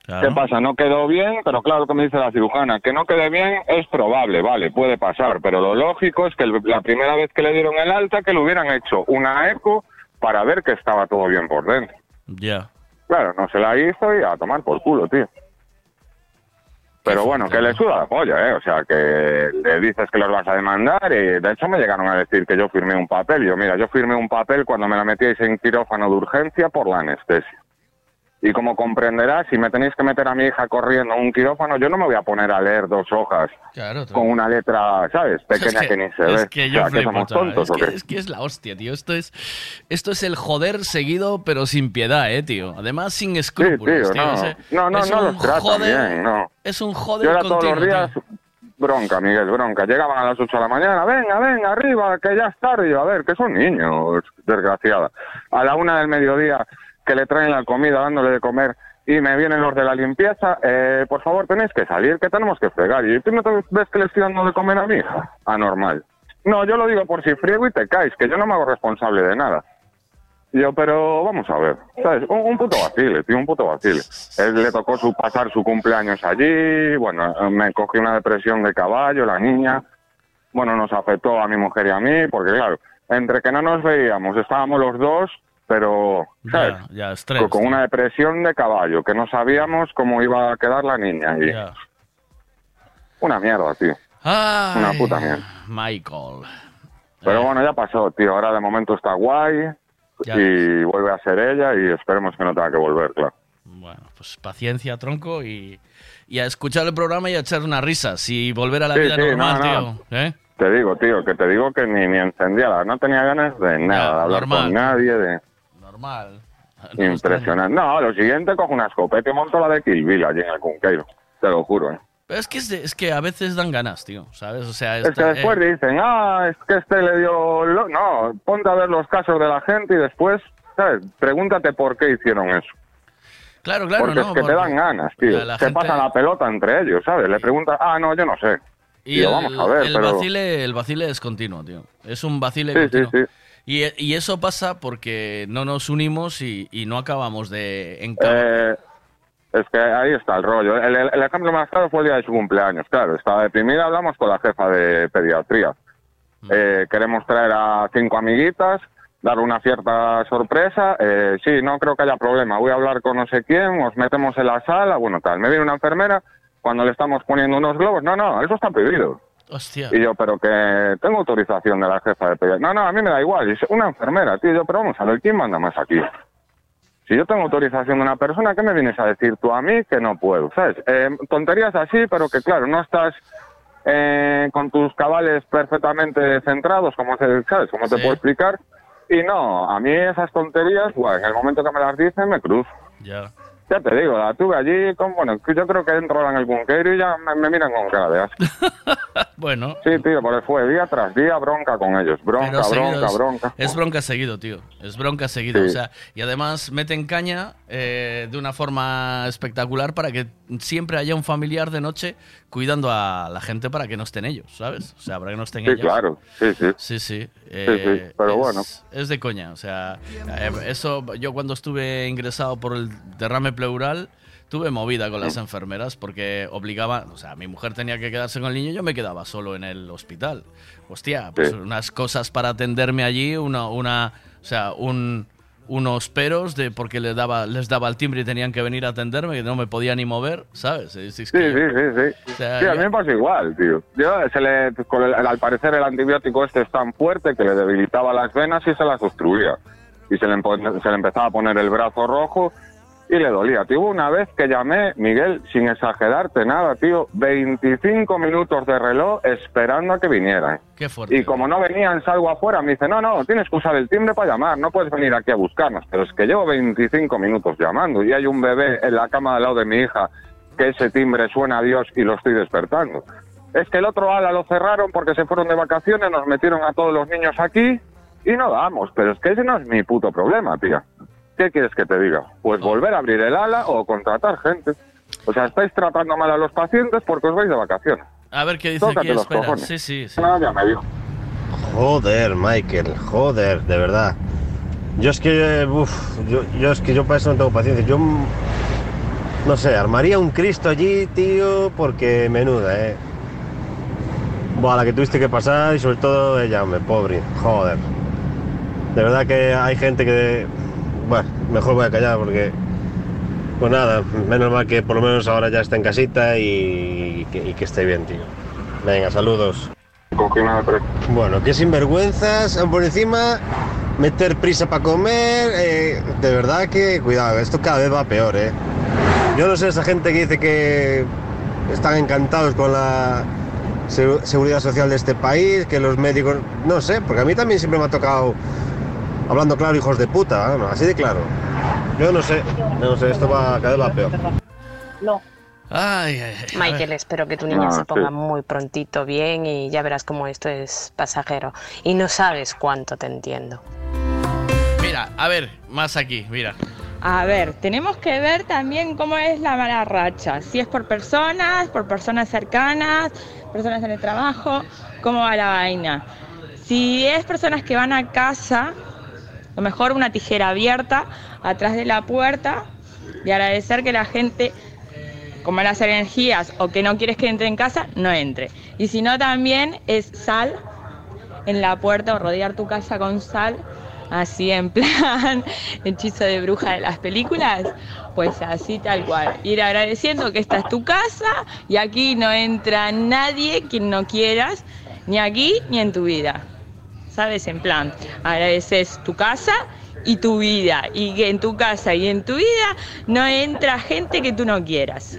Claro. ¿Qué pasa? No quedó bien, pero claro que me dice la cirujana, que no quede bien es probable, vale, puede pasar, pero lo lógico es que el- la primera vez que le dieron el alta, que le hubieran hecho una eco para ver que estaba todo bien por dentro. Ya. Claro, no se la hizo y a tomar por culo, tío. Pero bueno, que le suda la polla, ¿eh? O sea, que le dices que los vas a demandar y de hecho me llegaron a decir que yo firmé un papel. Y yo, mira, yo firmé un papel cuando me la metíais en quirófano de urgencia por la anestesia. Y como comprenderás, si me tenéis que meter a mi hija corriendo en un quirófano, yo no me voy a poner a leer dos hojas Claro, con una letra, ¿sabes? Pequeña es que, ni se ve. es que yo o sea, que flipo, somos chaval, tontos es o que, qué? es que es la hostia, tío. Esto es, esto es el joder seguido, pero sin piedad, eh, tío. Además, sin escrúpulos, tío, tío. no. No, no, es no los joder- bien, no. Es un Yo joder era todos los días tío. bronca, Miguel, bronca. Llegaban a las 8 de la mañana, venga, venga, arriba, que ya es tarde. Y yo, a ver, que son niños, desgraciada. A la una del mediodía, que le traen la comida dándole de comer y me vienen los de la limpieza, eh, por favor, tenéis que salir, que tenemos que fregar. Y tú no te ves que le estoy dando de comer a mi hija. Anormal. No, yo lo digo por si friego y te caes, que yo no me hago responsable de nada. Yo, pero vamos a ver, ¿sabes? Un, un puto vacile, tío, un puto vacile. Él le tocó su, pasar su cumpleaños allí, bueno, me cogí una depresión de caballo, la niña. Bueno, nos afectó a mi mujer y a mí, porque claro, entre que no nos veíamos, estábamos los dos, pero, ¿sabes? Ya, ya, estrés. con, una depresión de caballo, que no sabíamos cómo iba a quedar la niña. Y Ya. Una mierda, tío. Ay, Una puta mierda. Michael. Pero bueno, ya pasó, tío. Ahora de momento está guay Ya y vuelve a ser ella y esperemos que no tenga que volver, claro. Bueno, pues paciencia, tronco, y, y a escuchar el programa y a echar unas risas y volver a la Sí, vida sí, normal, no, no. tío. ¿eh? Te digo, tío, que te digo que ni, ni encendía, no tenía ganas de nada, de hablar normal. con nadie, de Normal. impresionante. No, lo siguiente cojo una escopeta y monto la de Kill Bill allí en el Cunqueiro, te lo juro, ¿eh? Pero es que, es, de- es que a veces dan ganas, tío, ¿sabes? O sea, Es que después eh, dicen, ah, es que este le dio... lo-". No, ponte a ver los casos de la gente y después, ¿sabes? Pregúntate por qué hicieron eso. claro, claro, porque ¿no? es que Porque- te dan ganas, tío. Se gente- pasa la pelota entre ellos, ¿sabes? Le preguntas, ah, no, yo no sé. Y Tío, el, vamos a ver, el pero... vacile, el vacile es continuo, tío. Es un vacile Sí, sí, continuo. sí. Y, y eso pasa porque no nos unimos y, y no acabamos de encajar. Eh, es que ahí está el rollo. El, el- el ejemplo más claro fue el día de su cumpleaños. Claro, estaba deprimida. Hablamos con la jefa de pediatría. Eh, queremos traer a cinco amiguitas, dar una cierta sorpresa. Eh, sí, no creo que haya problema. Voy a hablar con no sé quién, os metemos en la sala, bueno, tal. Me viene una enfermera cuando le estamos poniendo unos globos. No, no, eso está prohibido. Hostia. Y yo, pero que tengo autorización de la jefa de pediatría. No, no, a mí me da igual. Dice, una enfermera, tío. Yo, pero vamos a ver, ¿quién manda más aquí? Si yo tengo autorización de una persona, ¿qué me vienes a decir tú a mí que no puedo? ¿Sabes? Eh, tonterías así, pero que claro, no estás eh, con tus cabales perfectamente centrados, como se, ¿sabes? Como te Sí. puedo explicar. Y no, a mí esas tonterías, bueno, en el momento que me las dicen, me cruzo. Ya. Ya te digo, la tuve allí, con, bueno, yo creo que entro en el bunker y ya me, me miran con cara de asco. Bueno. Sí, tío, porque fue día tras día bronca con ellos. Bronca, Pero bronca, es- bronca. Es bronca seguido, tío. Es bronca seguido. Sí. O sea, y además meten caña eh, de una forma espectacular para que siempre haya un familiar de noche cuidando a la gente para que no estén ellos, ¿sabes? O sea, para que no estén Sí, ellos. claro, sí, sí. Sí, sí. sí, Eh, pero es- bueno. Es de coña. O sea, eh, eso, yo cuando estuve ingresado por el derrame pleural, tuve movida con las enfermeras porque obligaban, o sea, mi mujer tenía que quedarse con el niño y yo me quedaba solo en el hospital. Hostia, pues unas cosas para atenderme allí, una, una o sea, un, unos peros de porque les daba, les daba el timbre y tenían que venir a atenderme, que no me podía ni mover, ¿sabes? Es- es Sí, que- sí, sí, sí. O sea, sí, a mí me pasa igual, tío. Yo, se le, con el- al parecer el antibiótico este es tan fuerte que le debilitaba las venas y se las obstruía. Y se le, se le empezaba a poner el brazo rojo y le dolía. Tío, hubo una vez que llamé, Miguel, sin exagerarte nada, tío, 25 minutos de reloj esperando a que vinieran. Qué fuerte. Y como no venían, salgo afuera, me dice, no, no, tienes que usar el timbre para llamar, no puedes venir aquí a buscarnos. Pero es que llevo 25 minutos llamando y hay un bebé en la cama al lado de mi hija que ese timbre suena a Dios y lo estoy despertando. Es que el otro ala lo cerraron porque se fueron de vacaciones, nos metieron a todos los niños aquí y no damos. Pero es que ese no es mi puto problema, tía. ¿Qué quieres que te diga? Pues volver a abrir el ala o contratar gente. O sea, estáis tratando mal a los pacientes porque os vais de vacaciones. A ver qué dice Tócate aquí, los espera. cojones. Sí, sí, sí. No, ya me dijo. Joder, Michael, joder, de verdad. Yo es que, uf, yo, yo es que yo para eso no tengo paciencia. Yo, no sé, armaría un Cristo allí, tío, porque menuda, eh. Buah, la que tuviste que pasar y sobre todo ella, hombre, pobre, joder. De verdad que hay gente que, bueno, mejor voy a callar porque, pues nada, menos mal que por lo menos ahora ya está en casita y, que, y que esté bien, tío. Venga, saludos. Bueno, qué sinvergüenzas, por encima, meter prisa para comer, eh, de verdad que cuidado, esto cada vez va peor, ¿eh? Yo no sé esa gente que dice que están encantados con la se- seguridad social de este país, que los médicos, no sé, porque a mí también siempre me ha tocado, hablando claro, hijos de puta, vamos, así de claro. Yo no sé, no sé, esto va cada vez va peor. No. Ay, ay, ay. Michael, espero que tu niña se ponga sí. muy prontito bien y ya verás cómo esto es pasajero. Y no sabes cuánto te entiendo. Mira, a ver, más aquí, mira. A ver, tenemos que ver también cómo es la mala racha. Si es por personas, por personas cercanas, personas en el trabajo, cómo va la vaina. Si es personas que van a casa, lo mejor una tijera abierta atrás de la puerta y agradecer que la gente, con malas energías o que no quieres que entre en casa, no entre. Y si no, también es sal en la puerta o rodear tu casa con sal, así en plan hechizo de bruja de las películas, pues así tal cual. Ir agradeciendo que esta es tu casa y aquí no entra nadie quien no quieras, ni aquí ni en tu vida. ¿Sabes? En plan, agradeces tu casa y tu vida, y que en tu casa y en tu vida no entra gente que tú no quieras.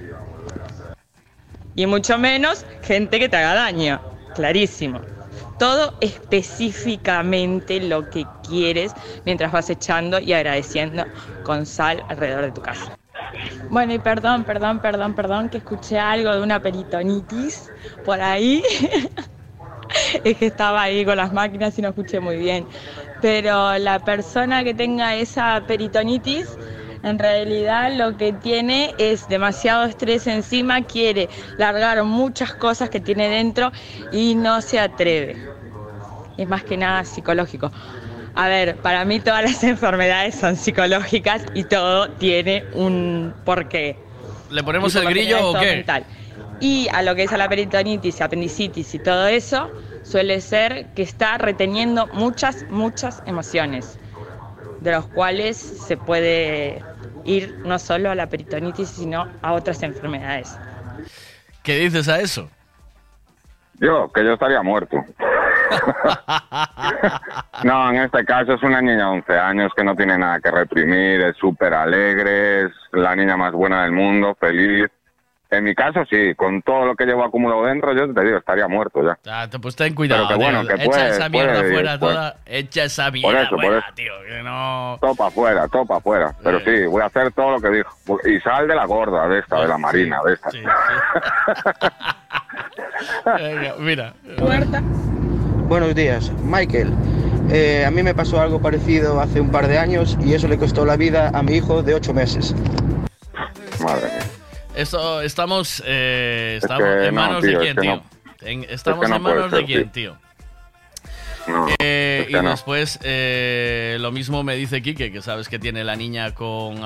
Y mucho menos gente que te haga daño. Clarísimo. Todo específicamente lo que quieres mientras vas echando y agradeciendo con sal alrededor de tu casa. Bueno, y perdón, perdón, perdón, perdón, que escuché algo de una peritonitis por ahí. es que estaba ahí con las máquinas y no escuché muy bien. Pero la persona que tenga esa peritonitis, en realidad lo que tiene es demasiado estrés encima, quiere largar muchas cosas que tiene dentro y no se atreve. Es más que nada psicológico. A ver, para mí todas las enfermedades son psicológicas y todo tiene un porqué. ¿Le ponemos el grillo o qué? mental. Y a lo que es a la peritonitis, apendicitis y todo eso, suele ser que está reteniendo muchas, muchas emociones, de los cuales se puede ir no solo a la peritonitis, sino a otras enfermedades. ¿Qué dices a eso? Yo, que yo estaría muerto. no, en este caso es una niña de 11 años que no tiene nada que reprimir, es súper alegre, es la niña más buena del mundo, feliz. En mi caso, sí, con todo lo que llevo acumulado dentro, yo te digo, estaría muerto ya. Ah, pues ten cuidado. Pero que bueno, tío. que echa puede- esa mierda puede, fuera puede. toda. Echa esa Por mierda eso, por fuera, eso. tío. Que no. Topa afuera, topa afuera. Pero sí, voy a hacer todo lo que dijo. Y sal de la gorda, de esta, de la marina, de esta. Venga, mira. Buenos días, Michael. Eh, a mí me pasó algo parecido hace un par de años y eso le costó la vida a mi hijo de ocho meses. Madre mía. Esto, estamos, eh, Es estamos que en no, manos tío, de es quién, que tío. no. En- estamos Es que no en manos de quién, tío. Eh, y después eh, lo mismo me dice Quique, que sabes que tiene la niña con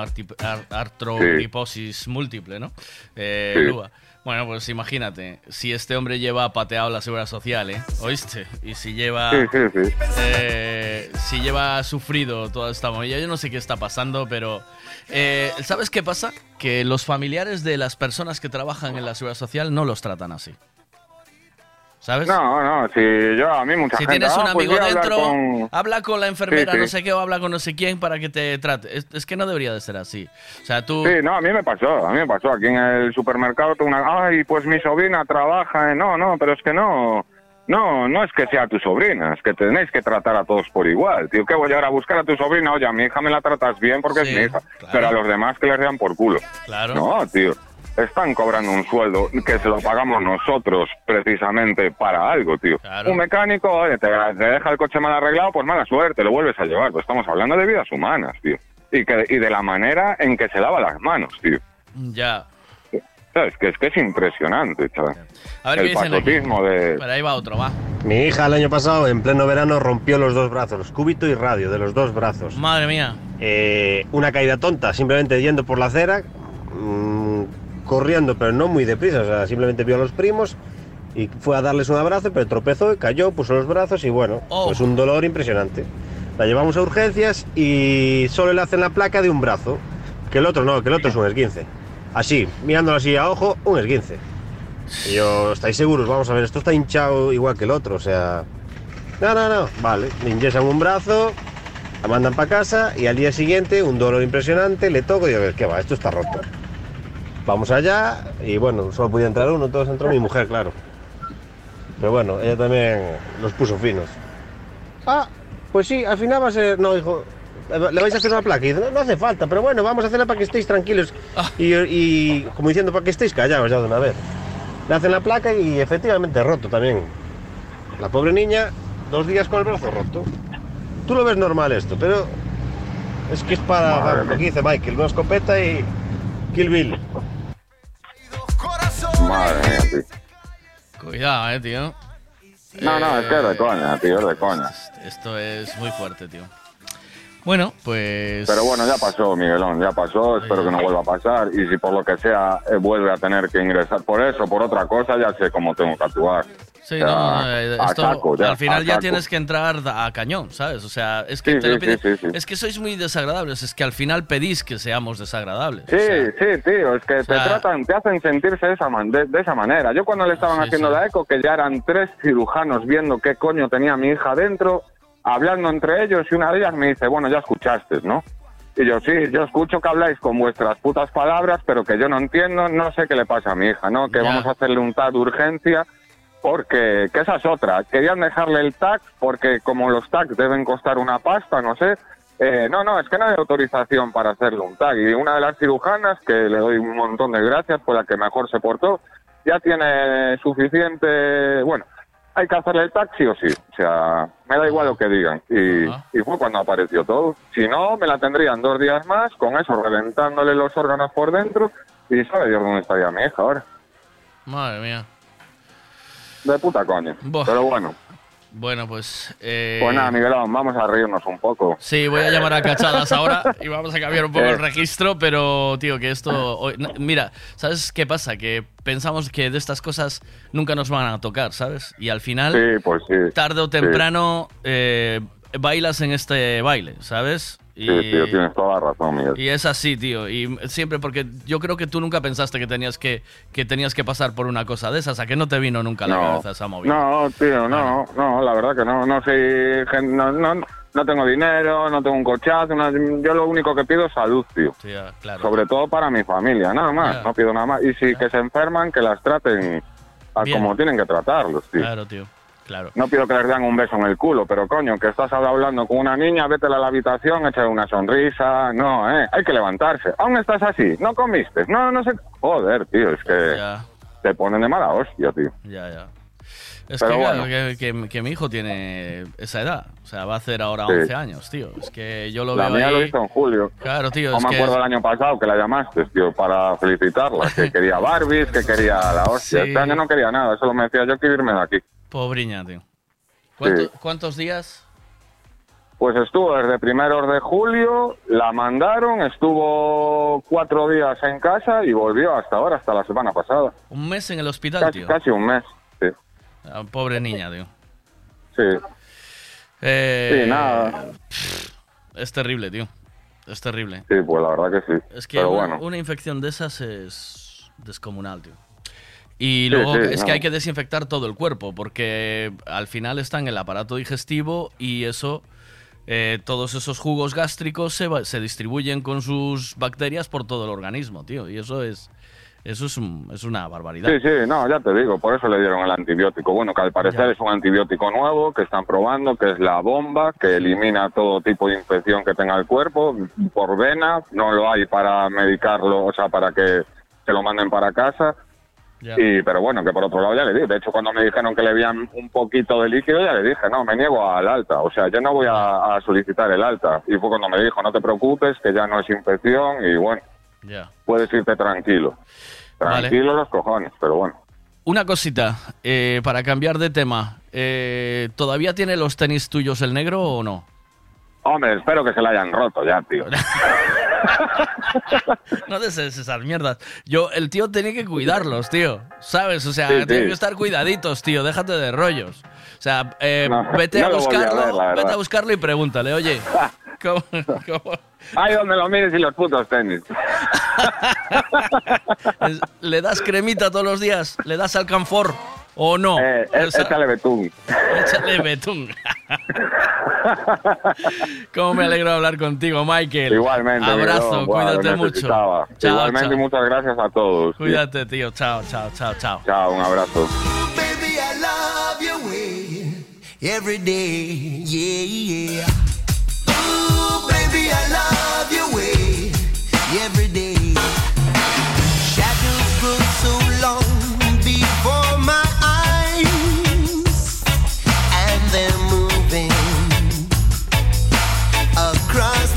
artrogriposis múltiple, ¿no? Eh, Sí. Lua. Bueno, pues imagínate, si este hombre lleva pateado la seguridad social, ¿eh? ¿Oíste? Y si lleva... Sí, sí, sí. eh, si lleva sufrido toda esta movida, yo no sé qué está pasando, pero... eh, ¿Sabes qué pasa? Que los familiares de las personas que trabajan en la seguridad social no los tratan así. ¿Sabes? No, no, si yo a mí mucha Si gente... tienes un "Ah, pues amigo dentro, con-". habla con la enfermera, Sí, sí. no sé qué, o habla con no sé quién para que te trate. Es, es que no debería de ser así. O sea, tú... Sí, no, a mí me pasó, a mí me pasó. Aquí en el supermercado tengo una... Ay, pues mi sobrina trabaja. No, no, pero es que no... No, no es que sea tu sobrina, es que tenéis que tratar a todos por igual. Tío, ¿qué voy ahora a buscar a tu sobrina? Oye, a mi hija me la tratas bien porque Sí, es mi hija. Pero a los demás que les dan por culo. Claro. No, tío. Están cobrando un sueldo que se lo pagamos nosotros precisamente para algo, tío. Un mecánico, oye, te, te deja el coche mal arreglado, pues mala suerte, lo vuelves a llevar. Pues estamos hablando de vidas humanas, tío. Y, que, y de la manera en que se lava las manos, tío. Ya. ¿Sabes? Que es que es impresionante, chaval. A ver qué el pasotismo de... Pero ahí va otro, va. Mi hija el año pasado, en pleno verano, rompió los dos brazos, cúbito y radio, de los dos brazos. Madre mía. Eh, una caída tonta, simplemente yendo por la acera, mm, corriendo, pero no muy deprisa, o sea, simplemente vio a los primos y fue a darles un abrazo, pero tropezó y cayó, puso los brazos y bueno, pues un dolor impresionante. La llevamos a urgencias y solo le hacen la placa de un brazo, que el otro no, que el otro es un esguince. Así, mirándolo así a ojo, un esguince. Y yo, ¿estáis seguros? Vamos a ver, esto está hinchado igual que el otro, o sea... No, no, no, vale, le ingresan un brazo, la mandan para casa y al día siguiente un dolor impresionante, le toco y digo, ¿qué va? Esto está roto. Vamos allá y bueno, solo podía entrar uno, entonces entró mi mujer, claro. Pero bueno, ella también los puso finos. Ah, pues sí, al final va a ser... No, hijo, le vais a hacer una placa. Y dice, no, no hace falta, pero bueno, vamos a hacerla para que estéis tranquilos. Y, y como diciendo, para que estéis callados ya de una vez. Le hacen la placa y efectivamente roto también. La pobre niña, dos días con el brazo roto. Tú lo ves normal esto, pero es que es para, para lo que dice Michael, una escopeta y Kill Bill. Madre mía, tío. Cuidado, eh, tío. No, no, es que es de coña, tío, es de coña. Esto es muy fuerte, tío. Bueno, pues... Pero bueno, ya pasó, Miguelón, ya pasó, espero que no vuelva a pasar. Y si por lo que sea eh, vuelve a tener que ingresar por eso, por otra cosa, ya sé cómo tengo que actuar. Sí, no, no, eh, esto, ya, al final ya tienes que entrar a cañón, ¿sabes? O sea, es que Sí, te lo sí, piden- sí, es que sois muy desagradables, es que al final pedís que seamos desagradables. Sí, sí, tío, es que te sea- tratan, te hacen sentirse de esa, man- de, de esa manera. Yo cuando le estaban haciendo la eco, que ya eran tres cirujanos viendo qué coño tenía mi hija dentro, hablando entre ellos, y una de ellas me dice, bueno, ya escuchaste, ¿no? Y yo, sí, yo escucho que habláis con vuestras putas palabras, pero que yo no entiendo, no sé qué le pasa a mi hija, ¿no? Que Ya. vamos a hacerle un TAC de urgencia, porque, que esa es otra. Querían dejarle el TAC, porque como los TAC deben costar una pasta, no sé, eh, no, no, es que no hay autorización para hacerle un tag. Y una de las cirujanas, que le doy un montón de gracias, fue la que mejor se portó, ya tiene suficiente. Bueno, hay que hacerle el tag sí o sí. O sea, me da igual lo que digan. Y, y fue cuando apareció todo. Si no, me la tendrían dos días más, con eso reventándole los órganos por dentro. Y sabe Dios dónde estaría mi hija ahora. Madre mía. De puta coña. Pero bueno, Bueno, pues... eh, pues nada, Miguelón, vamos a reírnos un poco. Sí, voy a llamar a Cachadas ahora y vamos a cambiar un poco Eh. el registro, pero tío, que esto... hoy- mira, ¿sabes qué pasa? Que pensamos que de estas cosas nunca nos van a tocar, ¿sabes? Y al final, Sí, pues sí. tarde o Sí. temprano, eh, bailas en este baile, ¿sabes? Y, Sí, tío, tienes toda la razón, Miguel. y es así, tío. Y siempre porque yo creo que tú nunca pensaste que tenías que, que tenías que pasar por una cosa de esas, a que no te vino nunca a la No. cabeza esa movida. No, tío, no, no, la verdad que no, no soy, no, no, no tengo dinero, no tengo un cochazo, no- yo lo único que pido es salud, tío. Sí, ah, claro. Sobre todo para mi familia, nada más, no pido nada más. Y si que se enferman, que las traten a como tienen que tratarlos, tío. Claro, tío. Claro. No pido que les den un beso en el culo, pero coño, que estás hablando con una niña, vete a la habitación, échale una sonrisa. No, eh, hay que levantarse. Aún estás así, no comiste, no, no sé. Joder, tío, es que Ya. te ponen de mala hostia, tío. Ya, ya. Es Pero que, claro, bueno. que, que- que mi hijo tiene esa edad. O sea, va a hacer ahora Sí. 11 años, tío. Es que yo lo La veo mía ahí. lo hizo en julio. Claro, tío. No es me que acuerdo el año pasado que la llamaste, tío, para felicitarla. Que quería Barbies, que quería la hostia. Sí. Este año no quería nada, solo me decía yo quiero irme de aquí. Pobriña, tío. ¿Cuánto- Sí. ¿Cuántos días? Pues estuvo desde primeros de julio, la mandaron, estuvo cuatro días en casa y volvió hasta ahora, hasta la semana pasada. Un mes en el hospital, Casi, tío. casi un mes, sí. Ah, Pobre niña, tío. Sí. Eh, Sí, nada. Es terrible, tío. Es terrible. Sí, pues la verdad que sí. Es que Pero una, bueno. una infección de esas es descomunal, tío. Y Sí, luego sí, es no. que hay que desinfectar todo el cuerpo, porque al final está en el aparato digestivo y eso, eh, todos esos jugos gástricos se, va- se distribuyen con sus bacterias por todo el organismo, tío. Y eso es, eso es, un- es una barbaridad. Sí, sí, no, ya te digo, por eso le dieron el antibiótico. Bueno, que al parecer es un antibiótico nuevo que están probando, que es la bomba, que elimina todo tipo de infección que tenga el cuerpo por vena. No lo hay para medicarlo, o sea, para que se lo manden para casa. Y, pero bueno, que por otro lado ya le dije. De hecho, cuando me dijeron que le habían un poquito de líquido, ya le dije, no, me niego al alta. O sea, yo no voy a, a solicitar el alta. Y fue cuando me dijo, no te preocupes, que ya no es infección y bueno, Ya. puedes irte tranquilo. Vale. Tranquilo los cojones, pero bueno. Una cosita, eh, para cambiar de tema. eh, ¿Todavía tiene los tenis tuyos el negro o no? Hombre, espero que se la hayan roto ya, tío. No desees esas mierdas. Yo, el tío tenía que cuidarlos, tío. ¿Sabes? O sea, Sí, tienen sí. que estar cuidaditos, tío. Déjate de rollos. O sea, eh, No, vete no a buscarlo, ver, vete a buscarlo y pregúntale, oye, ¿cómo, cómo- Ahí donde lo mires y los putos tenis. ¿le das cremita todos los días? ¿Le das alcanfor o no? Eh, eh, Esa- échale betún. Échale betún. Cómo me alegro de hablar contigo, Michael. Igualmente. Abrazo, cuídate mucho. Chao, Igualmente, chao. muchas gracias a todos. Cuídate, tío. Chao, chao, chao, chao. Chao, un abrazo. Baby, I love your way every day. Yeah, yeah. Ooh, baby, I love your way every day.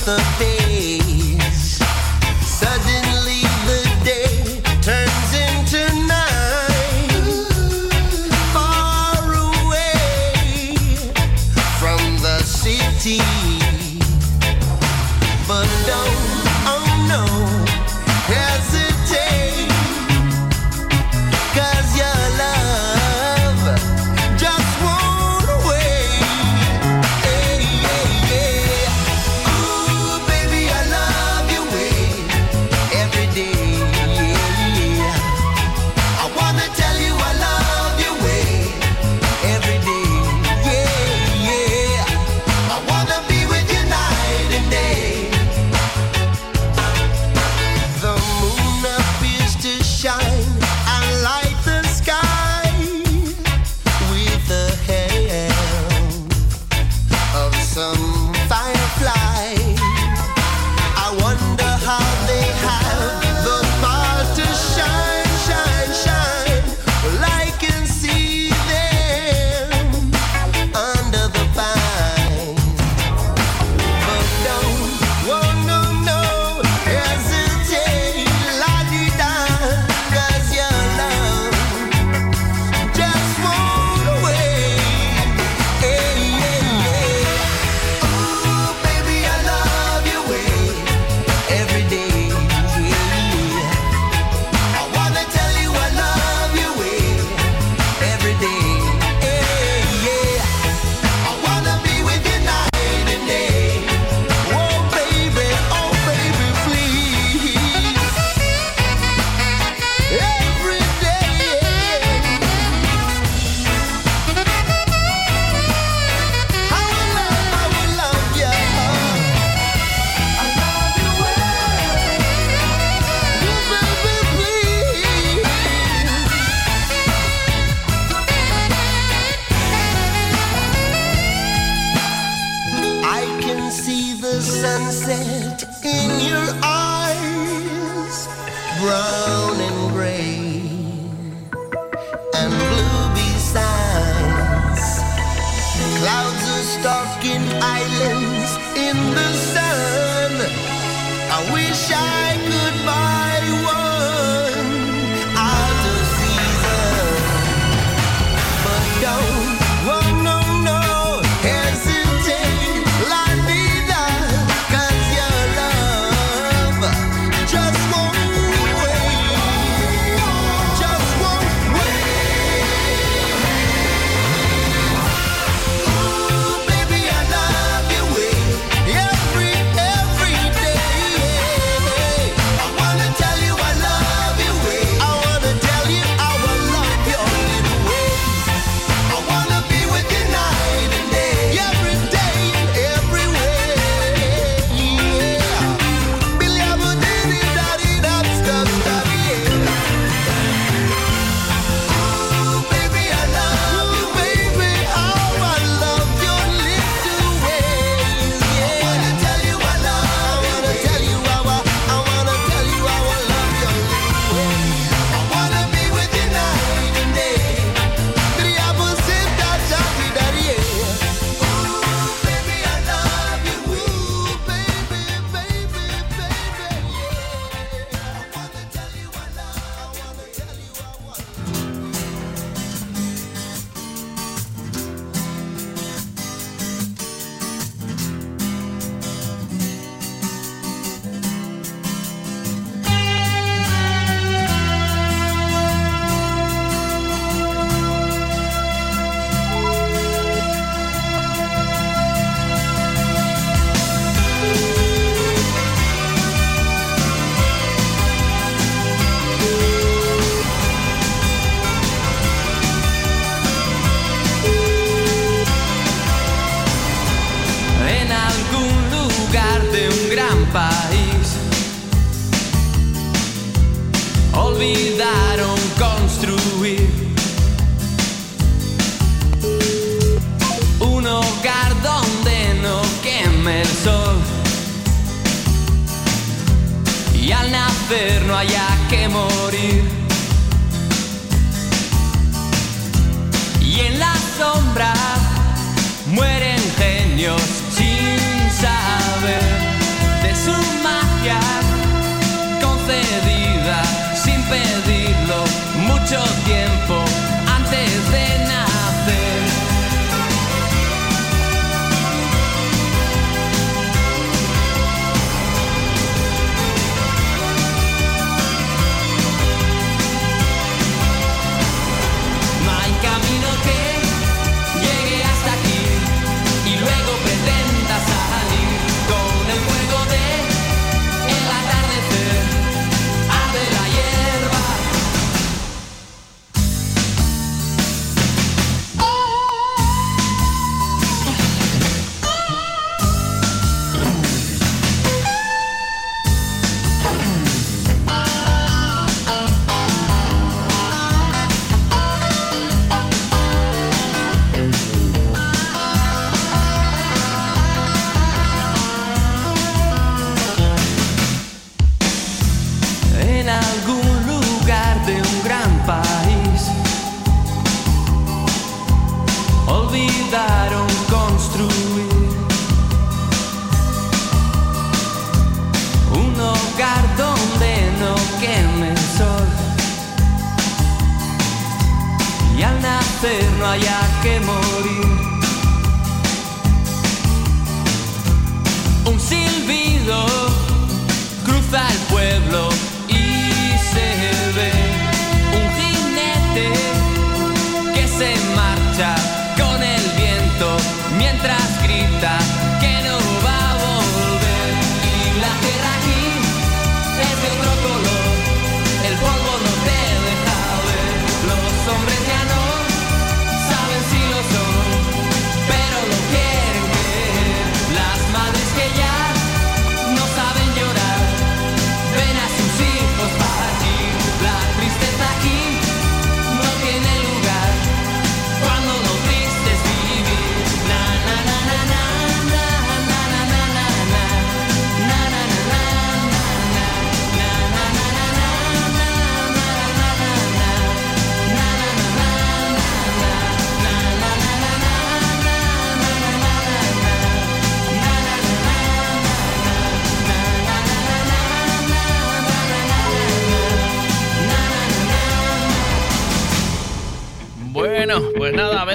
The page.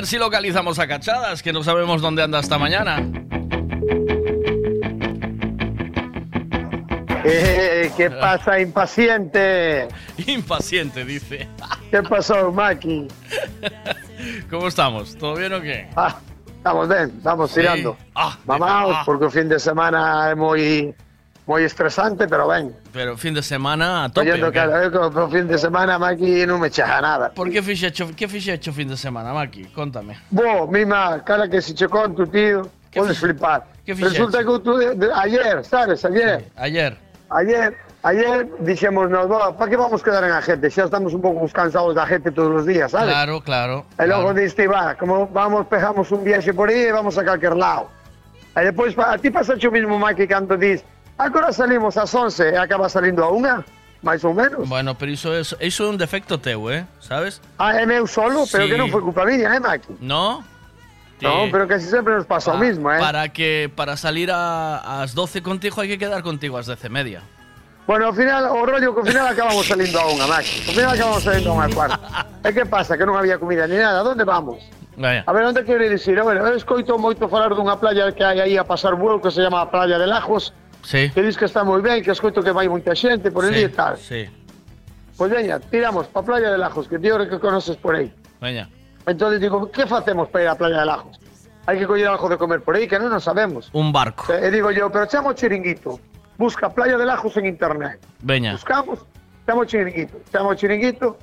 Ver si localizamos a Cachadas, que no sabemos dónde anda hasta mañana. Eh, ¿Qué pasa, impaciente? Impaciente, dice. ¿Qué pasó, Maki? ¿Cómo estamos? ¿Todo bien o qué? Ah, estamos bien, estamos Sí. tirando. Ah, Mamaos, ah. porque el fin de semana muy, muy estresante, pero ven. Pero fin de semana a tope. Oyendo que el fin de semana, Maki, no me echa nada. ¿Por qué fixe hecho, qué fixe hecho fin de semana, Maki? Contame. Vos, misma, cara que se chocó con tu tío, puedes flipar. qué? Resulta que tú, de- de- ayer, ¿sabes? Ayer. Ayer. Ayer, ayer dijimos, no, ¿para qué vamos a quedar en la gente? Ya estamos un poco cansados de la gente todos los días, ¿sabes? Claro, claro. Y luego dijiste, va, como vamos, pegamos un viaje por ahí y vamos a cualquier lado. Y después, a ti pasa lo mismo, Mike, cuando dices, ahora salimos a las 11 y acaba saliendo a una, más o menos. Bueno, pero é, iso é un defecto teu, eh? Sabes? Ah, é meu solo, pero Sí. que non foi culpa mía, eh, Maki? No? No, pero casi siempre nos pasa lo mismo, eh. Para que para salir a, as 12 contigo hai que quedar contigo ás 10 e media. Bueno, ao final, o rollo que ao final acabamos salindo a unha, Maki. Ao final acabamos salindo a unha cuarta. E que pasa? Que non había comida ni nada. Donde vamos? Vaya. A ver, onde quere dicir? Bueno, eu escoito moito falar dunha playa que hai aí a pasar vuelo que se chama a Playa de Lajos, Sí. que dis que está moi ben, que escoito que vai moita xente por ali e tal. Sí. Pois veña, tiramos pa Playa de Lajos, que tío que conoces por aí. Veña. Entonces digo, que facemos para ir a Playa de Lajos? Hai que coller algo de comer por aí, que non nos sabemos. Un barco. E digo yo, pero chamo chiringuito. Busca Playa de Lajos en internet. Veña. Buscamos, chamo chiringuito. Chamo chiringuito,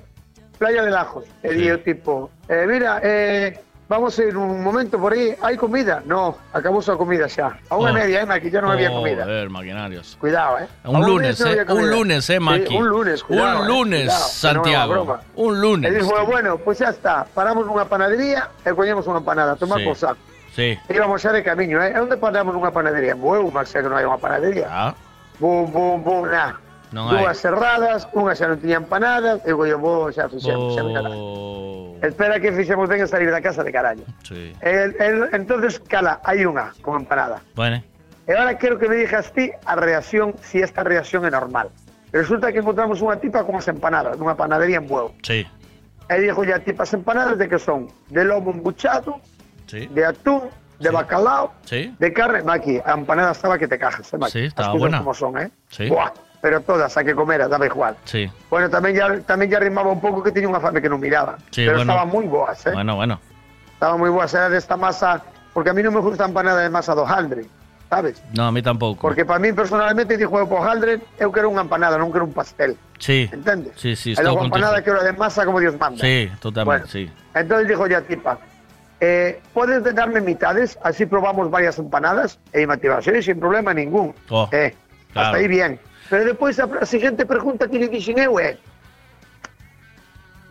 Playa de Lajos. E digo tipo, eh, mira, eh, vamos a ir un momento por ahí. ¿Hay comida? No, acabó su comida ya. A una Oh. media, ¿eh, Maki? Ya no había comida. Joder, maquinarios. Cuidado, ¿eh? A Un una lunes, no eh. Un lunes, eh, Sí, Maki. un lunes, cuidado. Un eh, lunes, cuidado, no Santiago. Un lunes. Dixo, tío. bueno, pues ya está. Paramos nunha panadería e coñemos unha panada, a tomar Sí. por saco. Sí. Íbamos xa de camiño, eh? E onde paramos nunha panadería? Bueu, Max, que non hai unha panadería. Ah. Bum, bum, bum, na. Non hai. Dúas cerradas, unha xa non tiña empanadas, e digo, bo, xa fixemos, xa me cala. Espera que fixemos ben a salir da casa de carallo. Sí. El, el, entonces, cala, hai unha con empanada. Bueno. E ahora quero que me digas ti a reacción, si esta reacción é normal. Resulta que encontramos unha tipa con as empanadas, nunha panadería en Bueu. Sí. E dijo ya, tipas empanadas de que son? De lomo embuchado, Sí. de atún, de bacalao, Sí. de carne. Maki, a empanada estaba que te cajas, eh, Maki? Sí, estaba As buena. como son, eh? Sí. Buah, pero todas, a que comer, daba igual. Sí. Bueno, tamén ya, tamén ya rimaba un pouco que tiña unha fame que non miraba. Sí, pero bueno. estaban moi boas, eh? Bueno, bueno. Estaban moi boas, era desta masa, porque a mí non me gusta empanada de masa do hojaldre, sabes? No, a mí tampouco. Porque para mí personalmente dixo eu po hojaldre, eu quero unha empanada, non quero un pastel. Sí. Entendes? Sí, sí, e estou contigo. empanada quero de masa como Dios manda. Sí, totalmente, Bueno. sí. Entonces dijo ya tipa, eh, ¿puedes darme mitades? Así probamos varias empanadas. E me sin problema ningún. Oh, eh, claro. Hasta ahí bien. Pero después a a siguiente pregunta que le dixen eu é,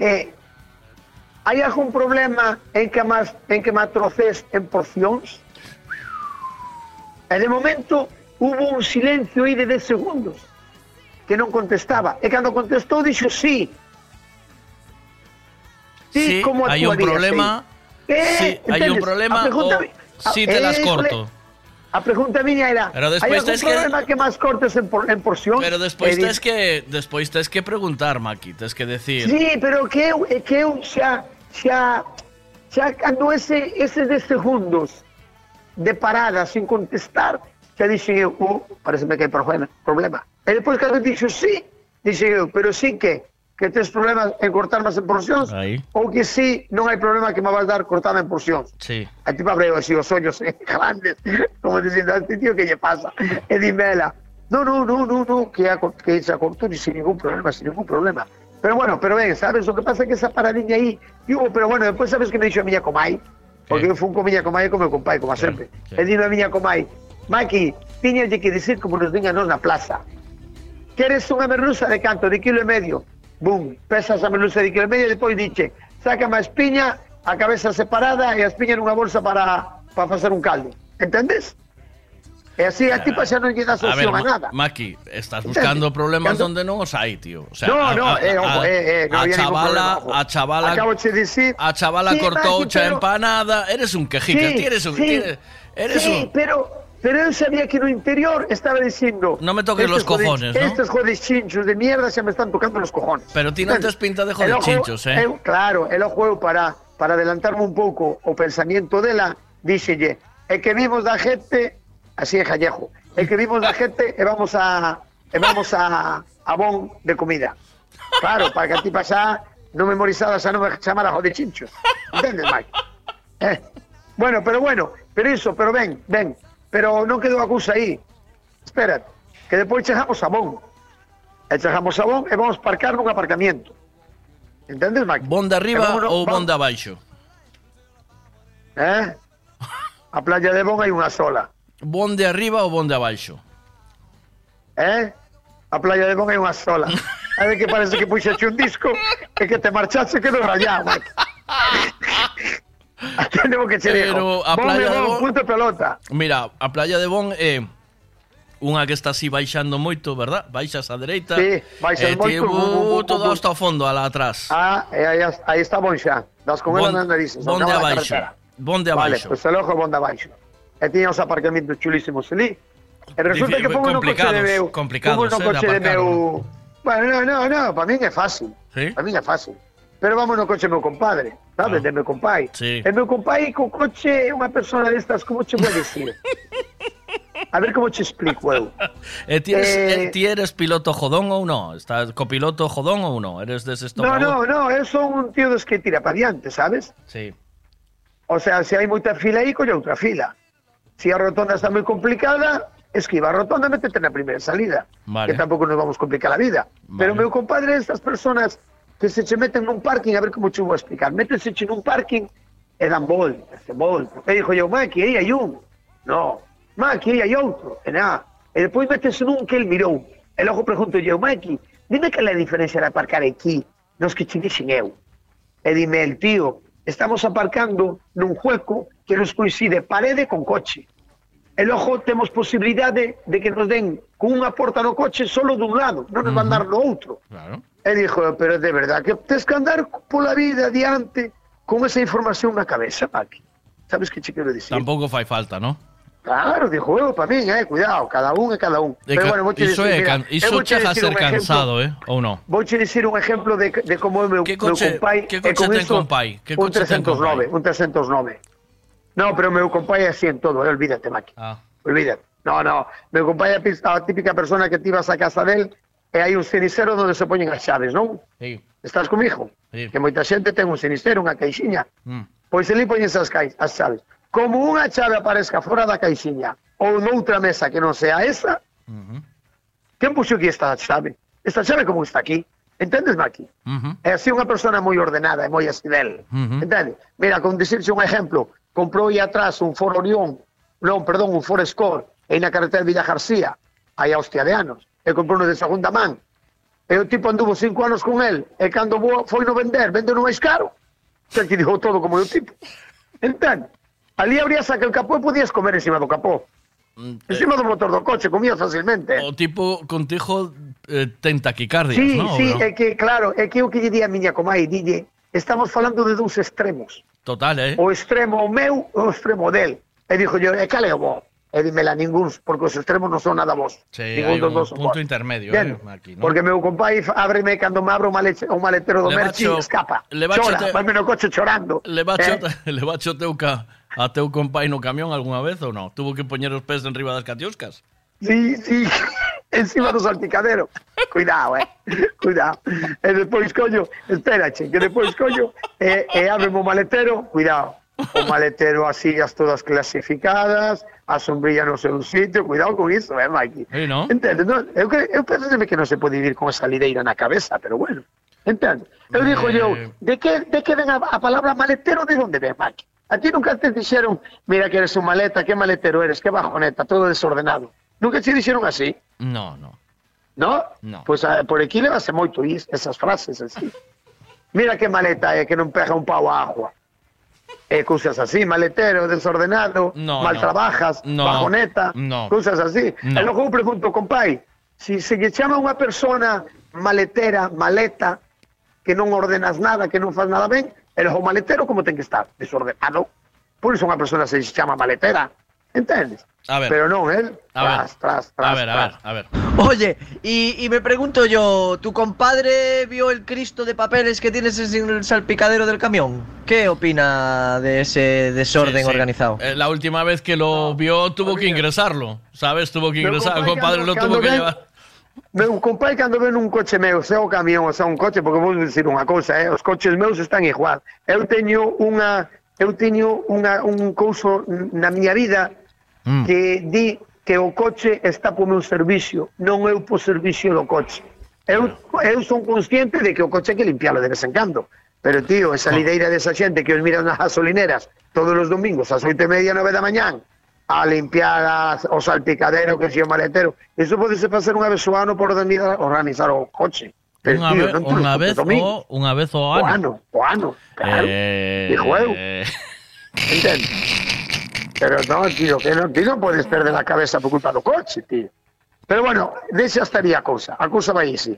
eh, ¿hay algún problema en que más en que me atroces en porcións? E de momento hubo un silencio aí de 10 segundos que non contestaba. E cando contestou dixo sí. Sí, ¿cómo hay un actuarías problema. Eh, Sí, hay un problema A pregunta o sí a- te las eh, corto. A pregunta miña era, Pero ¿hay despois algún tes que- problema que más cortes en, por, en porción? Pero despois di- tes que despois tes que preguntar, Maki, tes que decir. Sí, pero que que xa, xa, xa cando ese, ese de segundos de parada sin contestar, xa dixen eu, oh, pareceme que hai problema. problema. E depois cando dixo sí, dixen eu, pero sí que, que tes problemas en cortarme en porcións Aí. ou que si sí, non hai problema que me vas dar cortada en porcións. Sí. A ti pabreo así os ollos eh, grandes, como dicindo, a este tío que lle pasa? E dimela, no, no, no, no, no, que, a, que se ni sin ningún problema, sin ningún problema. Pero bueno, pero ben, sabes, o que pasa é que esa paradiña aí, digo, pero bueno, depois sabes que me dixo a miña comai, porque eu fun con miña comai e con meu compai, como sempre. E dime a miña comai, Maki, tiñalle que dicir como nos din a nos na plaza, queres unha merluza de canto de quilo e medio? Bum, pesas a merluza de kilo e medio depois diche, sácame a espiña, a cabeza separada e a espiña nunha bolsa para, para facer un caldo. Entendes? E así a tipa xa non lle das A ver, a, nada. Maki, estás Entende? buscando problemas Cando- donde non os hai, tío. O sea, no, a, no, a- eh, a- ojo, eh, eh, a no ningún chavala, problema, a chavala, Acabo de a chavala Sí, cortou Maki, pero- empanada, eres un quejica, Sí, ti eres un, sí, ti eres, eres sí, un pero pero eu sabía que no interior estaba diciendo No me toques los "Estos cojones, ¿no?" Estos jodes chinchos de mierda se me están tocando los cojones. Pero ti non tes pinta de joder El ojo- chinchos, eh? eu- claro, el eu para, para adelantarme un pouco o pensamento dela, díxelle, é que vimos da gente, así é jallejo, é que vimos da gente e vamos a e vamos a, a bon de comida. Claro, para que a ti pasá non memorizada xa non me chamara jode chinchos. Entendes, Mike? Eh, bueno, pero bueno, pero iso, pero ven, ven, pero non quedou a cousa aí. Espera, que depois chegamos a Bon. E chegamos a Bon e vamos parcar nun aparcamiento. Entendes, Mike? Bon de arriba vámonos- ou bon vamos- de abaixo? Eh? A playa de Bon hai unha sola. Bon de arriba ou bon de abaixo? Eh? A playa de Bon hai unha sola. A ver que parece que puxache un disco e que te marchaste que rayado, Mike. Tenemos que digo. Pero a playa de de Bon, punto pelota. Mira, a playa de Bon unha que está así baixando moito, verdad? Baixas á dereita. Sí, baixas e ti, moito, bu, bu, bu, bu, todo hasta o fondo, alá atrás. Ah, e aí, aí está Bon xa. Das con Bon- ela nas narices. bon de abaixo. Bon de Vale, abaixo. pues el ojo bon de abaixo. E tiña os aparcamentos chulísimos ali. E resulta que pongo no coche de meu... complicados, pongo no eh, de coche de aparcar, meu... Bueno, no, no, no, para min é fácil. Sí? Para min é fácil. Pero vamos no coche meu compadre, sabes, Ah. de meu compai. Sí. E meu compai co coche é unha persona destas, como che vou dicir? A ver como che explico eu. E ti eres, Eh, eh, ti eres piloto jodón ou non? Estás copiloto jodón ou non? Eres deses No, no, no, eu son un tío dos que tira para diante, sabes? Sí. O sea, se hai moita fila aí, colle outra fila. Se a rotonda está moi complicada, esquiva a rotonda, métete na primeira salida. Vale. Que tampouco nos vamos complicar a vida. Pero meu compadre, estas personas que se che meten nun parking, a ver como che vou explicar, métense che nun parking e dan voltas, e voltas. E dixo eu, Maki, aí hai un. No, Maki, aí hai outro. E nada. E depois metese nun que el mirou. E logo pregunto eu, Maki, dime que é a diferencia de aparcar aquí nos que che dixen eu. E dime el tío, estamos aparcando nun hueco que nos coincide parede con coche. E logo temos posibilidade de que nos den con unha porta no coche solo dun lado, non nos van dar no outro. Claro. E dixo, pero de verdad que tens que andar pola vida adiante con esa información na cabeza, Maki. Sabes que che quero dicir? Tampouco fai falta, ¿no? Claro, dixo eu para min, eh, cuidado, cada un é cada un. E Pero bueno, vouche iso dicir, é mira, iso chega a ser un ejemplo- cansado, eh? Ou non? Vouche dicir un exemplo de, de como é meu, Que meu coche- compai que e coche ten iso, compai? Que un coche ten 309, un 309. No, pero meu compai é así en todo, eh, olvídate, Maki. Ah. Olvídate. No, no, meu compai é a típica persona que ti vas a casa del e hai un cenicero onde se poñen as chaves, non? Sí. Estás comigo? Sí. Que moita xente ten un cenicero, unha caixiña. Mm. Pois ali poñes as, cai- as chaves. Como unha chave aparezca fora da caixiña ou noutra mesa que non sea esa, quen puxo aquí esta chave? Esta chave como está aquí? Entendes, Maki? É así unha persona moi ordenada e moi así del. Ujú. Entende? Mira, con dicirse un exemplo, comprou aí atrás un Ford Orión, non, perdón, un Ford Escort, aí na carretera de Villa García, aí a hostia de anos, e comprouno de segunda man. E o tipo anduvo cinco anos con el, e cando boa foi no vender, vende no máis caro. Xa que dijo todo como o tipo. Entende? Ali abrías que o capó e podías comer encima do capó. Mm, encima eh. do motor do coche, comía facilmente. O tipo contigo eh, ten taquicardias, sí, non? Sí, sí, no? é que, claro, é que o que lle di a miña comai, dille, estamos falando de dous extremos. Total, eh? O extremo meu o extremo del. E dixo yo, e cal é o bo? Eh, e dímela ningún, porque os extremos non son nada vos. Sí, Ningún dos dos punto vos. intermedio Bien, eh, aquí, ¿no? Porque meu compai ábreme cando me abro un, malete, o maletero do Merchi bacho, escapa. Le bacho Chora, te... vai no coche chorando. Le bacho, eh? le bacho teu ca, a teu compai no camión algunha vez ou non? Tuvo que poñer os pés enriba das catiuscas? Sí, sí. encima do salpicadero. Cuidado, eh. Cuidado. E despois, coño, espérache, que despois, coño, e, e abre o maletero, cuidado. O maletero así, as todas clasificadas, a sombrilla no seu sitio, cuidado con iso, eh, Mikey. Sí, ¿no? Entende? No, eu, eu que non se pode vivir con esa lideira na cabeza, pero bueno. Entende? Eu dixo eu, de que, de que ven a, a palabra maletero, de onde ven, Mikey? A ti nunca te dixeron, mira que eres un maleta, que maletero eres, que bajoneta, todo desordenado. Nunca te dixeron así, No, no. ¿no? No. Pois a, por aquí levase moito is, esas frases así. Mira que maleta é que non pega un pau a agua. E cousas así, maletero, desordenado, No, mal no. trabajas, No, bajoneta, no. cousas así. No. E logo eu pregunto, compai, si se lle chama unha persona maletera, maleta, que non ordenas nada, que non faz nada ben, e logo maletero como ten que estar? Desordenado. Por iso unha persona se chama maletera. Entendes? A ver. Pero non, él, A ver. tras, tras, tras, A ver, a ver, a ver. Oye, y, y me pregunto yo, ¿tu compadre vio el Cristo de papeles que tienes en el salpicadero del camión? ¿Qué opina de ese desorden Sí, sí. organizado? Eh, la última vez que lo vio tuvo que ingresarlo, ¿sabes? Tuvo que ingresar, el compadre lo tuvo que cando llevar. Meu compadre cando ven un coche meu, sea un camión ou sea un coche, porque vou dicir unha cousa, eh, os coches meus están igual. Eu teño unha eu teño unha un couso na miña vida Mm. que di que o coche está por meu servicio, non eu por servicio do coche. Eu, eu son consciente de que o coche hai que limpiarlo de vez en cando. Pero, tío, esa lideira desa xente que os miran nas gasolineras todos os domingos ás oito e media, nove da mañán, a limpiar as, o salpicadero, que si o maletero. Iso podese facer unha vez o ano por organizar, o coche. Pero, Unha tío, non todos unha vez o unha vez o O ano. ano, o ano, claro. Eh, Dijo eu. Entende? Pero no, tío, que ti non podes perder a cabeza por culpa do coche, tío. Pero bueno, deixa estaría a cousa. A cousa vai así.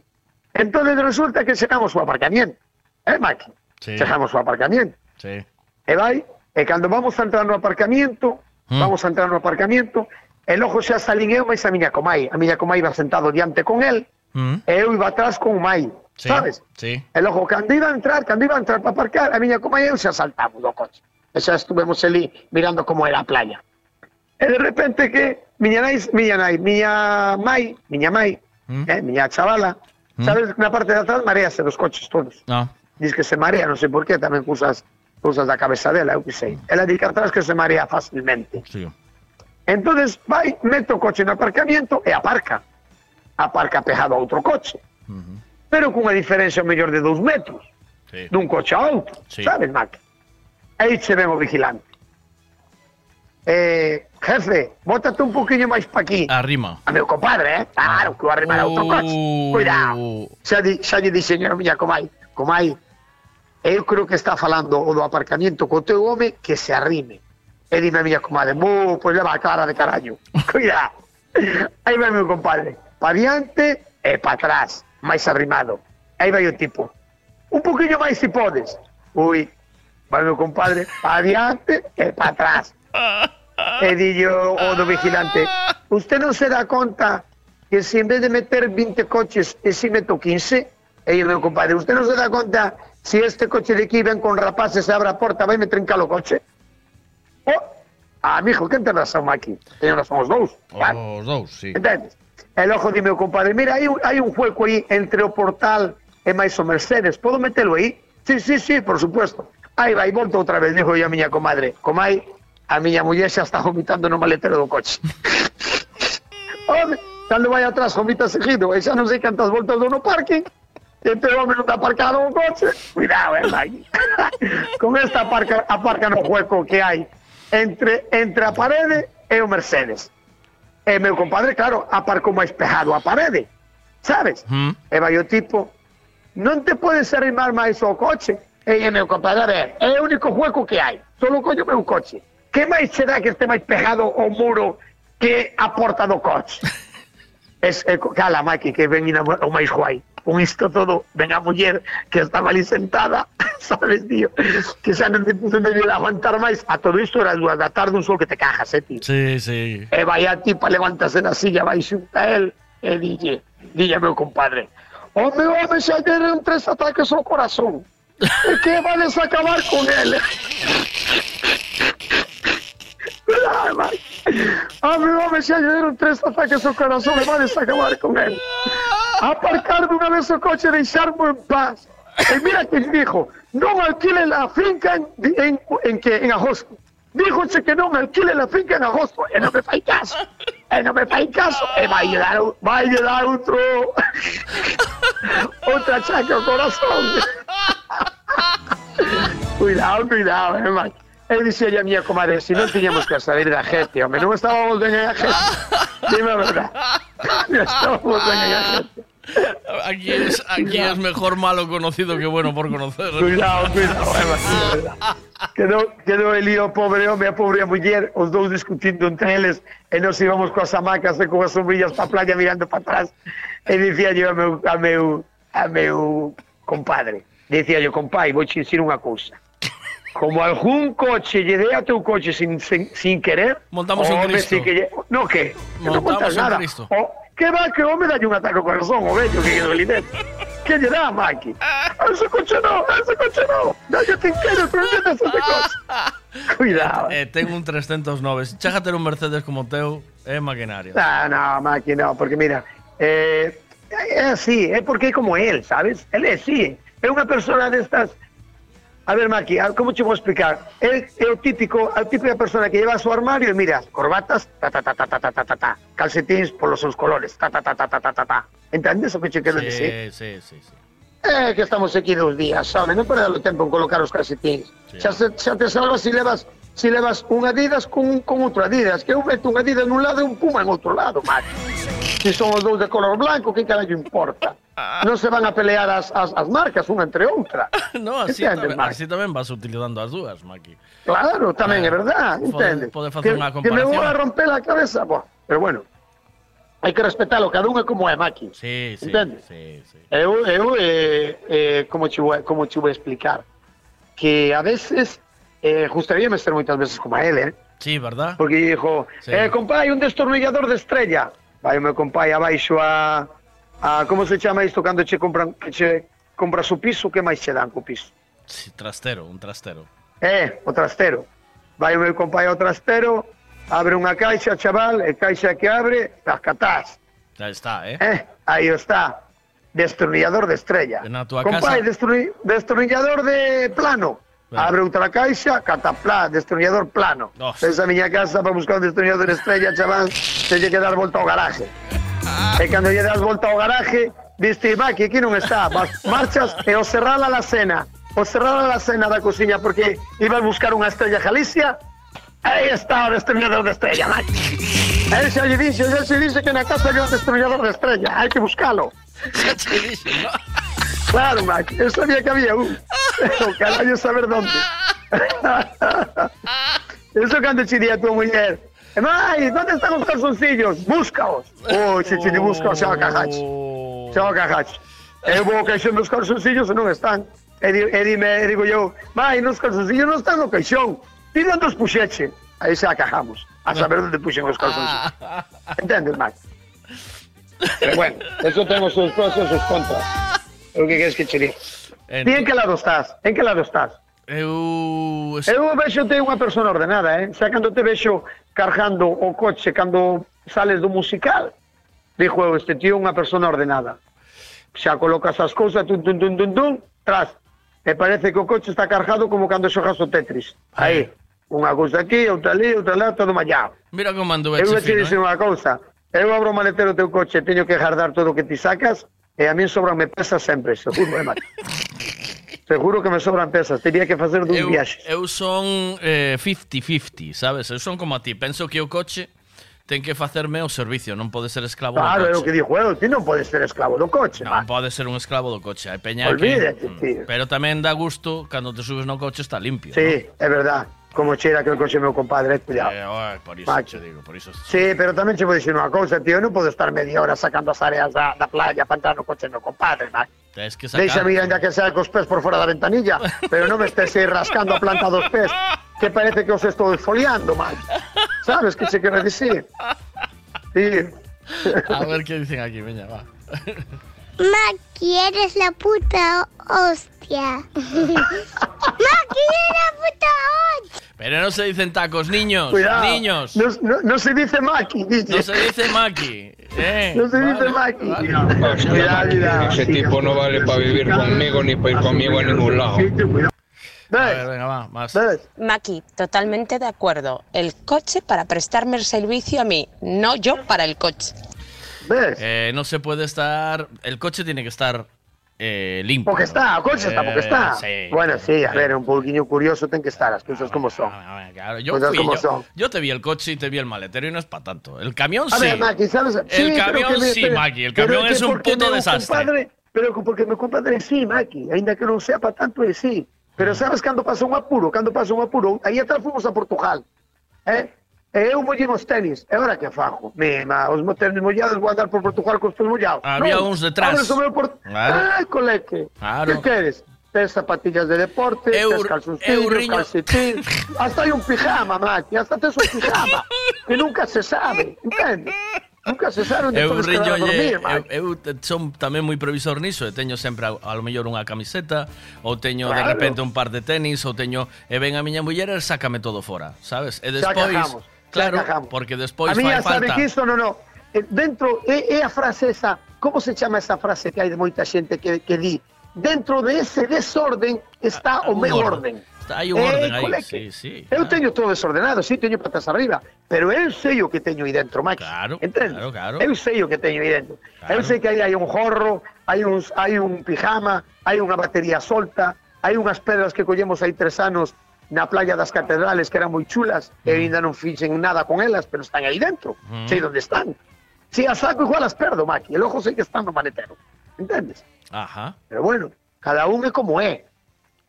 Entonces resulta que chegamos ao aparcamiento. Eh, Maki? Sí. Chegamos ao aparcamiento. Sí. E vai, e cando vamos a entrar no aparcamiento, Mm. vamos a entrar no aparcamiento, e logo xa salín eu máis a miña comai. A miña comai iba sentado diante con el, Mm. e eu iba atrás con o mai, Sí, sabes? Sí. E logo, cando iba a entrar, cando iba a entrar para aparcar, a miña coma e eu xa saltamos do coche. E estuvemos ali mirando como era a playa. E de repente que miña nai, miña nai, miña mai, miña mai, eh, miña chavala, Mm. sabes, na parte de atrás marease dos coches todos. No. Diz que se marea, non sei por qué, tamén cosas cosas da cabeza dela, eu que sei. Ela di que atrás que se marea fácilmente. Sí. Entonces vai, mete o coche no aparcamiento e aparca. Aparca pegado a outro coche. Pero cunha diferencia mellor de dous metros. Sí. Dun coche a outro. Sí. Sabes, Mac? Aí che ven o vigilante. Eh, jefe, bótate un poquinho máis pa aquí. Arrima. A meu compadre, eh? Claro, que o arrimar a outro coche. Cuidado. Xa, di, xa lle dixen a miña comai, comai, eu creo que está falando o do aparcamiento co teu home que se arrime. E dime a miña comadre, bu, pois leva a cara de carallo. Cuidado. Aí vai meu compadre, pa diante e pa atrás, máis arrimado. Aí vai o tipo, un poquinho máis si podes. Ui, bueno, compadre, para adelante y para atrás. Le di yo, otro vigilante, ¿usted no se da cuenta que si en vez de meter 20 coches, si meto 15? Y yo, compadre, ¿usted no se da cuenta si este coche de aquí ven con rapaces, se abre la puerta, va y me trinca los coches? Oh, ah, mijo, ¿quién tiene aquí? Tienen dos. Los dos, sí. ¿Entendes? El ojo de mi compadre, mira, hay un, hay un hueco ahí entre o portal e mais o Mercedes, ¿puedo meterlo ahí? Sí, sí, sí, por supuesto. Aí vai, volta outra vez, dixo a miña comadre. Comai, a miña muller xa está vomitando no maletero do coche. Home, cando vai atrás vomita seguido, e xa non sei cantas voltas dou no parking, e este home non está aparcado o coche. Cuidado, eh, vai. Con esta aparca, aparca no hueco que hai entre, entre a parede e o Mercedes. E meu compadre, claro, aparcou máis pegado a parede, sabes? E vai o tipo, non te podes arrimar máis ao coche? E é meu compadre, ver, é o único hueco que hai, solo coño meu coche. Que máis será que este máis pegado ao muro que a porta do coche? es, é, cala, Maki, que ven o máis guai. Con isto todo, ven a muller que estaba ali sentada, sabes, tío, que xa non te non debía aguantar máis. A todo isto era as dúas da tarde, un sol que te cajas, eh, tío. Sí, sí. E vai a tipa levántase na silla, vai xunta a él e dille, dille meu compadre, o meu home xa deron tres ataques ao corazón. ¿Por qué vamos a acabar con él? A mi mamá ya le dieron tres ataques su corazón, me van a acabar con él. Aparcar de una vez su coche, dejarlo en paz. Y mira que dijo, no alquilen la finca en, en, en, en Ajosco. Dijo que no me alquile la finca en agosto. Él no me fai caso. Él no me fai caso. Él va a ayudar, va a ayudar otro. otro chaco corazón. cuidado, cuidado, eh, hermano. Él decía ya mía, comadre, si no teníamos que salir de Ajete, hombre, no estábamos bien en Ajete. Dime la verdad. No estábamos bien en Ajete. Aquí es, aquí es mejor malo conocido que bueno por conocer. Cuidado, cuidado, Eva. Eh, quedou, quedou ali o pobre home a pobre a muller, os dous discutindo entre eles, e nos íbamos coas hamacas e coas sombrillas para playa mirando para atrás, e dicía yo a meu, a meu, a meu compadre, dicía yo, compai, vou te dicir unha cousa. Como algún coche llegué a tu coche sin, sin, sin querer. Montamos un Cristo. Sí que, no, ¿qué? Montamos no montas nada. Cristo. O, ¿Qué va? Que vos me das un ataque al corazón, o bello, que quedó el ¿Qué le das, Maki? A ese coche no, a ese coche no. No, yo te quiero, pero yo no sé de coche. Cuidado. Eh, tengo un 309. Chájate un Mercedes como Teu, es maquinario. No, no, Maki, no, porque mira, eh, es así, es porque es como él, ¿sabes? Él es así. Es una persona de estas a ver, Maki, a- como te vou explicar? Él é o típico, a típica persona que lleva su armario e mira, corbatas, ta, ta, ta, ta, ta, ta, ta, ta, ta, calcetins por los seus colores, ta, ta, ta, ta, ta, ta, ta, ta. Entendes o que dicir? Sí, sí, sí, sí. É que estamos aquí dos días, sabe? Non perder o tempo en colocar os calcetins. Xa, se, xa te salvas se levas se levas un Adidas con, con outro Adidas, que eu meto un Adidas nun lado e un Puma en outro lado, macho. Se son os dous de color blanco, que carallo importa? Non se van a pelear as, as, as marcas unha entre outra. No, así Entendes, tamén, así tamén vas utilizando as dúas, Maki. Claro, tamén é verdad, Pode- entende? pode facer que, unha que me vou comparación. a romper a cabeza, Buah, pero bueno, hai que respetalo, cada un é como é, Maki. Sí, sí, Entendes? sí, sí. Eu, eu eh, eh, como, te como te vou explicar? Que a veces, eh, gustaríame ser moitas veces como a ele, eh? Sí, ¿verdad? Porque dijo, Sí. eh, compai, un destornillador de estrella. Vai o meu compai abaixo a, a como se chama isto cando che compran, que che compras o piso, que máis che dan co piso? Sí, trastero, un trastero. Eh, o trastero. Vai o meu compai ao trastero, abre unha caixa, chaval, e caixa que abre, las catás. Ya está, ¿eh? Eh, aí está. Destornillador de estrella. Na tua Compai, casa- destorni- destornillador de plano. Claro. Abre outra caixa, cataplá, destornillador plano. Esa miña casa para buscar un destornillador de estrella, chaval, teñe que dar volta ao garaje. E cando lle das volta ao garaje, viste, Maki, aquí non está. Vas, marchas e o cerrar a la cena. o cerraron a cena da cociña porque iba a buscar unha estrella Galicia, aí está o destornillador de estrella, Maki. Aí xa lle dixe, xa se dice que na casa hai un destornillador de estrella, hai que buscalo. Claro, Maki, eu sabía que había un. O carallo saber dónde. Eso cando che di a tua muller, Mai, ¿dónde están los calzoncillos? Búscaos. Uy, si te busca, se va a cajar. Se va a cajar. Eu vou ao caixón dos calzoncillos e non están. E, e, dime, e digo yo, mai, nos calzoncillos non están no caixón. Dime onde os puxeche. Aí se acajamos. A saber onde puxen os calzoncillos. Entendes, Mai? Pero bueno, eso ten os seus pros e os seus contras. O que queres que che diga? Ti en que lado estás? En que lado estás? Eu... Eu vexo te unha persona ordenada, eh? Xa cando te vexo cargando o coche cando sales do musical, dixo eu, este tío unha persona ordenada. Xa colocas as cousas, tun, tun, tun, tun, tun, tras. E parece que o coche está cargado como cando xogas o Tetris. Eh. Aí, unha cousa aquí, outra ali, outra lá, todo mallado. Mira como ando Eu vou te dicir eh? unha cousa. Eu abro o maletero do teu coche, teño que jardar todo o que ti sacas, E a min sobranme pesas sempre, seguro, eh, Mario? Seguro que me sobran pesas, teria que facer dun eu, viaxe. Eu son eh, 50-50, sabes? Eu son como a ti, penso que o coche ten que facerme o servicio, non pode ser esclavo claro, do coche. Claro, é o que dixo eu, ti non podes ser esclavo do coche. Non man. pode ser un esclavo do coche, hai peña Olvídate, que... Tío. Pero tamén dá gusto cando te subes no coche está limpio. Sí, ¿no? é verdade. Como cheira que o coche meu compadre, cuidado. Eh, oh, por iso Macho. digo, por iso. Sí, pero tamén che vou dicir unha cousa, tío, non podo estar media hora sacando as áreas da, da playa para entrar no coche meu compadre, man. Tens que sacar. Deixa mira ya que sea cos pés por fora da ventanilla, pero non me estés aí rascando a planta dos pés, que parece que os estou esfoliando, man. Sabes que se quere dicir? Sí. A ver qué dicen aquí, veña, va. Maki, eres la puta hostia. Maki, eres la puta hostia. Pero no se dicen tacos, niños. Cuidado. Niños. No, no- no se dice Maki, dice. No se dice Maki. Eh, No se dice Maki. vale. Cuidado, cuidado. Ese tipo no vale para vivir conmigo ni para ir conmigo a ningún lado. A ver, venga, va, más. Maki, totalmente de acuerdo. El coche para prestarme el servicio a mí, no yo para el coche. Eh, no se puede estar. El coche tiene que estar eh, limpio. Porque está, o coche está, porque Eh, está. sí. Bueno, sí, a ver, un poquillo curioso ten que estar, las cosas como son. Claro, yo, Cosas fui, como yo, son. yo te vi el coche y te vi el maletero y no es para tanto. El camión A sí. ver, Maki, ¿sabes? El camión me- sí, Maki. El camión que es un puto desastre. Compadre, pero porque meu compadre sí, Maki, ainda que non sea para tanto é sí. Pero sabes cando pasa un apuro, cando pasa un apuro, aí atrás fomos a Portugal. Eh? E eu voulle os tenis. E agora que fajo? Mima, os meus tenis mollados vou andar por Portugal cos teus mollados. Había non, uns detrás. Abres o meu port... Claro. Ai, coleque. Claro. Que queres? Tes zapatillas de deporte, eu, tes calzoncillos, riño... calcetín... hasta hai un pijama, maqui. Hasta tes un pijama. que nunca se sabe, entende? Nunca se sabe onde eu riño, dormir, eu, eu, eu son tamén moi previsor niso, e teño sempre a, a lo mellor unha camiseta, ou teño claro. de repente un par de tenis, ou teño e ven a miña muller e sácame todo fora, sabes? E despois claro, porque despois a mí fai ya sabe falta. que isto no, no. Eh, Dentro, é, é a frase esa, como se chama esa frase que hai de moita xente que, que di? Dentro de ese desorden está o un meu orden. aí un Eh, orden aí, sí, sí. Eu teño todo desordenado, sí, teño patas arriba, pero eu sei o que teño aí dentro, Max. Claro, Entendes? claro, claro. Eu sei o que teño aí dentro. Eu sei que aí hai un jorro, hai, uns, hai un pijama, hai unha batería solta, hai unhas pedras que collemos aí tres anos na playa das catedrales que eran moi chulas e ainda non fixen nada con elas, pero están aí dentro. Mm. Sei onde están. Si as saco igual as perdo, Maki. El ojo sei que están no maletero. Entendes? Ajá. Pero bueno, cada un é como é.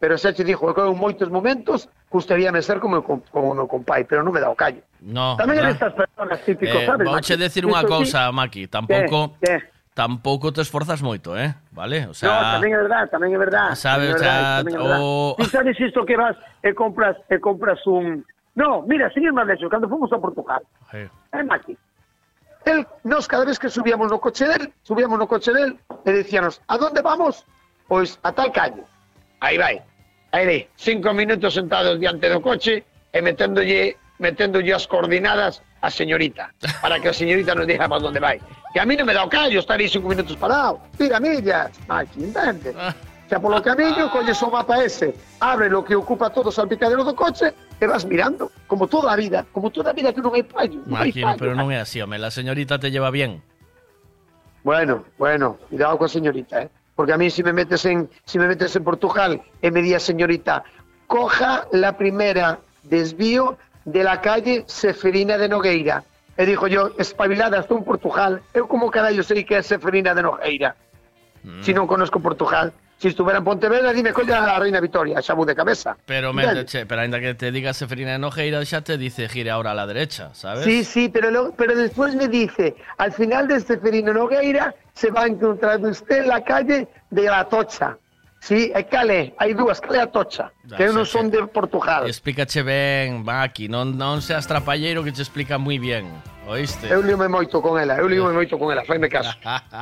Pero xa te dixo, eu en moitos momentos gustaríame ser como, como o meu compai, pero non me dá o callo. No, Tamén eres estas personas típicos, Eh, sabes? vouche Maki? decir unha cousa, Maki, tampouco Que? tampouco te esforzas moito, eh? Vale? O sea, no, tamén é verdad, tamén é verdad. Sabe, o sea, o... Ti ah. sabes isto que vas e compras, e compras un... No, mira, sin ir máis lexo, cando fomos a Portugal, sí. é Maki, el, nos cada vez que subíamos no coche del, subíamos no coche del, e decíanos, a donde vamos? Pois a tal calle. Aí vai. Aí de, cinco minutos sentados diante do coche e meténdolle, meténdolle as coordenadas a señorita, para que a señorita nos diga para dónde vai. Que a mí non me o callo estar aí cinco minutos parado. Tira millas, Maki, entende? Xa polo camiño, colles o mapa ese, abre lo que ocupa todo o salpicadero do coche e vas mirando, como toda a vida, como toda a vida que non hai fallo. No, fallo, pero non é así, home, la señorita te lleva bien. Bueno, bueno, cuidado coa señorita, eh. Porque a mí si me metes en, si me metes en Portugal e me di a señorita, coja la primera desvío de la calle Seferina de Nogueira. E dijo yo, espabilada, estou en Portugal. Eu como carallo sei que é Seferina de Nogueira? Si non conozco Portugal. Si estuviera en Pontevedra, dime, colla a Reina Victoria, xa de cabeza. Pero, Entendes? méteche, pero ainda que te diga Seferina de Nogueira, xa te dice gire ahora a la derecha, ¿sabes? Sí, sí, pero, lo- pero después me dice, al final de Seferino Nogueira se va a encontrar usted en la calle de la Tocha. Sí, e cale, hai dúas, cale a Tocha, que Ah, non son de Portugal. Explícache ben, Maki, non, non seas trapalleiro que te explica moi bien, oíste? Eu me moito con ela, eu me moito con ela, faime caso.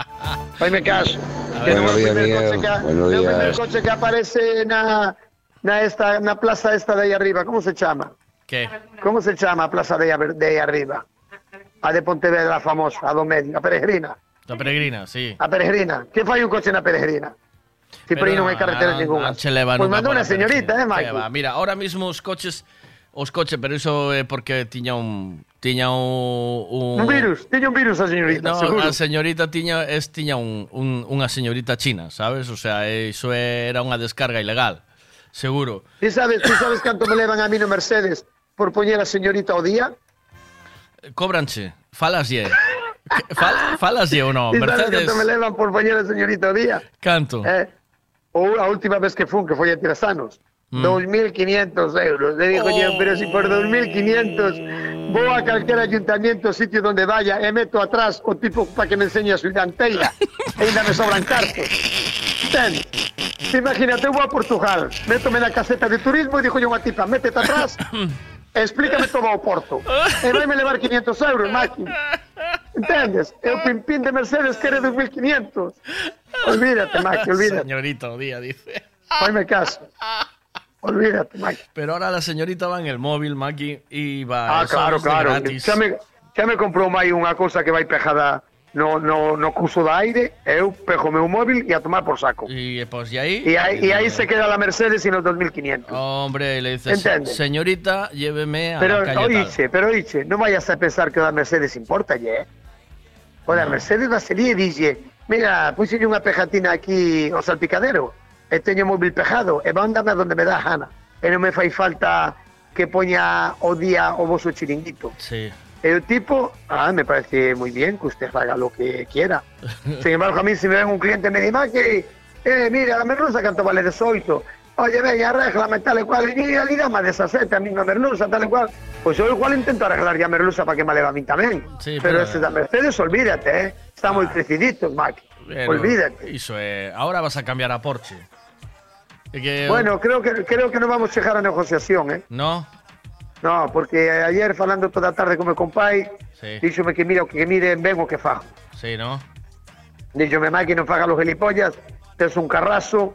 faime caso. Que non é o Buenos días, primer coche que, Buenos é o primer días. coche que aparece na, na, esta, na plaza esta de aí arriba, como se chama? Que? Como se chama a plaza de aí, de aí arriba? A de Pontevedra, a famosa, a do medio, a Peregrina. La peregrina, sí. A Peregrina. Que fai un coche na Peregrina? Si por aí non hai carretera ninguna. Se leva pois mandou unha señorita, eh, Mike. Mira, ahora mismo os coches os coches, pero iso é porque tiña un tiña un, un... un virus, tiña un virus a señorita, no, seguro. a señorita tiña es tiña un, un unha señorita china, sabes? O sea, iso era unha descarga ilegal, seguro. Ti sabes, ti sabes canto me levan a mí no Mercedes por poñer a señorita ao día? Cóbranche, falaslle. Fal, falaslle ou non? Mercedes. Ti sabes canto me levan por poñer a señorita ao día? Canto. Eh? Ou a última vez que fun, que foi a Tirasanos. Mm. 2.500 euros. Le digo yo, pero si por 2.500 vou a calquer ayuntamiento, sitio donde vaya, e meto atrás o tipo para que me enseñe a su danteira. e ainda me sobran cartos. Ten, te imagínate, vou a Portugal, métome na caseta de turismo e digo yo unha tipa, métete atrás, explícame todo o Porto. E vai me levar 500 euros, Maki. Entendes? E o pimpín de Mercedes quere 2.500. Olvídate, Maki, olvídate. Señorita día, dice. Faime caso. Olvídate, Maki. Pero ahora la señorita va en el móvil, Maki, y va. Ah, eso claro, claro. Xa me, xa me comprou mai unha cousa que vai pejada no, no, no curso de aire, eu pejo o meu móvil e a tomar por saco. Y pues, ¿y ahí? E aí, e aí se queda la Mercedes e nos 2.500. Hombre, y le dices, Entiende. señorita, lléveme a Pero la calle oíche, pero oíche, non vayas a pensar que o da Mercedes importa, eh? O da Mercedes va a salir e dixe, mira, puxenlle unha pejatina aquí ao salpicadero, e teño o móvil pejado, e mándame a donde me dá a gana. E non me fai falta que poña o día o voso chiringuito. Sí. E o tipo, ah, me parece muy bien que usted haga lo que quiera. Sin embargo, a mí si me ven un cliente me dice, "Ah, que, eh, mira, la merluza canto vale 18. Oye, venga, arréglame tal y cual. Y ali dame 17, a mí una merluza, tal y cual. Pues yo igual intento arreglar ya merluza para que me leva a mí también. Sí, pero, pero- ese da Mercedes, olvídate, ¿eh? Está muy creciditos, Mac. Pero olvídate. Iso é, ahora vas a cambiar a Porsche. Que Bueno, creo que creo que no vamos a llegar a negociación, ¿eh? No, No, porque ayer falando toda a tarde con meu compai, Sí. díxome que mira o que mire ben o que fajo. sí, ¿no? Díxome, Mike, que non faga los gilipollas, tes un carrazo,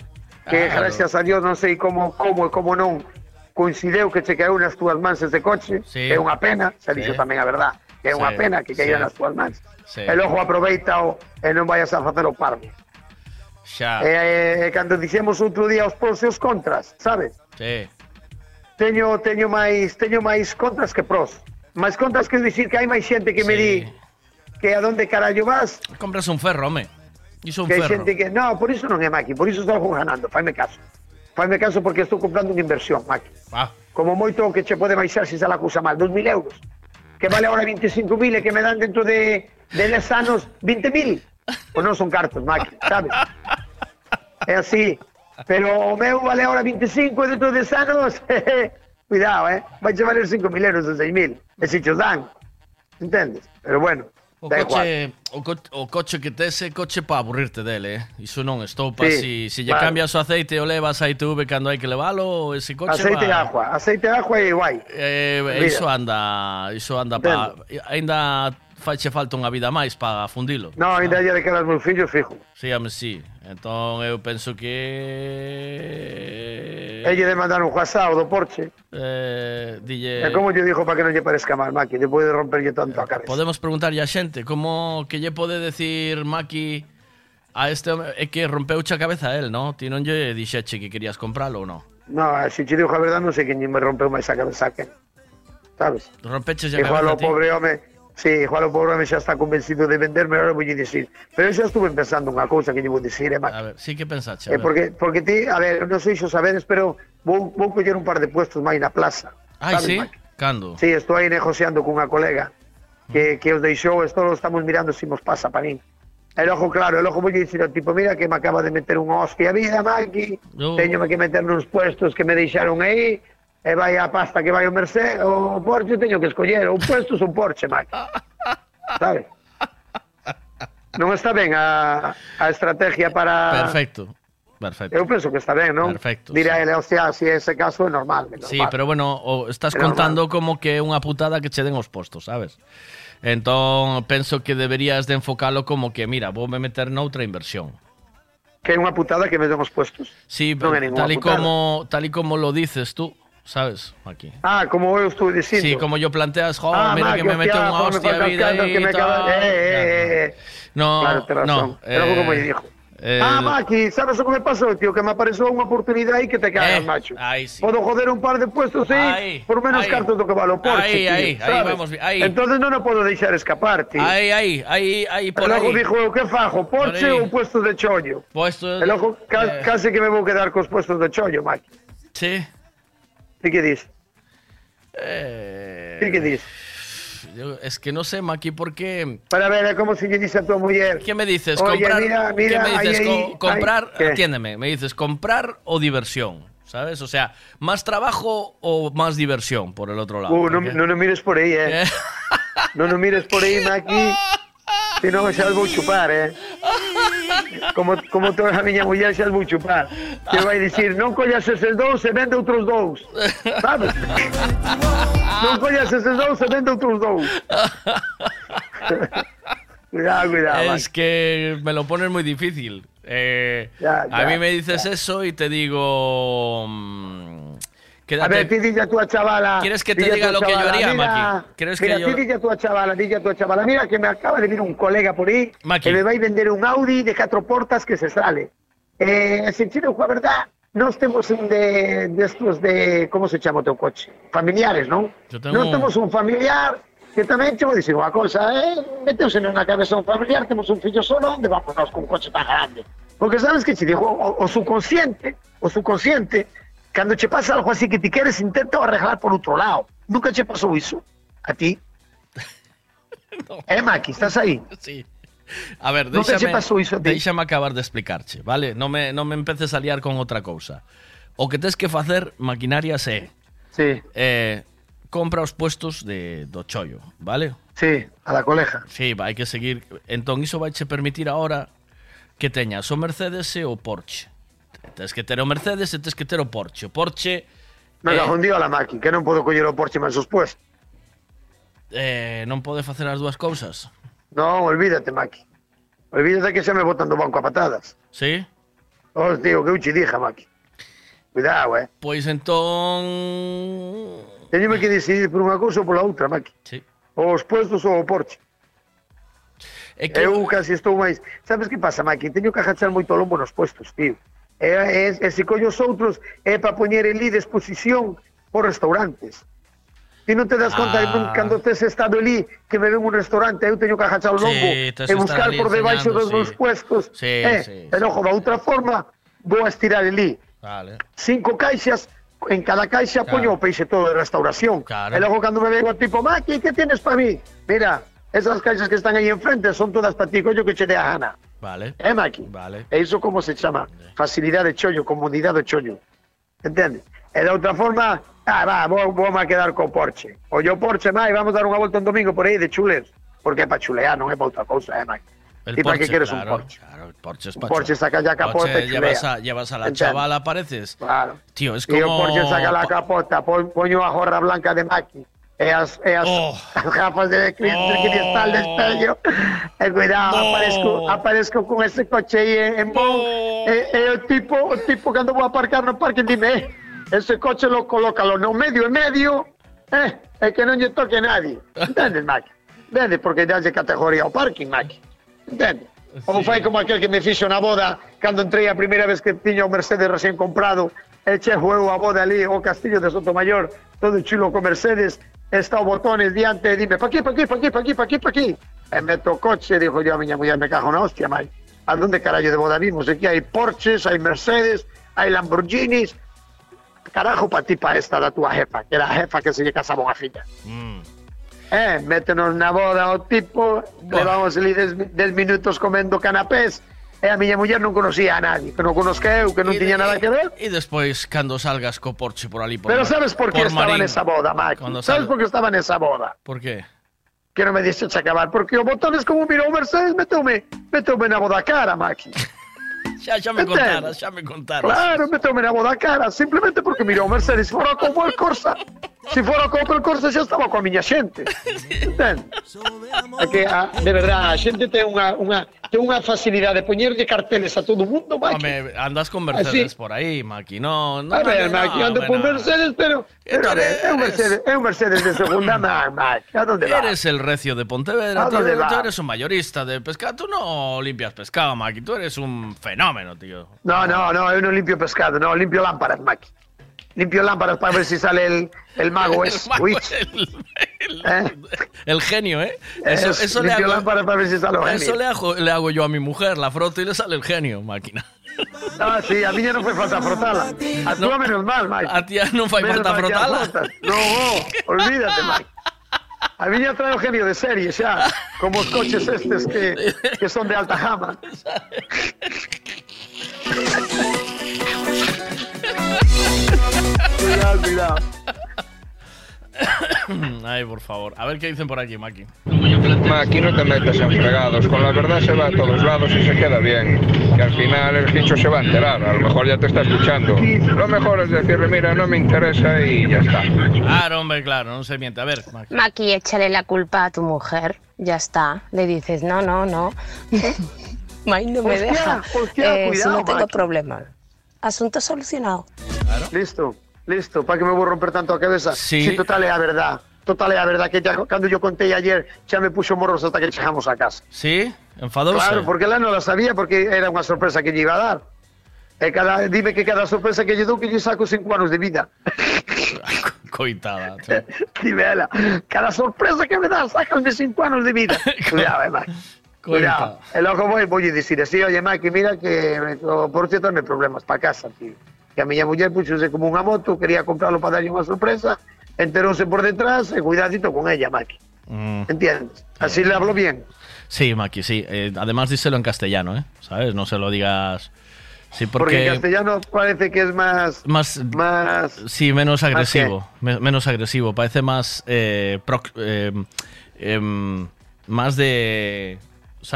que Claro. gracias a Dios non sei como, como e como non coincideu que che caeu nas túas mans ese coche, Sí. é unha pena, se Sí. dixo tamén a verdad, é unha Sí, pena que caíra sí. nas túas mans. Sí. E logo aproveita o, e non vayas a facer o parvo. Xa. E, e, cando dixemos outro día os pros e os contras, sabes? Sí. Teño teño máis teño máis contras que pros. Máis contras que dicir que hai máis xente que me Sí. di que a donde carallo vas, Compras un ferro, home. Iso un que ferro. xente que no, por iso non é Maki, por iso estou ganando, faime caso. Faime caso porque estou comprando unha inversión, Maki. Ah, Como moito que che pode baixar se se la acusa mal, 2.000 euros. Que vale ahora 25.000 e que me dan dentro de, de 10 anos 20.000. Pois non son cartos, Maki, sabes? É así. Pero o meu vale agora 25 e dentro de 10 anos, cuidado, eh? Vai che valer 5.000 euros ou 6.000, e se che dan, entendes? Pero bueno, O coche, o, co o coche que tes é coche para aburrirte dele, eh? Iso non, estopa, sí, si, si lle vale. cambias o aceite o levas a ITV cando hai que levalo, ese coche Aceite va... e agua, aceite e agua e guai. Eh, Mira. iso anda, iso anda pa... Ainda faiche falta unha vida máis para fundilo. No, ainda lle quedas moi fillo fijo. Sí, ame, sí. Entón eu penso que... Eh, Elle de mandar un WhatsApp do Porsche. Eh, dille... E como lle dijo para que non lle parezca mal, Maki? Lle pode romperlle tanto a eh, cabeza. Podemos preguntarlle a xente como que lle pode decir Maki a este home... É que rompeuche a cabeza a él, non? Ti non lle dixeche que querías compralo ou non? Non, se si che digo a verdade non sei que nin me rompeu máis a cabeza que... Sabes? Rompeche a cabeza Igual o pobre home Sí, Juan Pobrame xa está convencido de venderme, ahora vou dicir. Pero eu xa estuve pensando unha cousa que lle vou dicir, eh, Maki. A ver, sí que pensaste. Eh, porque, porque ti, a ver, non sei se o sabedes, pero vou, vou coller un par de puestos máis na plaza. Ai, sí? Maki? Cando? Sí, estou aí negociando cunha colega que, que os deixou, esto lo estamos mirando se nos pasa para min. E logo, claro, e logo vou dicir ao tipo, mira que me acaba de meter unha hostia a vida, Maki, No. teño que meter nos puestos que me deixaron aí, e vai a pasta que vai o Mercé, o Porsche teño que escoller, ou puestos ou Porsche, máis. Sabes? Non está ben a, a estrategia para... Perfecto. Perfecto. Eu penso que está ben, non? Perfecto. Dirá sí. ele, hostia, si ese caso é normal. É normal. Sí, pero bueno, o estás é contando normal. como que é unha putada que che den os postos, sabes? Entón, penso que deberías de enfocalo como que, mira, vou me meter noutra inversión. Que é unha putada que me den os postos. Sí, non tal, e como, tal e como lo dices tú, sabes? Aquí. Ah, como eu estou dicindo. Sí, como yo planteas, jo, Ah, mira que me meto me hostia vida y tal. eh, eh, eh, eh. No, Claro, no. Logo como dijo. eh, ah, Maki, sabes o que me pasou, tío? Que me apareceu unha oportunidade aí que te cagas, macho. Aí sí. Podo joder un par de puestos Aí, por menos aí. cartos do que vale o Porsche, Aí, tío, aí, sabes? vamos, aí. Entonces non o podo deixar escapar, tío. Aí, aí, aí, E por logo aí. dixo, eu, que fajo, Porsche ou puestos de chollo? Puestos, E logo ca eh. case que me vou quedar cos puestos de chollo, Maki. Sí. Que dis? Eh, que dis? yo- es que no sé, Maki, por qué... Para ver, é como se dice a tua muller. ¿Qué me dices? Oye, comprar, mira, ¿Qué mira, me dices? ahí, Co- ahí, comprar, ahí, ¿qué? atiéndeme, me dices comprar o diversión, ¿sabes? O sea, más trabajo o más diversión por el otro lado. Uh, non, porque- non o mires por aí, eh. non o mires por aí, Maki. Se non xa vou chupar, eh. Como, como toda a miña muller xa vou chupar. Que vai dicir, non collas eses dous e vende outros dous. Sabes? non collas eses dous e vende outros dous. cuidado, cuidado. Es que me lo pones muy difícil. Eh, Ya, a mí me dices eso y te digo... mm, quédate- A ver, ti dille a túa chavala. ¿Quieres que te a diga lo que yo chavala, haría, mira, Maki? ¿Quieres que mira, yo- ti dille a túa chavala, dille a túa chavala, mira que me acaba de vir un colega por aí Maki. que me vai vender un Audi de catro portas que se sale. Eh, se chino, a verdad, nós temos un de, de estos de, como se chama o teu coche? Familiares, non? Yo tengo- Nós temos un familiar que tamén che vou dicir unha cousa, eh? Meteuse na cabeza un familiar, temos un fillo solo, onde vamos nós con un coche tan grande? Porque sabes que che digo, o, o subconsciente, o subconsciente, Cando che pasa algo así que ti queres, intenta arreglar por outro lado. Nunca che pasou iso? A ti? no. Eh, Maki, estás aí? Sí. A ver, déixame, iso déixame acabar de explicarche, vale? Non me, non me empeces a liar con outra cousa. O que tes que facer, maquinaria, se... Sí. Eh, compra os puestos de, do chollo, vale? Sí, a da coleja. Sí, vai que seguir. Entón, iso vai che permitir agora que teñas o Mercedes e o Porsche. Tens que ter o Mercedes e tens que ter o Porsche. O Porsche... Me eh, un día a la Maki, que non podo coller o Porsche máis puestos. Eh, non pode facer as dúas cousas? Non, olvídate, Maki. Olvídate que xa me botan do banco a patadas. Sí? Os digo que eu che dixa, Maki. Cuidado, eh. Pois entón... Teñeme que decidir por unha cousa ou pola outra, Maki. Sí. Os puestos ou o Porsche. É que... Eu casi estou máis... Sabes que pasa, Maki? Teño que agachar moito o lombo nos puestos, tío. E, e, e se collo os outros é para poñer en li de exposición por restaurantes. Ti non te das conta Ah. ah. cando tes estado ali que me ven un restaurante, eu teño que agachar Sí, lombo tes e buscar ali por enseñando, dos sí. meus puestos. Sí, eh, sí, E logo, da outra forma, vou a estirar ali Vale. cinco caixas, en cada caixa Claro. poño o peixe todo de restauración. Claro. E logo cando me vengo tipo, Maki, que tienes para mí? Mira, esas caixas que están aí enfrente son todas para ti, coño, que che dé a gana. Vale. Eh, Maki? Vale. E iso como se chama? Facilidade de chollo, comodidade de chollo. Entende? E de outra forma, ah, va, vou, vou a quedar co Porsche. O yo Porsche, mai, vamos dar unha volta un domingo por aí de chules. Porque é para chulear, non é para outra cousa, eh? El e para Porsche, queres claro, un Porsche? Claro, el Porsche es Porsche saca ya capota Porsche y llevas a, llevas a la Entiendo. chavala, pareces. Claro. Tío, es E o como... Porsche saca la capota, pon, poño a jorra blanca de Maki. E as, e as, Oh. as gafas de, cri- de cristal de espello. E cuidado, No. aparezco, aparezco con ese coche aí en, en bon. E, e o tipo, o tipo cando vou aparcar no parque dime, eh, ese coche lo colócalo no medio e medio, eh, e que non lle toque nadie. Entendes, Maki? Entendes? Porque dalle categoría ao parking, Maki. Entendes? Ou fai como aquel que me fixo na boda cando entrei a primeira vez que tiña o Mercedes recién comprado e che juego a boda ali o castillo de Sotomayor todo chulo con Mercedes está o botones diante, e dime, pa aquí, pa aquí, pa aquí, pa aquí, pa aquí, pa aquí. E meto o coche, dijo yo a miña muller, me cago na hostia, mai. A donde carallo de boda vimos? Aquí hai Porsches, hai Mercedes, hai Lamborghinis. Carajo pa ti pa esta da túa jefa, que era a jefa que se lle casaba unha filla. Eh, métenos na boda o tipo, levamos ali 10 minutos comendo canapés, e a miña muller non conocía a nadie, que non conozca eu, que non tiña nada que ver. E despois, cando salgas co Porsche por ali por Pero sabes por qué por estaba Marín. nesa boda, Maki? ¿Sabes por qué estaba nesa boda? Por qué? Que non me dixeche acabar, porque o botones como mirou o Mercedes, meteume, meteume na boda cara, Maki. Xa, xa me Entendo. contaras, xa me contaras. Claro, meteume na boda cara, simplemente porque mirou o Mercedes, fora como el Corsa. Se fora como el Corsa xa estaba coa miña xente. Entende? É que, a, de verdad, a xente ten unha, unha, ten unha facilidade de poñerlle carteles a todo o mundo, Maki. Home, andas con Mercedes Así. por aí, Maki, no, no. A ver, no, Maki, ando hombre, por no. Mercedes, pero, pero é un Mercedes, é un Mercedes de segunda man, Maki. A donde vas? Eres el recio de Pontevedra, ¿A tío, dónde tú vas? eres un mayorista de pescado, tú no limpias pescado, Maki, tú eres un fenómeno, tío. No, no, no, eu non limpio pescado, no, limpio lámparas, Maki. Limpio lámparas para ver si sale el, el mago es mago, Witch. ¿Eh? El genio, ¿eh? Eso, Es, eso le hago, lámparas para ver si sale o eso le hago, le hago yo a mi mujer, la froto y le sale el genio, máquina. Ah, sí, a mí ya non fue falta frotarla. A tú No. menos mal, Mike. A ti ya fai Menos falta mal que a frotala. frotas. No, olvídate, Mike. A mí ya trae o genio de serie xa, como os coches estes que, que son de alta gama. cuidado, cuidado. Ay, por favor. A ver qué dicen por aquí, Maki. Ma, aquí no te metas en fregados, con la verdad se va a todos lados y se queda bien. Que al final el hincho se va a enterar, a lo mejor ya te está escuchando. Lo mejor es decirle, mira, no me interesa y ya está. Claro, hombre, claro, no se miente. A ver, Maki. Maki, échale la culpa a tu mujer. Ya está. Le dices, no, no, no. May no me Hostia, deja. hostia, Eh, si cuidado, no tengo Maki. problema. Asunto solucionado. Listo, listo, para que me vou romper tanto a cabeza. Sí. total é a verdad. Total é a verdad que ya, cando yo contei ayer xa me puxo morros hasta que chegamos a casa. ¿Sí? ¿Enfadoso? Claro, porque ela non la sabía porque era unha sorpresa que lle iba a dar. E cada, dime que cada sorpresa que lle dou que lle saco cinco anos de vida. Coitada. Dime cada sorpresa que me dá, sácame cinco anos de vida. Cuidado, eh, Mike. Cuidado. E logo vou, vou dicir así, oye, Mike, mira que o Porsche ten problemas para casa, tío. Que a miña muller puxose como unha moto, quería comprarlo para darlle unha sorpresa, enterouse por detrás e cuidadito con ella, Mike. Mm, ¿Entiendes? Así le hablo bien. Sí, Maki, sí. Eh, además, díselo en castellano, ¿eh? ¿Sabes? No se lo digas. Sí, Porque, en porque. castellano parece que es más... Más. Más... Sí, menos ¿Más agresivo. me- menos agresivo. Parece más. Eh, proc- eh, em, más de.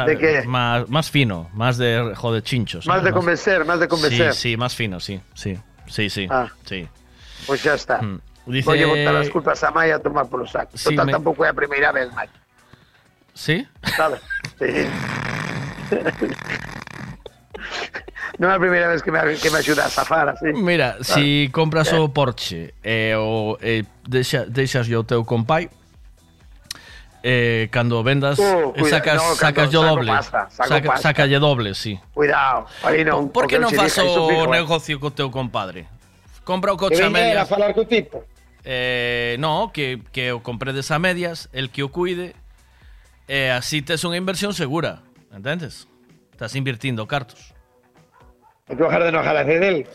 ¿De qué? Más, más fino. Más de. Joder, chinchos. Más ¿sabes? de convencer, más de convencer. Sí, sí, más fino, sí. Sí, sí, sí. Ah. sí. Pues ya está. Mm. Dice- Voy a botar las culpas a Maya a tomar por los sacos. Sí, Total, me- tampoco es la primera vez, Mike. ¿Sí? ¿Sabes? Sí. no es la primera vez que me, que me ayuda a zafar así. Mira, si compras o Porsche eh, o eh, deixa, deixas yo teu compai eh, cando vendas Uh, eh, cuida- sacas, no, sacas yo saco doble pasta, saco Saca- pasta. sacalle doble, sí Cuidado, ahí no. Por que non o eh. negocio co teu compadre? Compra o Que coche a medias falar co tipo. eh, No, que, que o compredes a medias El que o cuide E así tes unha inversión segura Entendes? Estás invirtiendo cartos Hay que bajar de enojar de él.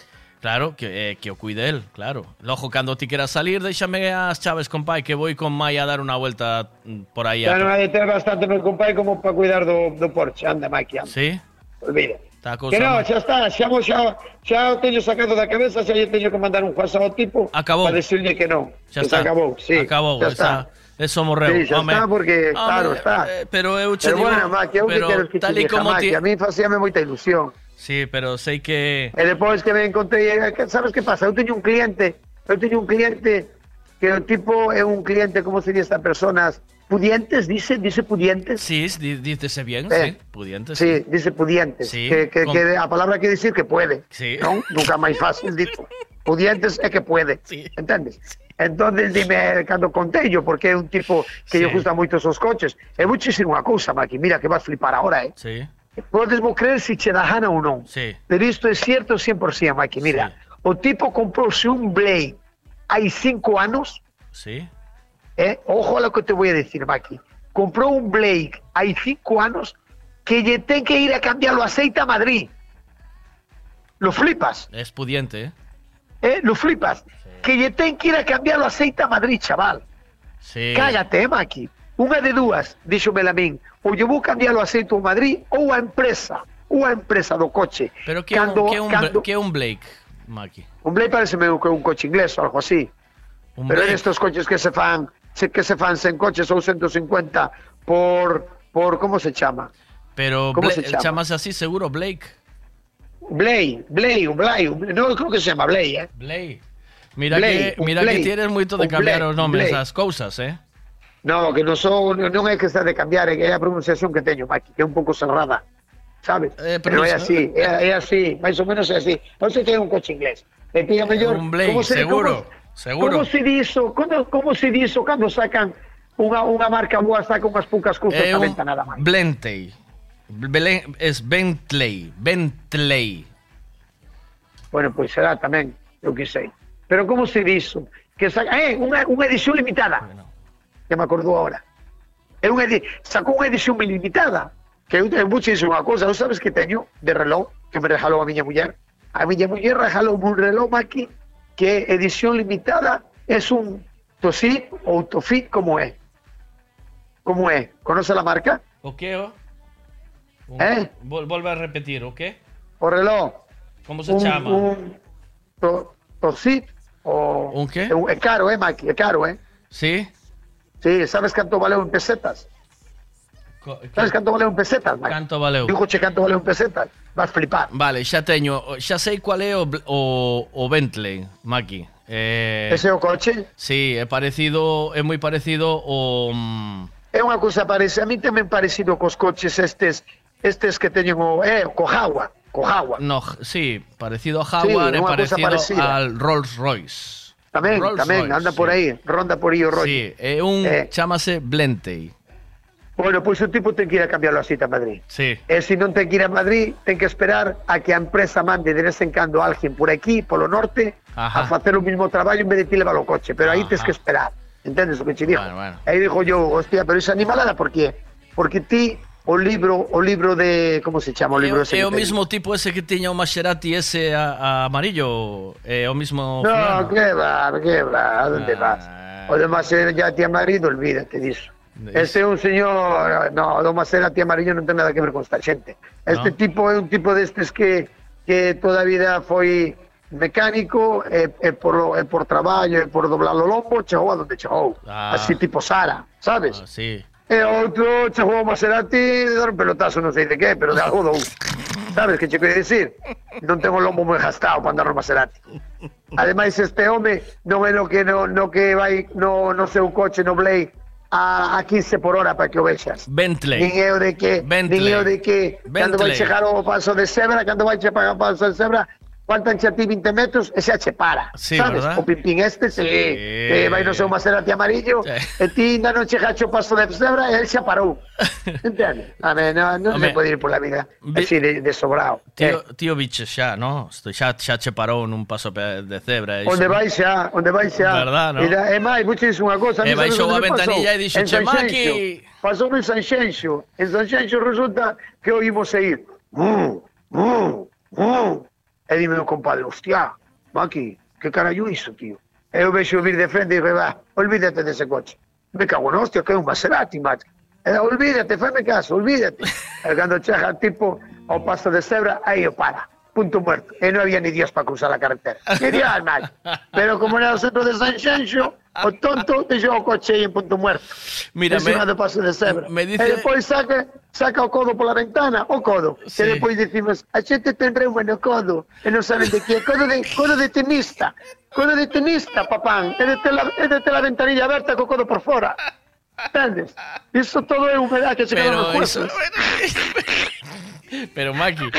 Claro, que, eh, que o cuide él, claro. Lojo, cando ti queras salir, déxame as chaves, compai, que voy con Mai a dar unha vuelta mm, por aí. Ya a- non hai de ter bastante meu compadre como para cuidar do, do Porsche. Anda, Mike, anda. Sí? Olvida. Está a cousa Que no, mal. xa está, xa, xa, xa o teño sacado da cabeza, xa lle teño que mandar un WhatsApp ao tipo Acabou. para decirle que non. Xa que está. se acabou, sí. Acabou, xa esa, eso morreu. Sí, xa home. está, porque, Home, claro, está. eh, pero eu che Pero digo, bueno, Maki, eu que pero que tal te e diga, como ti... a mí facíame moita ilusión. Sí, pero sei que... E depois que me encontrei, sabes que pasa? Eu teño un cliente, eu teño un cliente que o tipo é un cliente, como sería esta personas, pudientes, dice, dice pudientes. Sí, dícese bien, Eh, sí, pudiente. Sí, dice pudientes. Sí, que, que, con- que a palabra que decir que puede. Sí. Non? Nunca máis fácil dito. Pudientes é que puede. Entendes? Entonces dime cando contei yo, porque é un tipo que Sí. lle gusta moito esos coches. E vou dicir unha cousa, Maki, mira que vas flipar ahora, eh? Sí, Podes vos creer se dá gana ou non. sí. Pero isto é cierto 100%, Maki. Mira, o tipo comprouse un Blade hai cinco anos Sí. eh, ojo a lo que te voy a decir, Maki. Compró un Blake hay cinco años que lle ten que ir a cambiarlo aceite a Madrid. Lo flipas, Es pudiente, ¿eh? eh? Lo flipas. Que lle ten que ir a cambiarlo aceite a Madrid, chaval. Sí. Cállate, eh, Maki. Unha de dúas, díxome a lle vou cambiar o aceite a Madrid ou a empresa. Ou a empresa do coche. Pero que é un, Cando- que é cando- que Blake, Maki? Un Blade parece que é un coche inglés ou algo así. Pero Blade. en estos coches que se fan que se fan sen coches ou 150 por por como se chama? Pero ¿Cómo Bla- se llama? chamas así seguro, Blake. Un Blade, un- no creo que se llama Blade, eh. Blade. Mira Blade, que mira Blade, que tienes de cambiar Blade, os nomes das cousas, eh? No, que non son, non é que está de cambiar, é que é a pronunciación que teño, Maki, que é un pouco cerrada. Sabes? Eh, pero é pronuncia- así, é, é así, máis ou menos é así. Non sei que é un coche inglés. E ti, mellor, Un Blade, como se- seguro, como- seguro. Como se diso, como, como se diso cando sacan unha, unha marca boa, saca unhas poucas cousas É un venta nada máis. Blentey. Belen- es Bentley, Bentley. Bueno, pois será tamén, eu que sei. Pero como se diso? Que saca, eh, unha, unha edición limitada. Que me acordou ahora. Unha edi... sacou unha edición limitada. Que eu, eu vou che dicir unha cousa, eu sabes que teño de reloj que me regalou a miña muller. A miña muller regalou un reloj aquí que é edición limitada é un Tosif ou Tofit como é. Como é? Conoce a marca? O que, o? Eh? Vol- volve a repetir, o que? O reloj. Como se un, chama? Un to, o... Un que? É, un- é caro, eh, Maki? É caro, eh? Sí? Sí, ¿sabes canto valeu en pesetas? Sabes canto valeu en pesetas, Mike? Canto valeu. Digo che canto valeu en pesetas. Vas flipar. Vale, xa teño, xa sei cual é o, o, o Bentley, Maki. Eh, Ese é o coche? Sí, é parecido, é moi parecido o... Mm, é unha cousa parece, a mí tamén parecido cos coches estes estes que teñen o... Eh, co Jaguar. Co Jaguar. No, sí, parecido a Jaguar sí, é parecido parecida. al Rolls Royce. Rolls tamén, Royce, anda por sí. aí, ronda por aí o. Sí, é un Eh. chámase Blentey. Bueno, pois o tipo ten que ir a cambiarlo a cita a Madrid. Sí. E se non ten que ir a Madrid, ten que esperar a que a empresa mande de vez en cando alguén por aquí, polo norte, Ajá. a facer o mismo traballo en vez de ti levar o coche. Pero aí tens que esperar. Entendes o que che digo? bueno. Aí dijo yo, hostia, pero esa animalada, por qué? Porque ti, o libro, o libro de... Como se chama o É, libro o- ese? é que o mismo tipo ese que tiña o Maserati ese a, a amarillo, é o mismo No, fulano. que va, que va, ¿a dónde Ah. vas? O de Maserati amarillo, olvídate disso. Ese é un señor, no, do Maserati amarillo non ten nada que ver con esta xente. Este No. tipo é un tipo destes que que toda a vida foi mecánico e, e por, e por traballo e por doblar o lombo chegou a donde chegou. Ah. Así tipo Sara, sabes? Ah, sí. E outro chegou a Maserati de dar un pelotazo non sei de que, pero de algo dou. Sabes que che quero dicir? Non tengo o lombo moi gastado para andar no Maserati. Ademais este home non é no que no, no que vai no, no seu coche no Blade a, a 15 por hora para que o vexas. Bentley. Nin é o de que, Bentley. nin é o de que cando vai Bentley. chegar ao paso de Sebra, cando vai chegar ao paso de Sebra, faltan a ti 20 metros e xa che para. Sí, sabes? ¿verdad? O pimpín este se sí. que vai no seu Maserati amarillo sí. e ti ainda non chegache o paso de cebra e el xa parou. Entende? A ver, non no Home, se pode ir pola vida vi... así de, de sobrao. Tío, eh. tío biche xa, no? Xa, xa che parou nun paso de cebra. E onde vai xa, onde vai xa. Verdad, no? E, e máis, vou dicir unha cosa. E baixou a ventanilla e dixo, che maqui. Pasou no Sanxenxo. En Sanxenxo resulta que oímos a ir. Mm, mm, mm. E dime o compadre, hostia, Maki, que carallo iso, tío? E eu vexo vir de frente e digo, va, olvídate dese coche. Me cago na hostia, que é un Maserati, Maki. E eh, olvídate, fame caso, olvídate. e cando chega tipo ao paso de cebra, aí o para. Punto muerto. E non había ni Dios para cruzar a carretera. Ni Dios, Maki. Pero como era o centro de Sanxenxo, o tonto deixou o coche en punto muerto. Mira, Encima me- do paso de Sebra. me dice- E saca, saca o codo pola ventana, o codo. Sí. E decimos, a xente ten reuma no codo. E non saben de que. Codo de, codo de tenista. Codo de tenista, papán. E de ter la, e de la ventanilla aberta co codo por fora. Entendes? Iso todo é humedad que se queda Pero. Pero Maki,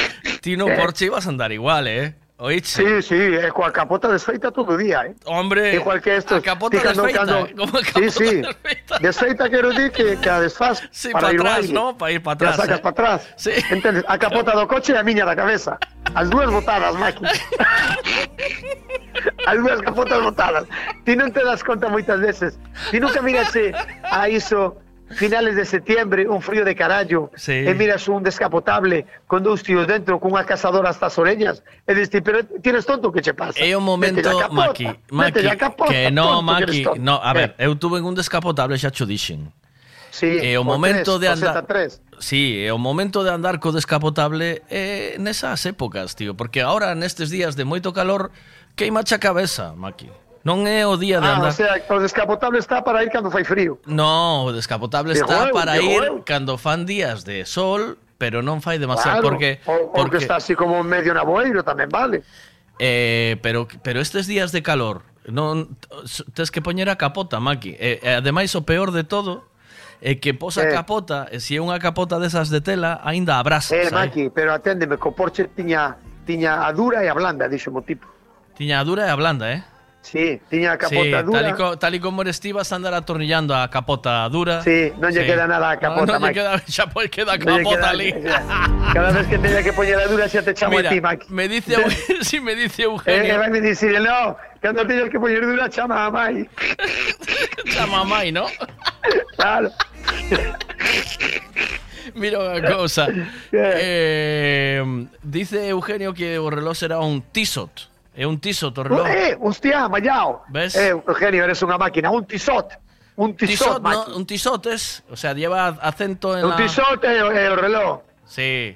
ti no Eh. Porsche ibas a andar igual, eh? Oíche. Sí, sí, é coa capota desfeita todo día, eh. Hombre, Igual que a capota desfeita, como a Sí, sí. Desfeita quero dir que, que a desfaz Sí, para para ir atrás. ¿no? Para ir para Que a atrás. sacas eh. para atrás. Sí. Entendes? A capota do coche e a miña da cabeza. As dúas botadas, Maki. As dúas capotas botadas. Ti non te das conta moitas veces. Ti nunca mirache a iso finales de septiembre, un frío de carallo, Sí. e miras un descapotable con dous tíos dentro, cunha cazadora hasta as orellas, e pero tienes tonto que che pasa? É un momento, capota, Maki, Maki, capota, que no, que Maki, tonto. no, a ver, Eh, eu tuve un descapotable xa cho dixen. Sí, É o momento de andar Z3. Sí, é o momento de andar co descapotable é nesas épocas, tío, porque ahora nestes días de moito calor queimache a cabeza, Maki. Non é o día de ah, andar. O sea, o descapotable está para ir cando fai frío. No, o descapotable de está juego, para ir cando fan días de sol, pero non fai demasiado claro, porque o, porque, porque está así como medio na boeiro tamén vale. Eh, pero pero estes días de calor, non tes que poñer a capota, Maki. E, eh, ademais o peor de todo é que posa eh, capota, e se é unha capota desas de tela, aínda abrasa. Eh, sabe? Maki, pero aténdeme, co Porsche tiña tiña a dura e a blanda, dixo o tipo. Tiña a dura e a blanda, eh? Sí, tiña a Sí, capota dura. tal e, co, tal e como eres ti vas a andar atornillando a capota dura. Sí, non lle queda nada a capota, non lle Maki. queda, xa pois queda a capota queda- ali. Cada vez que teña que poñer a dura xa te chamo Mira, a ti, Maki. me dice, si me dice Eh, Eugenio, eh, vai me dicir, no, cando teñas que poñer dura chama a mai. chama a mai, ¿no? Claro. Mira unha cousa. Eh, dice Eugenio que o reloj será un Tissot. É un Tissot o reloj. Eh, hostia, mallao. ¿Ves? Eh, Eugenio, eres unha máquina, un tisot. Un tisot, Tissot, Maki. ¿no? Un Tissot es, o sea, lleva acento en Un la... tisot e o, e o reloj. Sí.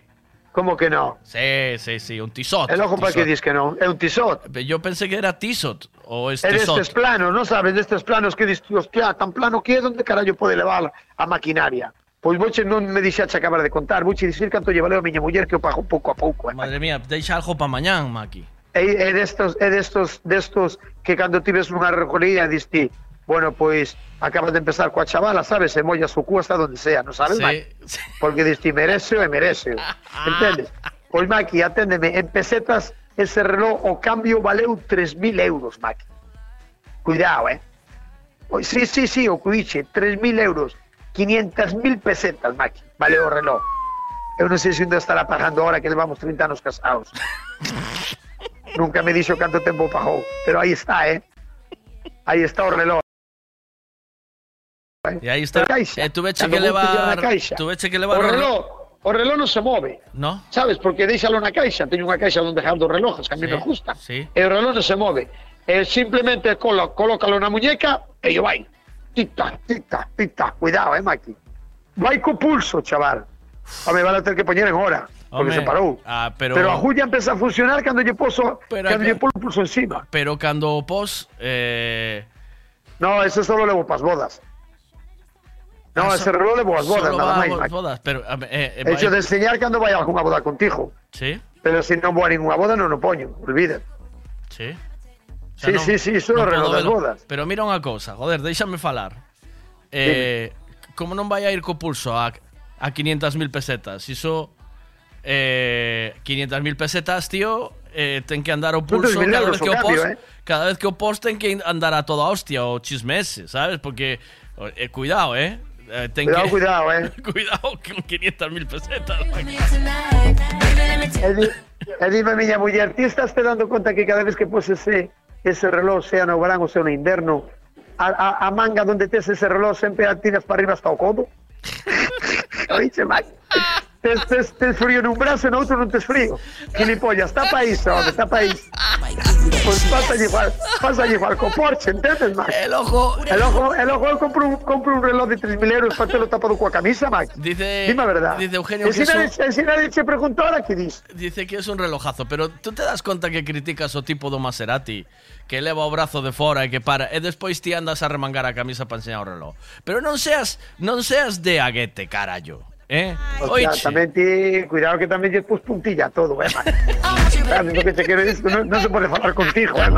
Como que no? Sí, sí, sí, un Tissot. El ojo para que dis que non, é un tisot. Yo pensé que era Tissot o es É Tissot. destes planos, non sabes, destes planos que dis, hostia, tan plano que é, onde carallo pode levar a maquinaria? Pois voche non me dixache acabar de contar, voche dicir canto lle valeu a miña muller que o pago pouco a pouco. Eh. Madre mía, deixa algo para mañán, Maki. É, destos, é destos, destos que cando tives unha recolía diste, bueno, pois acabas de empezar coa chavala, sabes, e mollas o cu hasta donde sea, non sabes, Sí, Maki? Porque diste, merece e merece, entendes? Pois Maki, aténdeme, en pesetas ese reloj o cambio valeu 3.000 euros, Maki. Cuidado, eh? Pois sí, sí, sí, o cuiche, 3.000 euros, 500.000 pesetas, Maki, valeu o reloj. Eu non sei se ainda estará pagando ahora que levamos 30 anos casados. Nunca me dixo canto tempo pagou, pero aí está, eh? Aí está o reloj. E aí está. Caixa. E tuveche que levar caixa. tuveche que levar O reloj, o reloj non se move. No? Sabes, porque deixalo na caixa, teño unha caixa onde dejar dos relojes que a mí Sí, me gusta. sí. E o reloj non se move. E simplemente colo, colócalo na muñeca e yo vai. Tic-tac, tic-tac, tic-tac. Cuidado, eh, Maki. Vai co pulso, chaval. A me van a ter que poñer en hora, porque Home, se parou. Ah, pero, Pero a Julia empeza a funcionar cando lle poso, Pero cando lle polo pulso encima. pero cando o pos eh, No, ese solo levo pas bodas. No, Ah, ese reloj levo as bodas, solo nada máis. Maki. bodas, pero a ver, eh, eh, Hecho vai- de enseñar cando vai a algunha boda contigo. Sí, Pero se non vou a ninguna boda non o poño, olvídate. sí. Sí, sí, sí, iso é o reloj das bodas. Pero mira unha cousa, joder, déixame falar. Eh, como non vai a ir co pulso a, a 500.000 pesetas? Iso eh, 500.000 pesetas, tío, eh, ten que andar o pulso 2.000 cada vez que o cambio, eh. cada vez que o pos ten que andar a toda hostia o chismese, sabes? Porque eh, cuidado, eh. Eh, ten Cuidado, que, cuidado, eh. cuidado con 500.000 pesetas. E, di, e dime, miña muller, ti estás te dando conta que cada vez que poses ese, ese reloj, sea no verán ou sea no inverno, a, a, a manga donde tes ese reloj sempre a tiras para arriba hasta o codo? Oiche, Mike. Tes, tes, tes frío nun brazo e no outro non tes frío. Gilipollas, tapa iso, home, tapa iso. Pois pasa igual, pasa igual co Porsche, entendes, Mike? El ojo... El ojo, el ojo, compro un, compro un reloj de 3.000 euros para telo tapado coa camisa, Mike. Dice, Dime a verdad. dice Eugenio que se eso- nadie, se nadie che preguntou ahora que dis? Dice que es un relojazo, pero tú te das conta que criticas o tipo do Maserati que leva o brazo de fora e que para e despois ti andas a remangar a camisa para enseñar o reloj. Pero non seas non seas de aguete, carallo. Eh? Hostia, Oiche. tamén ti, cuidado que tamén lle pus puntilla todo, eh, lo que te quero decir? Non, non se pode falar contigo, eh.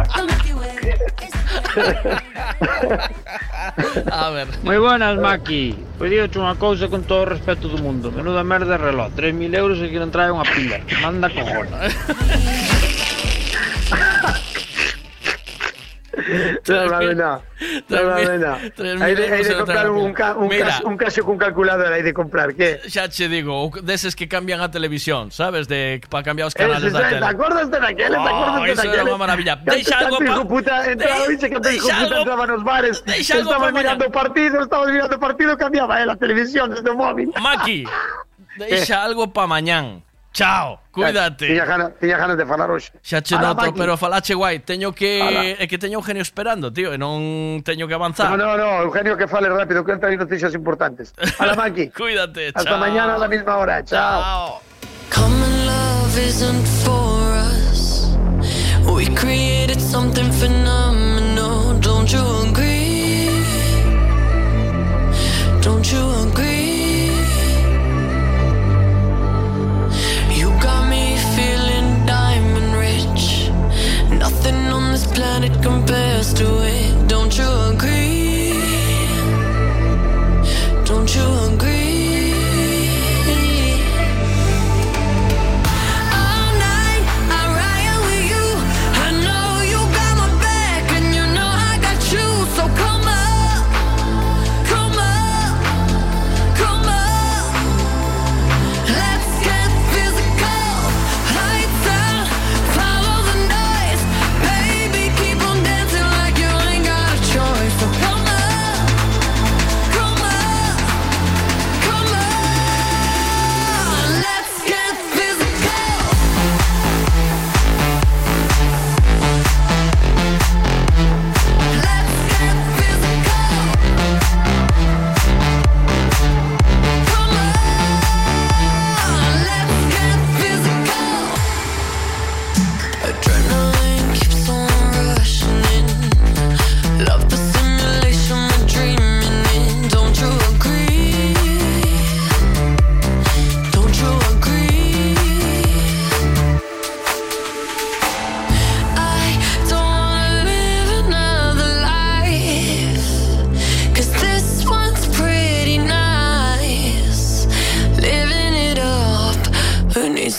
A ver. Moi buenas, Maki. Pois digo unha cousa con todo o respeto do mundo. Menuda merda de reloj. 3.000 euros e que non trae unha pila. Manda cojones. No. No. mil Hay de, hay de comprar un, ca- un, Mira. caso, un Casio con calculadora, hay de comprar, ¿qué? Xa che digo, deses que cambian a televisión, sabes? De para cambiar os canales da ¿Te tele. acuerdas de aquel? ¿Te Oh, acuerdas de eso era aquel? unha maravilla. Deixa algo tanto pa- hijo puta entraba, De- que deixa algo- entraba nos bares, deixa algo mirando partido, estaban mirando partido, cambiaba eh, la televisión desde o móvil. Maki, deixa algo pa mañán. Chao, cuídate. Tiña ganas, tiña ganas de falar hoxe. Xa che Ala, noto, Maki. pero falache guai, teño que Ala. é que teño Eugenio esperando, tío, e non teño que avanzar. No, no, no, Eugenio, que fale rápido, que hay noticias importantes. Hala, Maki. Cuídate, Hasta chao. mañana a la misma hora. Chao. Common love isn't for us. We created something phenomenal. Don't you agree? Don't you agree? Planet compares to it. Don't you agree?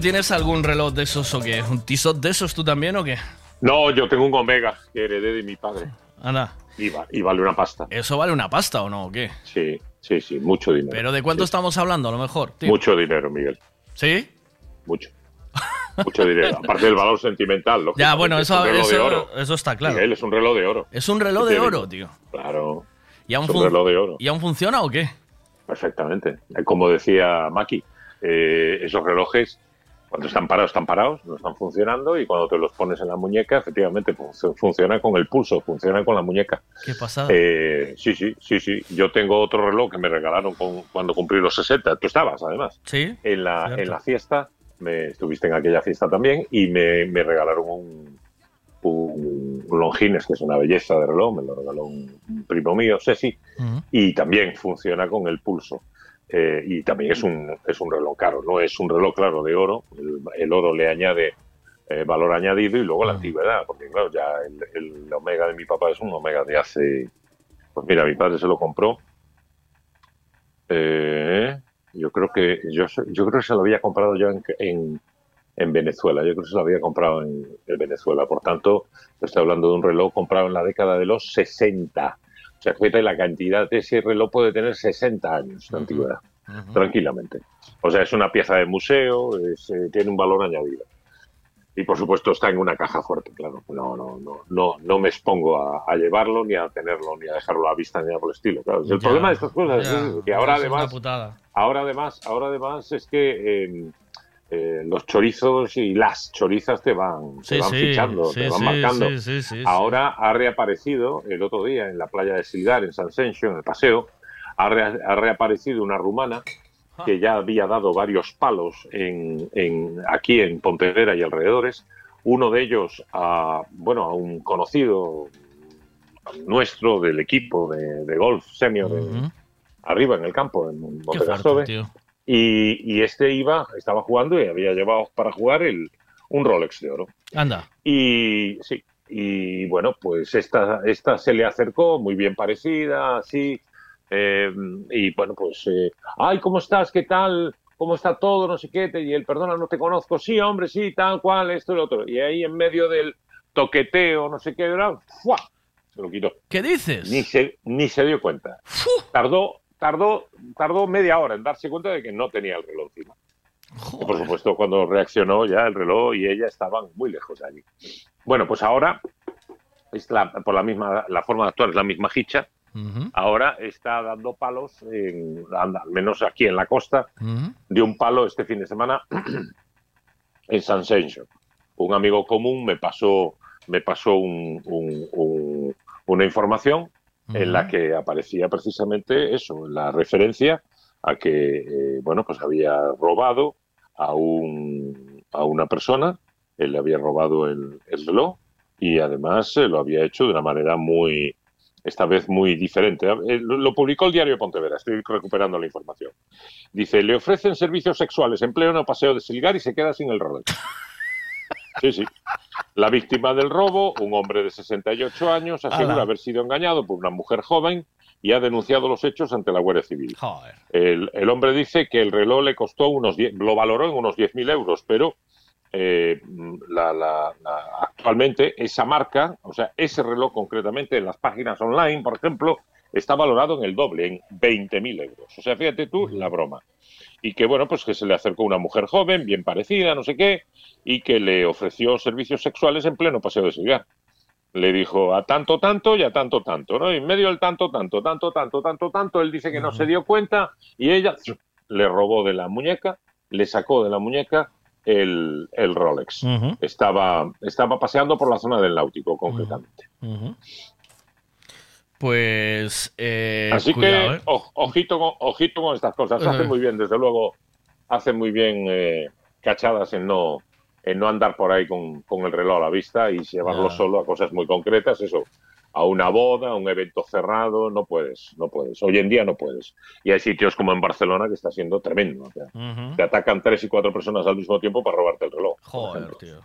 ¿Tienes algún reloj de esos o qué? ¿Un Tissot de esos tú también o qué? No, yo tengo un Omega que heredé de mi padre. Anda. Y, va- y vale una pasta. ¿Eso vale una pasta o no o qué? Sí, sí, sí, mucho dinero. ¿Pero de cuánto estamos hablando a lo mejor? tío? Mucho dinero, Miguel. ¿Sí? Mucho. Mucho dinero. Aparte del valor sentimental. Ya, lógicamente, bueno, es eso, de eso, oro. eso está claro. Miguel, es un reloj de oro. Es un reloj ¿Qué de oro, tío. Claro. ¿Y aún, Es un reloj de oro. ¿Y aún funciona o qué? Perfectamente. Como decía Maki, eh, esos relojes, cuando están parados, están parados, no están funcionando, y cuando te los pones en la muñeca, efectivamente, fun- funciona con el pulso, funciona con la muñeca. ¿Qué pasada? Eh, sí, sí, sí, sí. Yo tengo otro reloj que me regalaron con- cuando cumplí los 60. Tú estabas, además. Sí. En la, cierto. en la fiesta, me estuviste en aquella fiesta también, y me, me regalaron un, Longines, que es una belleza de reloj, me lo regaló un, un primo mío, Ceci, y también funciona con el pulso. Eh, y también es un, es un reloj caro, no es un reloj, claro, de oro. El, el oro le añade eh, valor añadido y luego la antigüedad, porque claro, ya el, el Omega de mi papá es un Omega de hace. Pues mira, mi padre se lo compró. eh, yo creo que yo, se- yo creo que se lo había comprado yo en, en, en Venezuela. Yo creo que se lo había comprado en, en Venezuela. Por tanto, estoy hablando de un reloj comprado en la década de los 60. O sea, fíjate la cantidad de ese reloj puede tener 60 años de antigüedad, tranquilamente. O sea, es una pieza de museo, es, eh, tiene un valor añadido. Y por supuesto está en una caja fuerte, claro. No, no, no, no, no me expongo a, a llevarlo, ni a tenerlo, ni a dejarlo a la vista, ni nada por el estilo. Claro, el Ya, problema de estas cosas ya, es que ahora además. Ahora además, ahora además es que eh, eh, los chorizos y las chorizas te van, te van sí, fichando, sí, te van marcando. ahora ha reaparecido el otro día en la playa de Silgar, en San Sencho, en el paseo, ha, re- ha reaparecido una rumana que ya había dado varios palos en, en- aquí en Pontevedra y alrededores. Uno de ellos a, bueno, a un conocido nuestro del equipo de, de golf senior en- arriba en el campo, en tío. Y, y este iba, estaba jugando y había llevado para jugar el, un Rolex de oro. Anda. Y sí, y bueno, pues esta, esta se le acercó, muy bien parecida, así. eh, y bueno, pues, eh, ay, ¿cómo estás? ¿Qué tal? ¿Cómo está todo? No sé qué. Te- Y él, perdona, no te conozco. Sí, hombre, sí, tal cual, esto y lo otro. Y ahí en medio del toqueteo, no sé qué, se lo quitó. ¿Qué dices? Ni se, ni se dio cuenta. Tardó, tardó, tardó media hora en darse cuenta de que no tenía el reloj encima. Y, por supuesto, cuando reaccionó ya el reloj y ella estaban muy lejos de allí. Bueno, pues ahora, es la, por la misma, la forma de actuar es la misma hicha. Ahora está dando palos, en, al menos aquí en la costa, de un palo este fin de semana en San Sencho. Un amigo común me pasó, me pasó un- un- un- una información en la que aparecía precisamente eso, la referencia a que, eh, bueno, pues había robado a, un, a una persona, él le había robado el, el reloj y además eh, lo había hecho de una manera muy, esta vez muy diferente. Eh, Lo publicó el diario Pontevedra, estoy recuperando la información. Dice, le ofrecen servicios sexuales en pleno paseo de Silgar y se queda sin el Rolex. Sí, sí. La víctima del robo, un hombre de 68 años, asegura haber sido engañado por una mujer joven y ha denunciado los hechos ante la Guardia Civil. El, el hombre dice que el reloj le costó unos 10, lo valoró en unos 10.000 euros, pero eh, la- la- la- actualmente esa marca, o sea, ese reloj concretamente en las páginas online, por ejemplo, está valorado en el doble, en 20.000 euros. O sea, fíjate tú la broma. Y que, bueno, pues que se le acercó una mujer joven, bien parecida, no sé qué, y que le ofreció servicios sexuales en pleno paseo de Silgar. Le dijo a tanto, tanto y a tanto, tanto, ¿no? Y en medio del tanto, tanto, tanto, tanto, tanto, tanto, él dice que no se dio cuenta y ella le robó de la muñeca, le sacó de la muñeca el, el Rolex. estaba, estaba paseando por la zona del náutico, concretamente. Pues. eh, Así cuidado, que, ¿eh? o- ojito, con, ojito con estas cosas. Eh. Hace muy bien, desde luego, hace muy bien eh, cachadas en no, en no andar por ahí con, con el reloj a la vista y llevarlo solo a cosas muy concretas. Eso, a una boda, a un evento cerrado, no puedes, no puedes. Hoy en día no puedes. Y hay sitios como en Barcelona que está siendo tremendo. o sea, Ujú. Te atacan tres y cuatro personas al mismo tiempo para robarte el reloj. Joder, tío.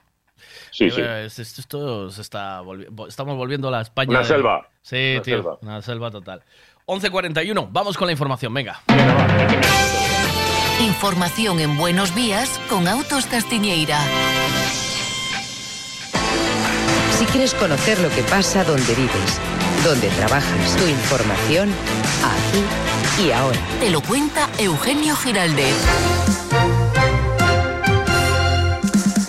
Sí, Eh, sí. es- Esto, esto se está volvi- vo- estamos volviendo a la España. Una de- selva. Sí, Una tío. selva. Una selva total. 11.41, vamos con la información, venga. Información en Buenos Días con Autos Castiñeira. Si quieres conocer lo que pasa donde vives, donde trabajas, tu información, aquí y ahora. Te lo cuenta Eugenio Giraldez.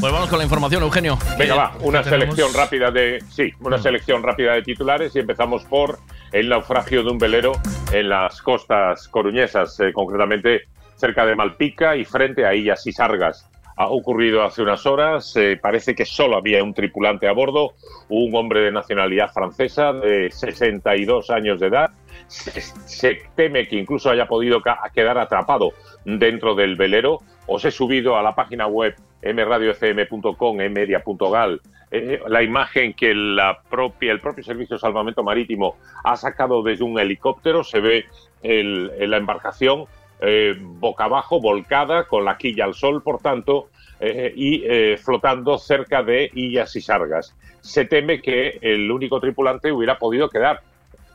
Pues vamos con la información, Eugenio. Venga, ¿Qué- va, una selección rápida de. Sí, una selección rápida de titulares y empezamos por el naufragio de un velero en las costas coruñesas, eh, concretamente cerca de Malpica y frente a Illas y Sargas. Ha ocurrido hace unas horas, eh, parece que solo había un tripulante a bordo, un hombre de nacionalidad francesa de 62 años de edad. Se, se teme que incluso haya podido ca- quedar atrapado dentro del velero. Os he subido a la página web mradiofm.com, mmedia.gal, eh, la imagen que la propia, el propio Servicio de Salvamento Marítimo ha sacado desde un helicóptero. Se ve el- la embarcación eh, boca abajo, volcada, con la quilla al sol, por tanto, eh, y eh, flotando cerca de Illas y Sargas. Se teme que el único tripulante hubiera podido quedar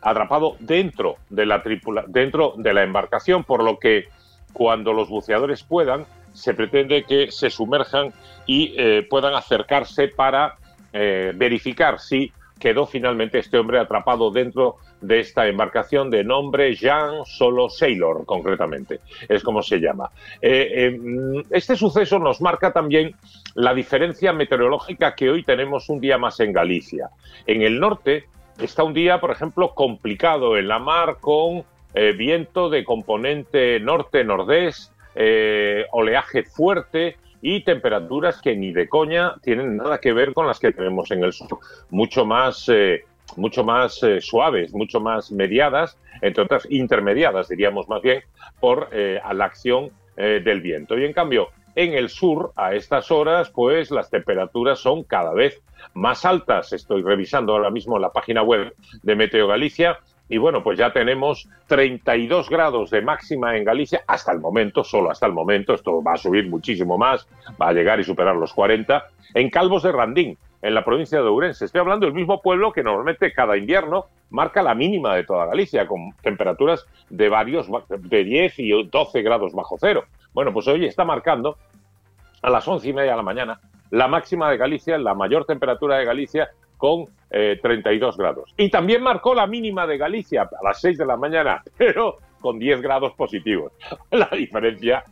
atrapado dentro de la tripula dentro de la embarcación, por lo que cuando los buceadores puedan, se pretende que se sumerjan y eh, puedan acercarse para eh, verificar si quedó finalmente este hombre atrapado dentro de esta embarcación de nombre Jean Solo Sailor, concretamente, es como se llama. Eh, mm, este suceso nos marca también la diferencia meteorológica que hoy tenemos un día más en Galicia. En el norte está un día, por ejemplo, complicado en la mar con viento de componente norte-nordés, eh, oleaje fuerte y temperaturas que ni de coña tienen nada que ver con las que tenemos en el sur. Mucho más, eh, mucho más eh, suaves, mucho más mediadas, entre otras intermediadas, diríamos más bien, por la acción del viento. Y en cambio, en el sur, a estas horas, pues las temperaturas son cada vez más altas. Estoy revisando ahora mismo la página web de Meteo Galicia y bueno, pues ya tenemos 32 grados de máxima en Galicia hasta el momento, solo hasta el momento. Esto va a subir muchísimo más, va a llegar y superar los 40. En Calvos de Randín, en la provincia de Ourense. Estoy hablando del mismo pueblo que normalmente cada invierno marca la mínima de toda Galicia, con temperaturas de varios, de 10 y 12 grados bajo cero. Bueno, pues hoy está marcando a las once y media de la mañana la máxima de Galicia, la mayor temperatura de Galicia con eh, 32 grados. Y también marcó la mínima de Galicia a las 6 de la mañana, pero con 10 grados positivos. La diferencia,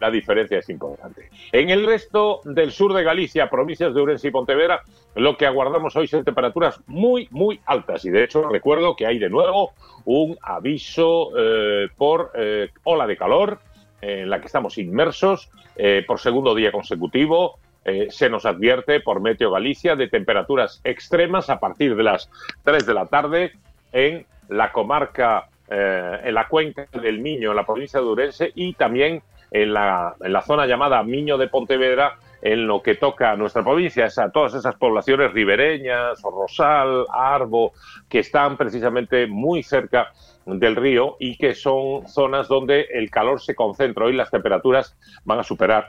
la diferencia es importante. En el resto del sur de Galicia, provincias de Ourense y Pontevedra, lo que aguardamos hoy son temperaturas muy, muy altas. Y de hecho, recuerdo que hay de nuevo un aviso eh, por eh, ola de calor en la que estamos inmersos eh, por segundo día consecutivo. Eh, se nos advierte por Meteo Galicia de temperaturas extremas a partir de las 3 de la tarde en la comarca, eh, en la cuenca del Miño, en la provincia de Urense, y también en la, zona llamada Miño de Pontevedra, en lo que toca a nuestra provincia, a todas esas poblaciones ribereñas, Rosal, Arbo, que están precisamente muy cerca del río y que son zonas donde el calor se concentra. Hoy las temperaturas van a superar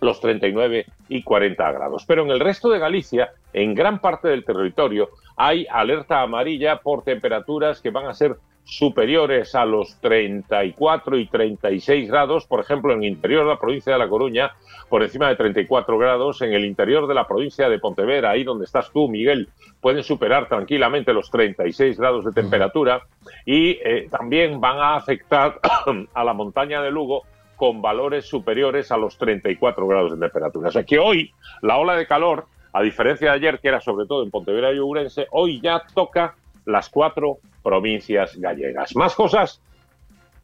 los 39 y 40 grados. Pero en el resto de Galicia, en gran parte del territorio, hay alerta amarilla por temperaturas que van a ser superiores a los 34 y 36 grados, por ejemplo, en el interior de la provincia de La Coruña, por encima de 34 grados, en el interior de la provincia de Pontevedra, ahí donde estás tú, Miguel, pueden superar tranquilamente los 36 grados de temperatura y eh, también van a afectar a la montaña de Lugo con valores superiores a los 34 grados de temperatura. O sea que hoy la ola de calor, a diferencia de ayer, que era sobre todo en Pontevedra y Ourense, hoy ya toca las cuatro provincias gallegas. Más cosas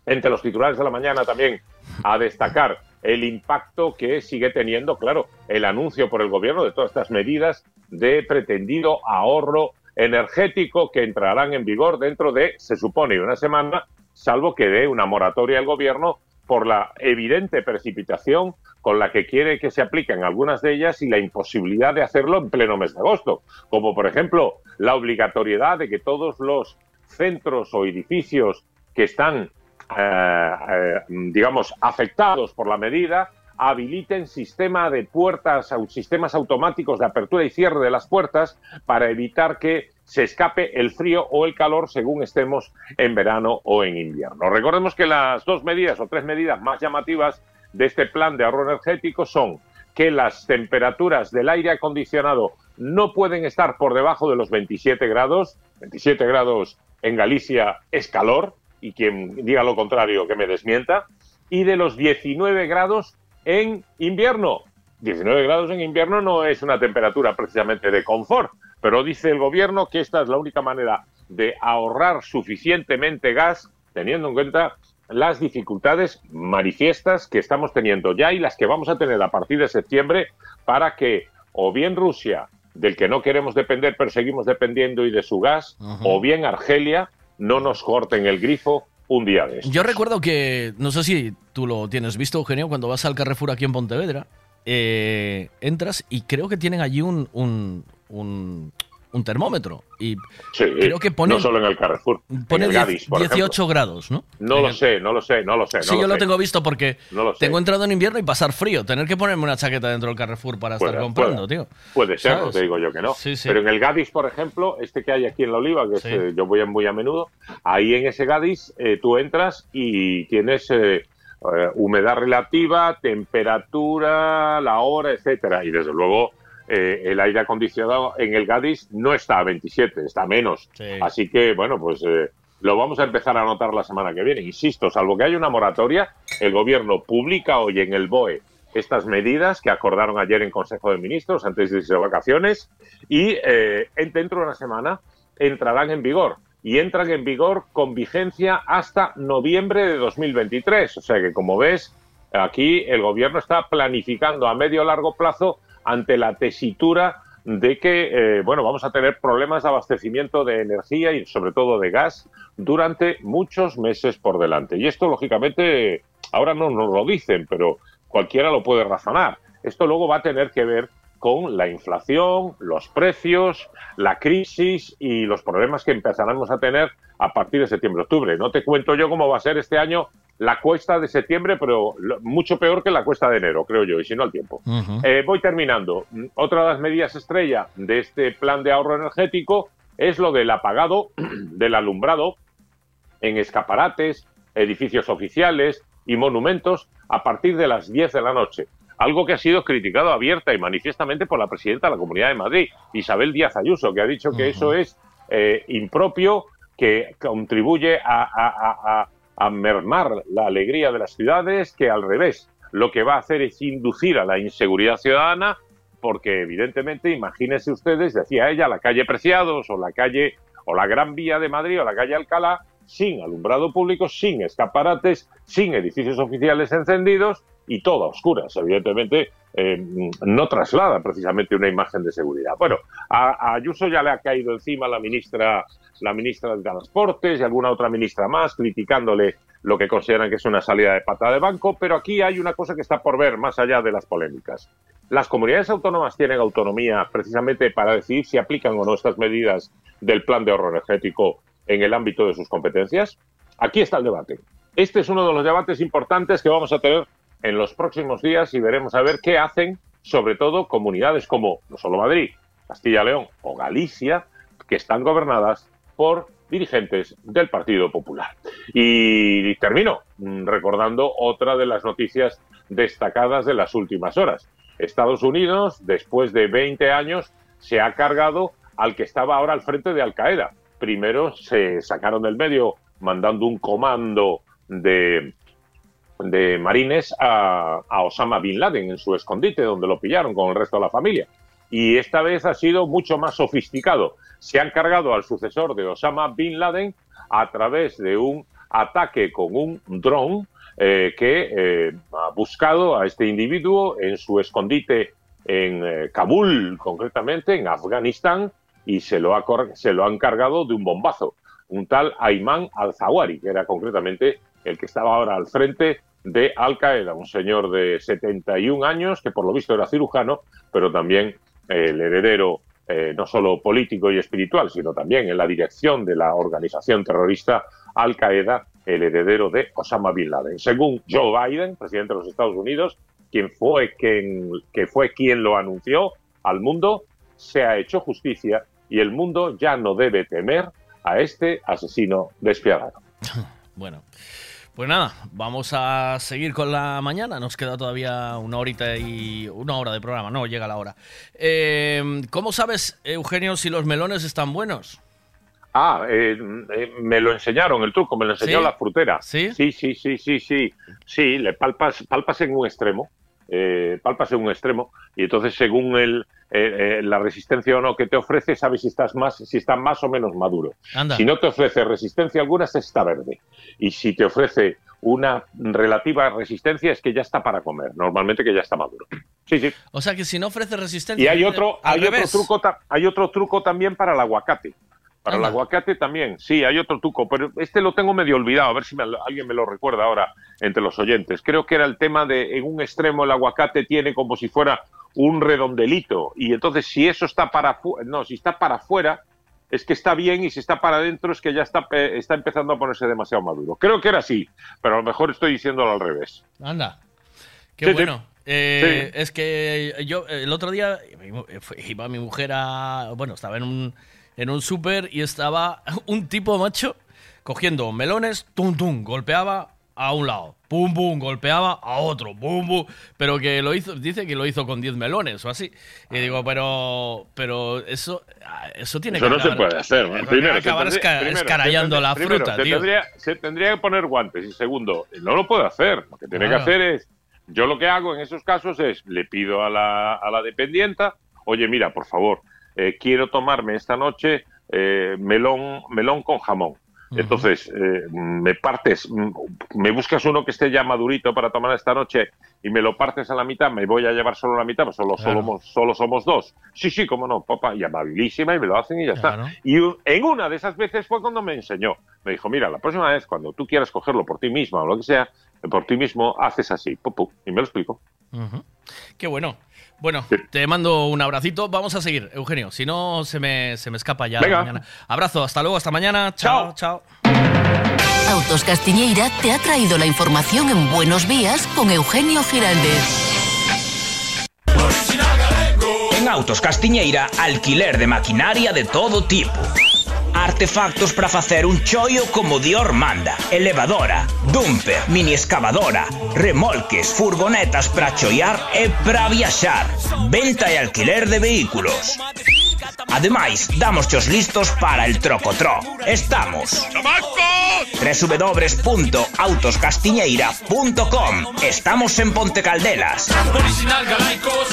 entre los titulares de la mañana también a destacar el impacto que sigue teniendo, claro, el anuncio por el gobierno de todas estas medidas de pretendido ahorro energético que entrarán en vigor dentro de, se supone, una semana, salvo que dé una moratoria el gobierno por la evidente precipitación con la que quiere que se apliquen algunas de ellas y la imposibilidad de hacerlo en pleno mes de agosto, como por ejemplo la obligatoriedad de que todos los centros o edificios que están, eh, eh, digamos, afectados por la medida habiliten sistema de puertas, sistemas automáticos de apertura y cierre de las puertas para evitar que se escape el frío o el calor según estemos en verano o en invierno. Recordemos que las dos medidas o tres medidas más llamativas de este plan de ahorro energético son que las temperaturas del aire acondicionado no pueden estar por debajo de los 27 grados. 27 grados en Galicia es calor y quien diga lo contrario que me desmienta. Y de los 19 grados en invierno. 19 grados en invierno no es una temperatura precisamente de confort, pero dice el gobierno que esta es la única manera de ahorrar suficientemente gas teniendo en cuenta las dificultades manifiestas que estamos teniendo ya y las que vamos a tener a partir de septiembre para que o bien Rusia, del que no queremos depender pero seguimos dependiendo y de su gas, o bien Argelia no nos corten el grifo un día de estos. Yo recuerdo que, no sé si tú lo tienes visto, Eugenio, cuando vas al Carrefour aquí en Pontevedra, eh, entras y creo que tienen allí un, un, un- un termómetro. Y Sí, creo que pone, no solo en el Carrefour, pone en el 10 Gadis, por 18 ejemplo. grados, ¿no? No lo sé, no lo sé, no lo sé. no sí, yo lo tengo visto porque No lo tengo entrado en invierno y pasar frío. Tener que ponerme una chaqueta dentro del Carrefour para Puede- estar comprando, puede- tío. Puede ser, ¿Sabes? no te digo yo que no. Sí, sí. Pero en el Gadis, por ejemplo, este que hay aquí en la Oliva, que es, Sí. eh, yo voy muy a menudo, ahí en ese Gadis eh, tú entras y tienes eh, eh, humedad relativa, temperatura, la hora, etcétera. Y desde luego eh, el aire acondicionado en el Gadis no está a 27, está a menos. Así que, bueno, pues eh, lo vamos a empezar a notar la semana que viene. Insisto, salvo que haya una moratoria, el gobierno publica hoy en el BOE estas medidas que acordaron ayer en Consejo de Ministros antes de irse de vacaciones y eh, en- dentro de una semana entrarán en vigor y entran en vigor con vigencia hasta noviembre de 2023. O sea que, como ves, aquí el gobierno está planificando a medio largo plazo ante la tesitura de que eh, bueno vamos a tener problemas de abastecimiento de energía y sobre todo de gas durante muchos meses por delante. Y esto, lógicamente, ahora no nos lo dicen, pero cualquiera lo puede razonar. Esto luego va a tener que ver con la inflación, los precios, la crisis y los problemas que empezaremos a tener a partir de septiembre-octubre. No te cuento yo cómo va a ser este año la cuesta de septiembre, pero mucho peor que la cuesta de enero, creo yo, y si no el tiempo. Eh, voy terminando. Mm, Otra de las medidas estrella de este plan de ahorro energético es lo del apagado del alumbrado en escaparates, edificios oficiales y monumentos a partir de las 10 de la noche. Algo que ha sido criticado abierta y manifiestamente por la presidenta de la Comunidad de Madrid, Isabel Díaz Ayuso, que ha dicho que eso es eh, impropio, que contribuye a, a- a- a- a mermar la alegría de las ciudades, que al revés, lo que va a hacer es inducir a la inseguridad ciudadana, porque evidentemente, imagínense ustedes, decía ella, la calle Preciados o la calle o la Gran Vía de Madrid o la calle Alcalá, sin alumbrado público, sin escaparates, sin edificios oficiales encendidos y todo a oscuras. Evidentemente, eh, no traslada precisamente una imagen de seguridad. Bueno, a, a Ayuso ya le ha caído encima la ministra, la ministra de Transportes y alguna otra ministra más, criticándole lo que consideran que es una salida de pata de banco, pero aquí hay una cosa que está por ver más allá de las polémicas. Las comunidades autónomas tienen autonomía precisamente para decidir si aplican o no estas medidas del plan de ahorro energético en el ámbito de sus competencias. Aquí está el debate. Este es uno de los debates importantes que vamos a tener en los próximos días y veremos a ver qué hacen, sobre todo comunidades como no solo Madrid, Castilla-León o Galicia, que están gobernadas por dirigentes del Partido Popular. Y termino mm, recordando otra de las noticias destacadas de las últimas horas. Estados Unidos, después de 20 años, se ha cargado al que estaba ahora al frente de Al Qaeda. Primero se sacaron del medio mandando un comando de, de marines a, Osama Bin Laden en su escondite, donde lo pillaron con el resto de la familia. Y esta vez ha sido mucho más sofisticado. Se han cargado al sucesor de Osama Bin Laden a través de un ataque con un dron eh, que eh, ha buscado a este individuo en su escondite en eh, Kabul, concretamente, en Afganistán, y se lo, ha, se lo han cargado de un bombazo. Un tal Ayman al-Zawari, que era concretamente el que estaba ahora al frente de Al Qaeda, un señor de 71 años que por lo visto era cirujano, pero también eh, el heredero eh, no solo político y espiritual, sino también en la dirección de la organización terrorista Al Qaeda, el heredero de Osama Bin Laden. Según Joe Biden, presidente de los Estados Unidos, quien fue quien, fue quien lo anunció al mundo, se ha hecho justicia y el mundo ya no debe temer a este asesino despiadado. Bueno, pues nada, vamos a seguir con la mañana. Nos queda todavía una horita y una hora de programa. No, llega la hora. Eh, ¿Cómo sabes, Eugenio, si los melones están buenos? Ah, eh, eh, me lo enseñaron el truco, me lo enseñó ¿Sí? la frutera. ¿Sí? Sí, sí, sí, sí, sí. Sí, le palpas, palpas en un extremo, eh, palpas en un extremo y entonces según el, eh, eh, la resistencia o no que te ofrece, sabes si estás más, si está más o menos maduro. Anda. Si no te ofrece resistencia alguna, se está verde. Y si te ofrece una relativa resistencia, es que ya está para comer. Normalmente que ya está maduro. Sí, sí. O sea que si no ofrece resistencia. Y hay otro, hay otro truco, hay otro truco también para el aguacate. Para Anda. el aguacate también, sí, hay otro truco, pero este lo tengo medio olvidado, a ver si me- alguien me lo recuerda ahora entre los oyentes. Creo que era el tema de en un extremo el aguacate tiene como si fuera un redondelito y entonces si eso está para no, si está para afuera es que está bien y si está para adentro es que ya está, pe- está empezando a ponerse demasiado maduro. Creo que era así, pero a lo mejor estoy diciéndolo al revés. Anda. Qué Sí, sí. bueno. Eh, Es que yo eh, el otro día iba mi mujer a. Bueno, estaba en un, en un súper y estaba un tipo macho cogiendo melones, tum, tum, golpeaba a un lado, pum, pum, golpeaba a otro, pum, pum, pero que lo hizo, dice que lo hizo con 10 melones o así. Y digo, pero, pero eso, ah, eso tiene Eso que no se acabar- puede hacer. Primero, se acabar tendría- esca- primero, se escarallando la primero, fruta, se. Tendría, se tendría que poner guantes. Y segundo, no lo puede hacer. Lo que tiene Claro. que hacer es. Yo lo que hago en esos casos es le pido a la, a la dependienta, oye, mira, por favor, eh, quiero tomarme esta noche eh, melón, melón con jamón. Entonces, eh, me partes, mm, me buscas uno que esté ya madurito para tomar esta noche y me lo partes a la mitad, me voy a llevar solo la mitad, pues solo, Claro. solo, solo somos dos. Sí, sí, cómo no, papá, y amabilísima y me lo hacen y ya Claro. está. Y en una de esas veces fue cuando me enseñó. Me dijo, mira, la próxima vez cuando tú quieras cogerlo por ti misma o lo que sea, por ti mismo haces así, pu, pu, y me lo explico. Qué bueno. Bueno, te mando un abracito. Vamos a seguir, Eugenio. Si no, se me, se me escapa ya Venga. mañana. Abrazo, hasta luego, hasta mañana. Chao, chao. Autos Castiñeira te ha traído la información en Buenos Días con Eugenio Giraldez. En Autos Castiñeira, alquiler de maquinaria de todo tipo. Artefactos para facer un choio como Dior manda. Elevadora, dumper, mini excavadora, remolques, furgonetas para choiar e para viaxar. Venta e alquiler de vehículos. Ademais, damosche os listos para el trocotró. Estamos. www.autoscastiñeira.com Estamos en Ponte Caldelas. Original Galaicos.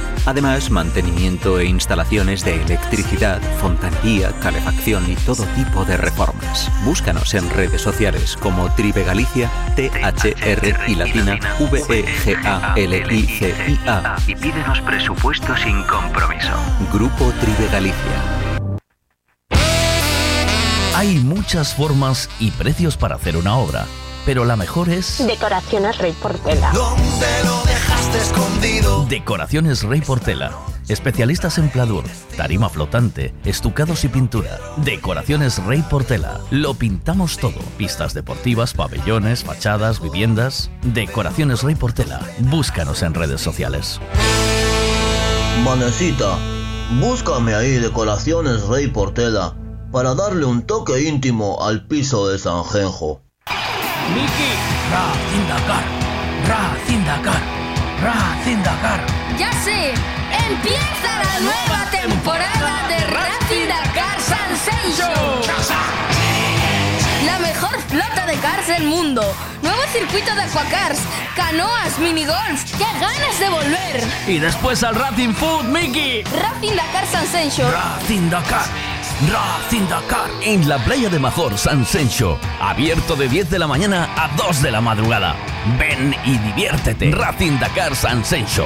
Además, mantenimiento e instalaciones de electricidad, fontanería, calefacción y todo tipo de reformas. Búscanos en redes sociales como Tribe Galicia, T-H-R y latina, E V-E-G-A-L-I-C-I-A. Y pídenos presupuesto sin compromiso. Grupo Tribe Galicia. Hay muchas formas y precios para hacer una obra, pero la mejor es Decoraciones Rey Portela. ¿Dónde lo dejaste escondido? Decoraciones Rey Portela. Especialistas en pladur, tarima flotante, estucados y pintura. Decoraciones Rey Portela. Lo pintamos todo. Pistas deportivas, pabellones, fachadas, viviendas. Decoraciones Rey Portela. Búscanos en redes sociales. Manecita, búscame ahí decoraciones Rey Portela para darle un toque íntimo al piso de San Genjo. Miki, Ra Zindakar, Ra Zindakar, Ra Zindakar. ¡Ya sé! ¡Empieza la nueva temporada de Racing Dakar San mejor flota de cars del mundo. Nuevo circuito de aquacars, canoas, minigolf. ¡Qué ganas de volver! Y después al Racing Food, Mickey. Racing Dakar Sansencio. Racing Dakar. Racing Dakar. En la playa de Major, San Sencho. Abierto de 10 de la mañana a 2 de la madrugada. Ven y diviértete. Racing Dakar San Sencho.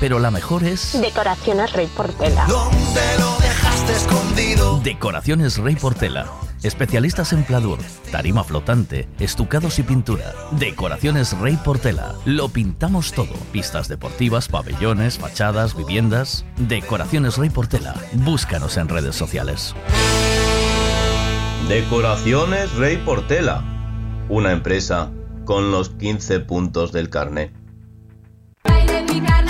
pero la mejor es Decoraciones Rey Portela. ¿Dónde lo dejaste escondido? Decoraciones Rey Portela. Especialistas en pladur, tarima flotante, estucados y pintura. Decoraciones Rey Portela. Lo pintamos todo. Pistas deportivas, pabellones, fachadas, viviendas. Decoraciones Rey Portela. Búscanos en redes sociales. Decoraciones Rey Portela. Una empresa con los 15 puntos del carnet.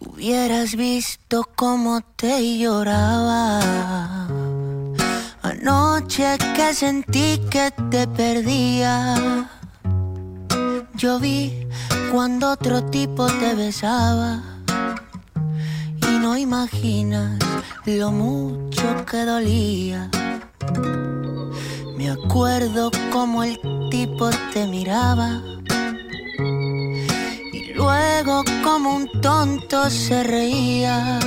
Hubieras visto cómo te lloraba anoche que sentí que te perdía. Yo vi cuando otro tipo te besaba y no imaginas lo mucho que dolía. Me acuerdo como el tipo te miraba luego como un tonto se reía.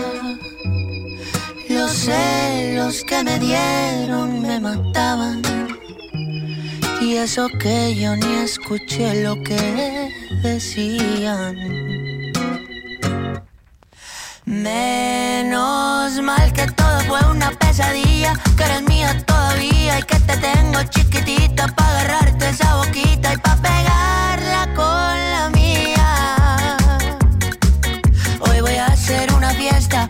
Los celos que me dieron me mataban y eso que yo ni escuché lo que decían. Menos mal que todo fue una pesadilla, que eres mía todavía y que te tengo chiquitita para agarrarte esa boquita y para pegarla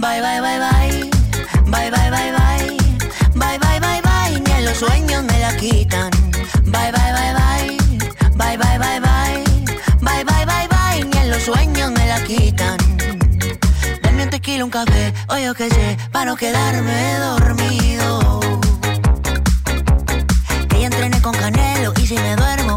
Bye, bye, bye, bye. Bye, bye, bye, bye. Bye, bye, bye, bye. Ni en los sueños me la quitan. Bye, bye, bye, bye. Bye, bye, bye, bye. Bye, bye, bye, bye. Ni en los sueños me la quitan. Dame un tequila, un café, o yo qué sé, para no quedarme dormido. Que ya entrené con Canelo y si me duermo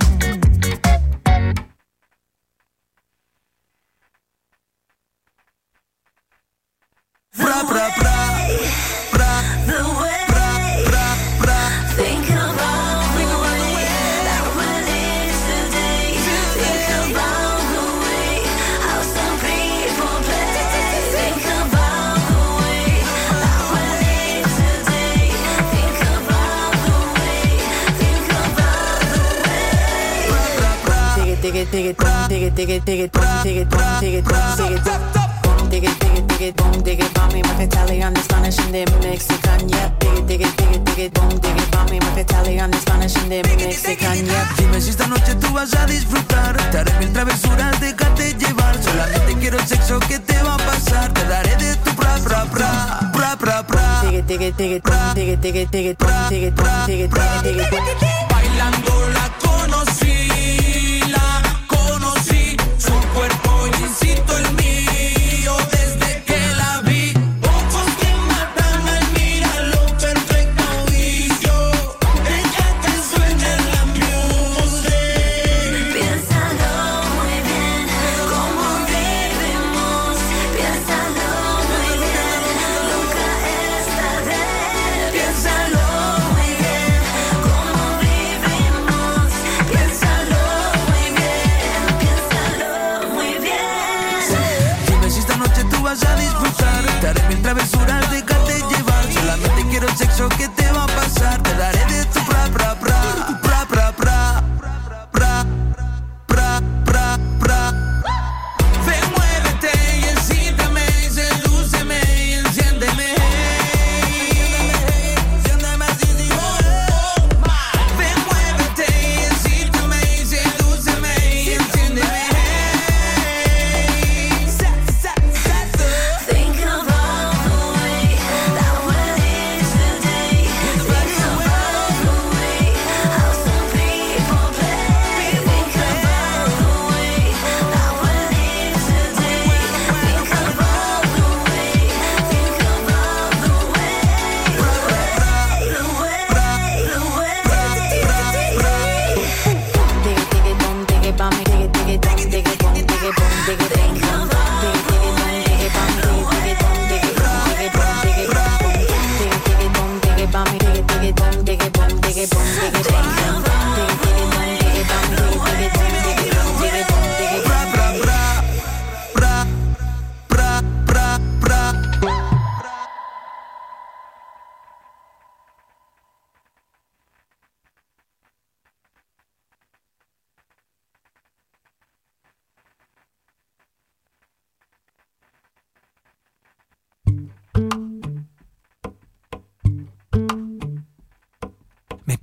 Bra, bra, bra. Bra, bra, bra, bra. Think about the way that when it's today. Think about the way how some people play. Think about the way that when it's today. Think about the way. Think about the way. Dig it, dig it, dig it, boom, dig it, dig it, dig it, boom, dig it, boom, dig it, boom, dig it, boom, dig it, dig it, dig it, boom, dig it, bomb me, Italian, Spanish, and then Mexican, yeah. Dig it, dig it, dig it, dig it, boom, dig it, bomb me, Italian, Spanish, and then Mexican, yeah. Dime si esta noche tú vas a disfrutar. Te haré mil travesuras, déjate llevar. Solamente quiero el sexo que te va a pasar. Te daré de tu bra, bra, bra. Bra, bra, bra. Dig it, dig it, dig it, dig it, dig it, dig it, boom, dig it, boom, dig it, dig it, dig it, boom. Bailando la conocí, la conocí. Su cuerpo incito el mío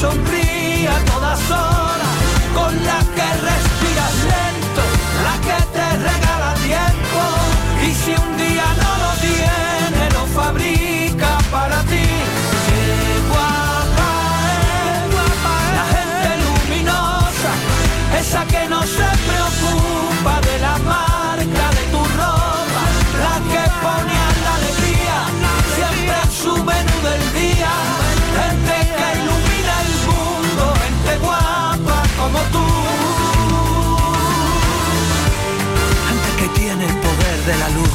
Sonríe a todas horas, con la de la luz.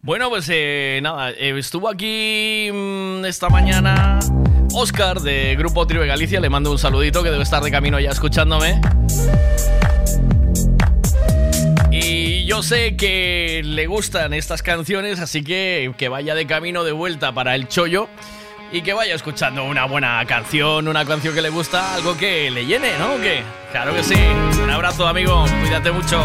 Bueno, pues eh, nada, eh, estuvo aquí mm, esta mañana Oscar de Grupo Tribe Galicia. Le mando un saludito que debe estar de camino ya escuchándome. Y yo sé que le gustan estas canciones, así que que vaya de camino de vuelta para el chollo y que vaya escuchando una buena canción, una canción que le gusta, algo que le llene, ¿no? ¿Qué? Claro que sí. Un abrazo, amigo. Cuídate mucho.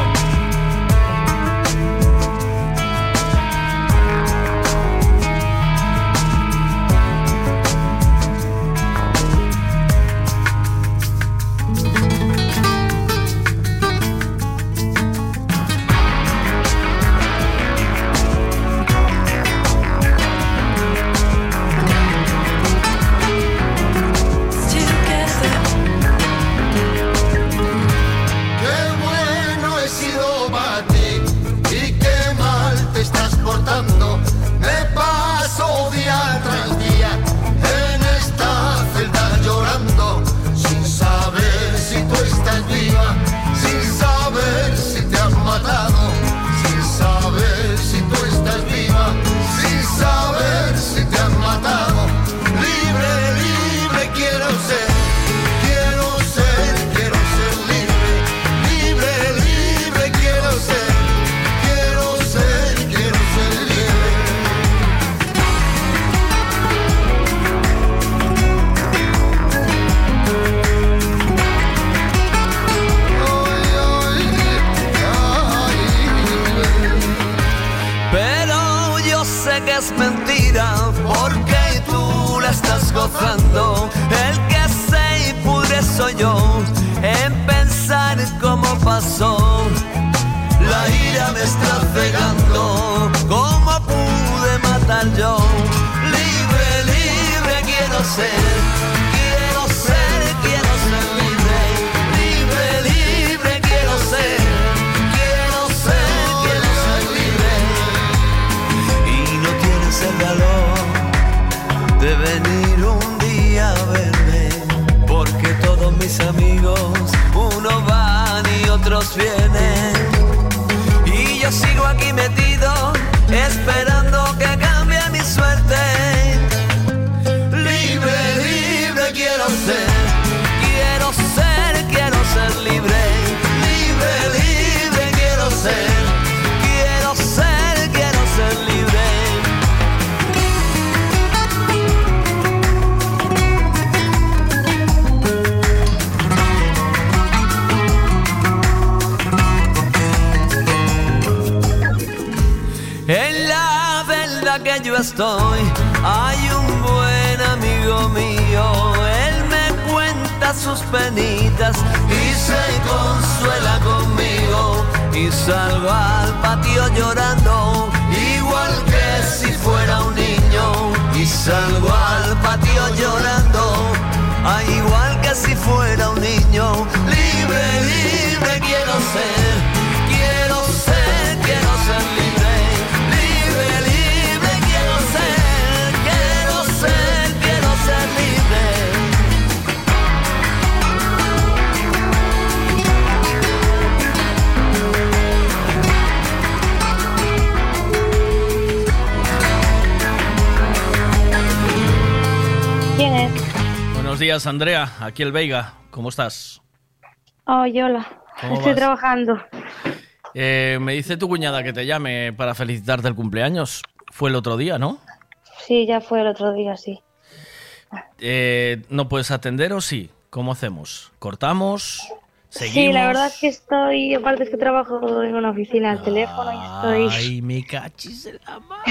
Buenos días, Andrea. Aquí el Veiga. ¿Cómo estás? Oh, hola. ¿Cómo Estoy vas? trabajando. Eh, me dice tu cuñada que te llame para felicitarte el cumpleaños. Fue el otro día, ¿no? Sí, ya fue el otro día, sí. Eh, ¿No puedes atender o sí? ¿Cómo hacemos? ¿Cortamos? ¿Seguimos? Sí, la verdad es que estoy, aparte es que trabajo en una oficina al teléfono y estoy... Ay, me cachis en la mano.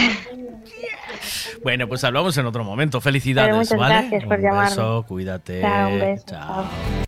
Bueno, pues hablamos en otro momento. Felicidades, Pero muchas ¿vale? gracias por un llamarme. beso, cuídate. Chao, un beso, Chao.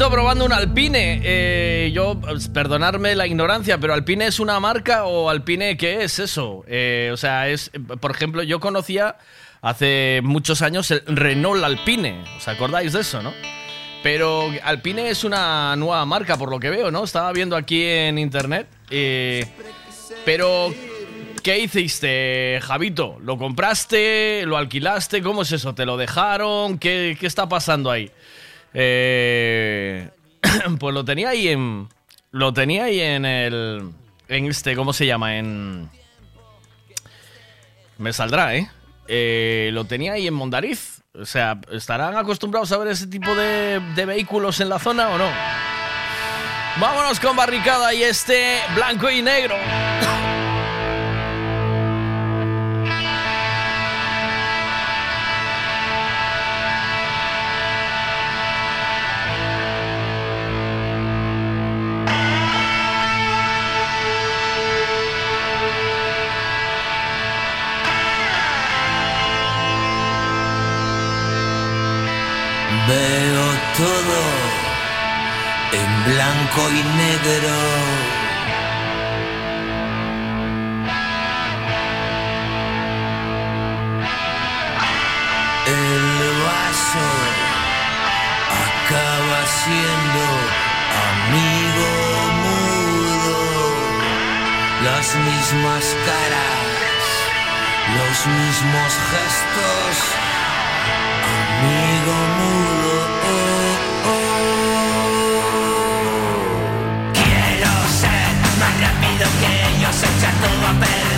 Javito probando un Alpine. Eh, yo, pues, perdonarme la ignorancia, pero ¿Alpine es una marca o Alpine qué es eso? Eh, o sea, es, por ejemplo, yo conocía hace muchos años el Renault Alpine. ¿Os acordáis de eso, no? Pero Alpine es una nueva marca, por lo que veo, ¿no? Estaba viendo aquí en internet. eh, pero, ¿qué hiciste, Javito? ¿Lo compraste? ¿Lo alquilaste? ¿Cómo es eso? ¿Te lo dejaron? ¿Qué, qué está pasando ahí? Eh, pues lo tenía ahí en. Lo tenía ahí en el. En este, ¿cómo se llama? En. Me saldrá, ¿eh? Eh, lo tenía ahí en Mondariz. O sea, ¿estarán acostumbrados a ver ese tipo de, de vehículos en la zona o no? Vámonos con barricada y este blanco y negro. Veo todo en blanco y negro. El vaso acaba siendo amigo mudo. Las mismas caras, los mismos gestos. Amigo mudo, ellos, echar todo a perder.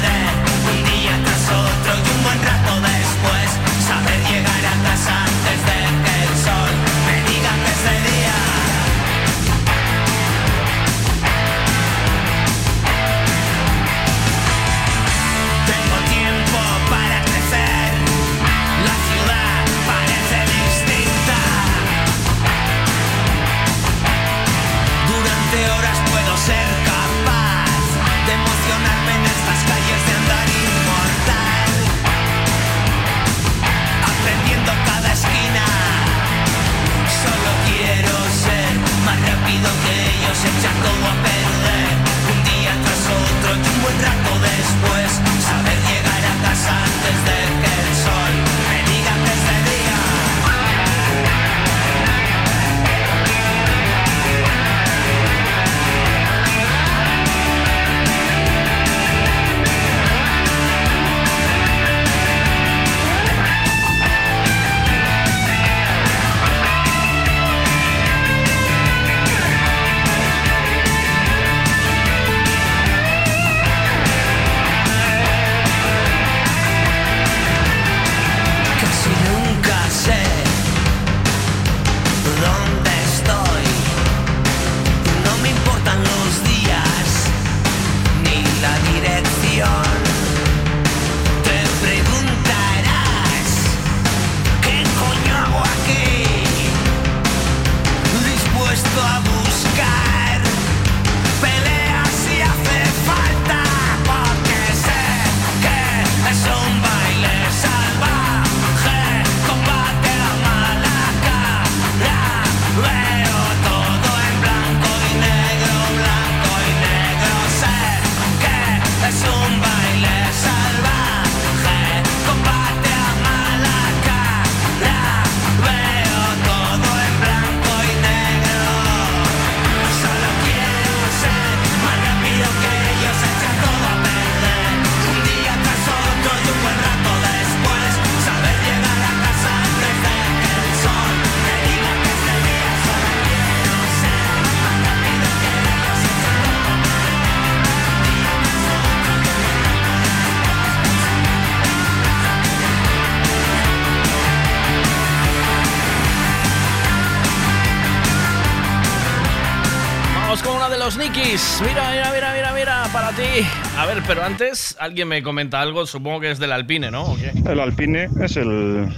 Mira, mira, mira, mira, mira, para ti. A ver, pero antes alguien me comenta algo, supongo que es del Alpine, ¿no? ¿O qué? El Alpine es el,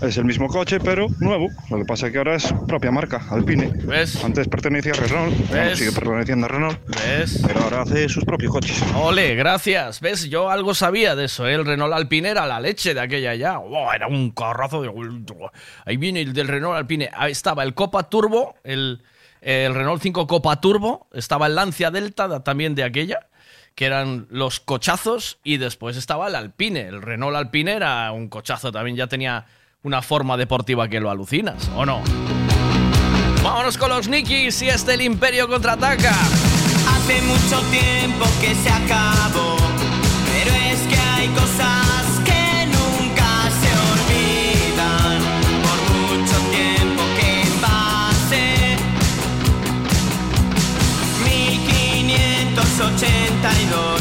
Es el mismo coche, pero nuevo. Lo que pasa es que ahora es propia marca, Alpine. ¿Ves? Antes pertenecía a Renault, ¿Ves? sigue perteneciendo a Renault. ¿Ves? Pero ahora hace sus propios coches. Ole, gracias. ¿Ves? Yo algo sabía de eso. ¿eh? El Renault Alpine era la leche de aquella ya. Wow, era un carrazo de... Ahí viene el del Renault Alpine. Ahí estaba el Copa Turbo, el, el Renault 5 Copa Turbo. Estaba el Lancia Delta también de aquella, que eran los cochazos. Y después estaba el Alpine. El Renault Alpine era un cochazo también. Ya tenía una forma deportiva que lo alucinas, ¿o no? Vámonos con los Nikis y este el Imperio contraataca. Hace mucho tiempo que se acabó, 1582,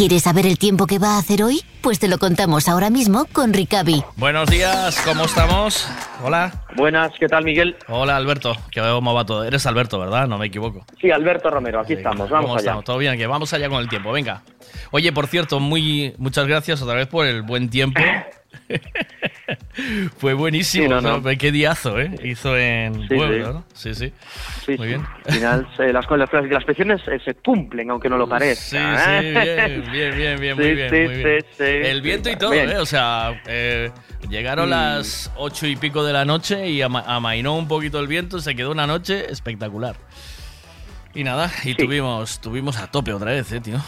¿Quieres saber el tiempo que va a hacer hoy? Pues te lo contamos ahora mismo con Ricavi. Buenos días, ¿cómo estamos? Hola. Buenas, ¿qué tal, Miguel? Hola, Alberto. Que veo cómo va todo. Eres Alberto, ¿verdad? No me equivoco. Sí, Alberto Romero, aquí estamos, vamos ¿Cómo allá. estamos? ¿Todo bien? Que vamos allá con el tiempo, venga. Oye, por cierto, muy muchas gracias otra vez por el buen tiempo. Fue buenísimo. Sí, no, Qué diazo, ¿eh? Hizo en Sí, Puebla, sí. ¿no? Sí, sí. Sí, Muy sí. bien. Al final, eh, las, las, las, las peticiones eh, se cumplen, aunque no lo Sí, parezca. sí, ¿eh? bien, bien, bien, bien, Sí, muy bien, sí, muy bien. sí, sí, El viento y todo, Bien. ¿eh? O sea, eh, llegaron Mm. las ocho y pico de la noche y ama- amainó un poquito el viento, se quedó una noche espectacular. Y nada, y tuvimos, tuvimos a tope otra vez, eh, tío.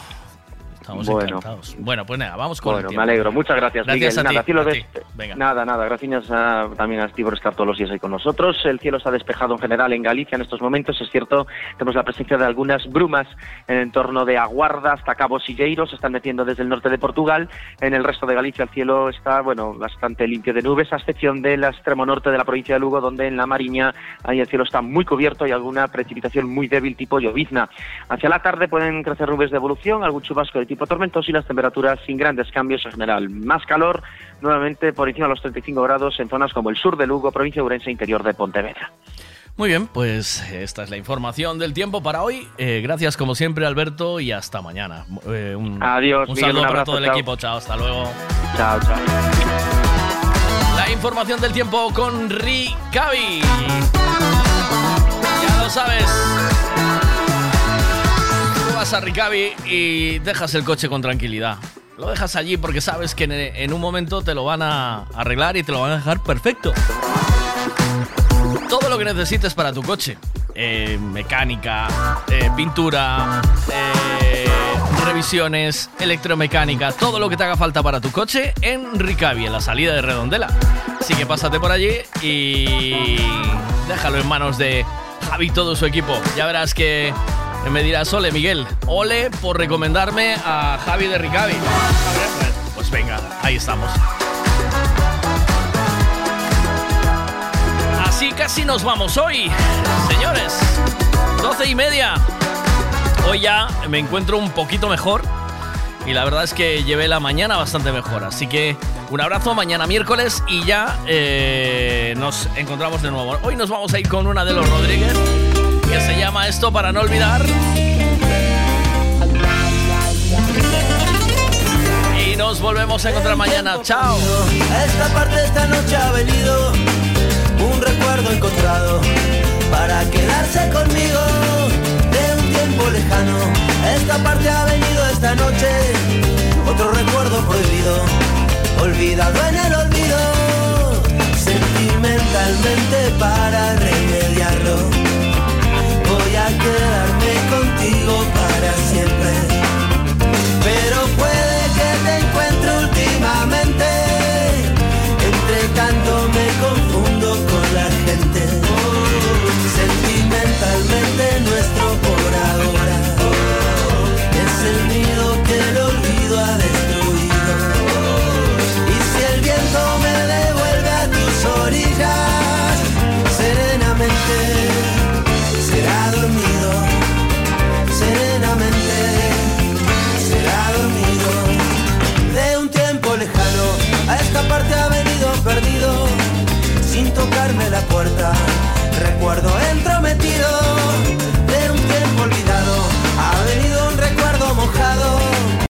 Estamos Bueno. encantados. Bueno, pues nada, vamos con Bueno, el me tiempo. alegro. Muchas gracias, Gracias Miguel. a ti, nada, a ti. Venga. nada, nada. Gracias a- también a Steve Rescar todos los días ahí con nosotros. El cielo está despejado en general en Galicia en estos momentos. Es cierto, tenemos la presencia de algunas brumas en el entorno de Aguarda hasta Cabo Silleiro. Se están metiendo desde el norte de Portugal. En el resto de Galicia el cielo está, bueno, bastante limpio de nubes, a excepción del extremo norte de la provincia de Lugo, donde en la Mariña ahí el cielo está muy cubierto y alguna precipitación muy débil tipo llovizna. Hacia la tarde pueden crecer nubes de evolución, algún chubasco de tipo tipo tormentoso y las temperaturas sin grandes cambios en general. Más calor, nuevamente por encima de los 35 grados en zonas como el sur de Lugo, provincia de Urense, interior de Pontevedra. Muy bien, pues esta es la información del tiempo para hoy. Eh, gracias como siempre Alberto y hasta mañana. Eh, un, Adiós, Un Miguel, saludo para todo el chao. equipo. Chao, hasta luego. Chao, chao. La información del tiempo con Ricavi. Ya lo sabes. Vas a Ricavi y dejas el coche con tranquilidad. Lo dejas allí porque sabes que en, en un momento te lo van a arreglar y te lo van a dejar perfecto. Todo lo que necesites para tu coche. Eh, mecánica, eh, pintura, eh, revisiones, electromecánica, todo lo que te haga falta para tu coche en Ricavi, en la salida de Redondela. Así que pásate por allí y déjalo en manos de Javi y todo su equipo. Ya verás que me dirás, ole Miguel, ole por recomendarme a Javi de Ricavi. Pues, venga, ahí estamos. Así casi nos vamos hoy, señores. 12 y media. Hoy ya me encuentro un poquito mejor. Y la verdad es que llevé la mañana bastante mejor. Así que un abrazo mañana miércoles y ya eh, nos encontramos de nuevo. Hoy nos vamos a ir con una de los Rodríguez que se llama Esto para no olvidar. Y nos volvemos a encontrar mañana. Chao. Esta parte esta noche ha venido un recuerdo encontrado para quedarse conmigo de un tiempo lejano. Esta parte ha venido esta noche otro recuerdo prohibido, olvidado en el.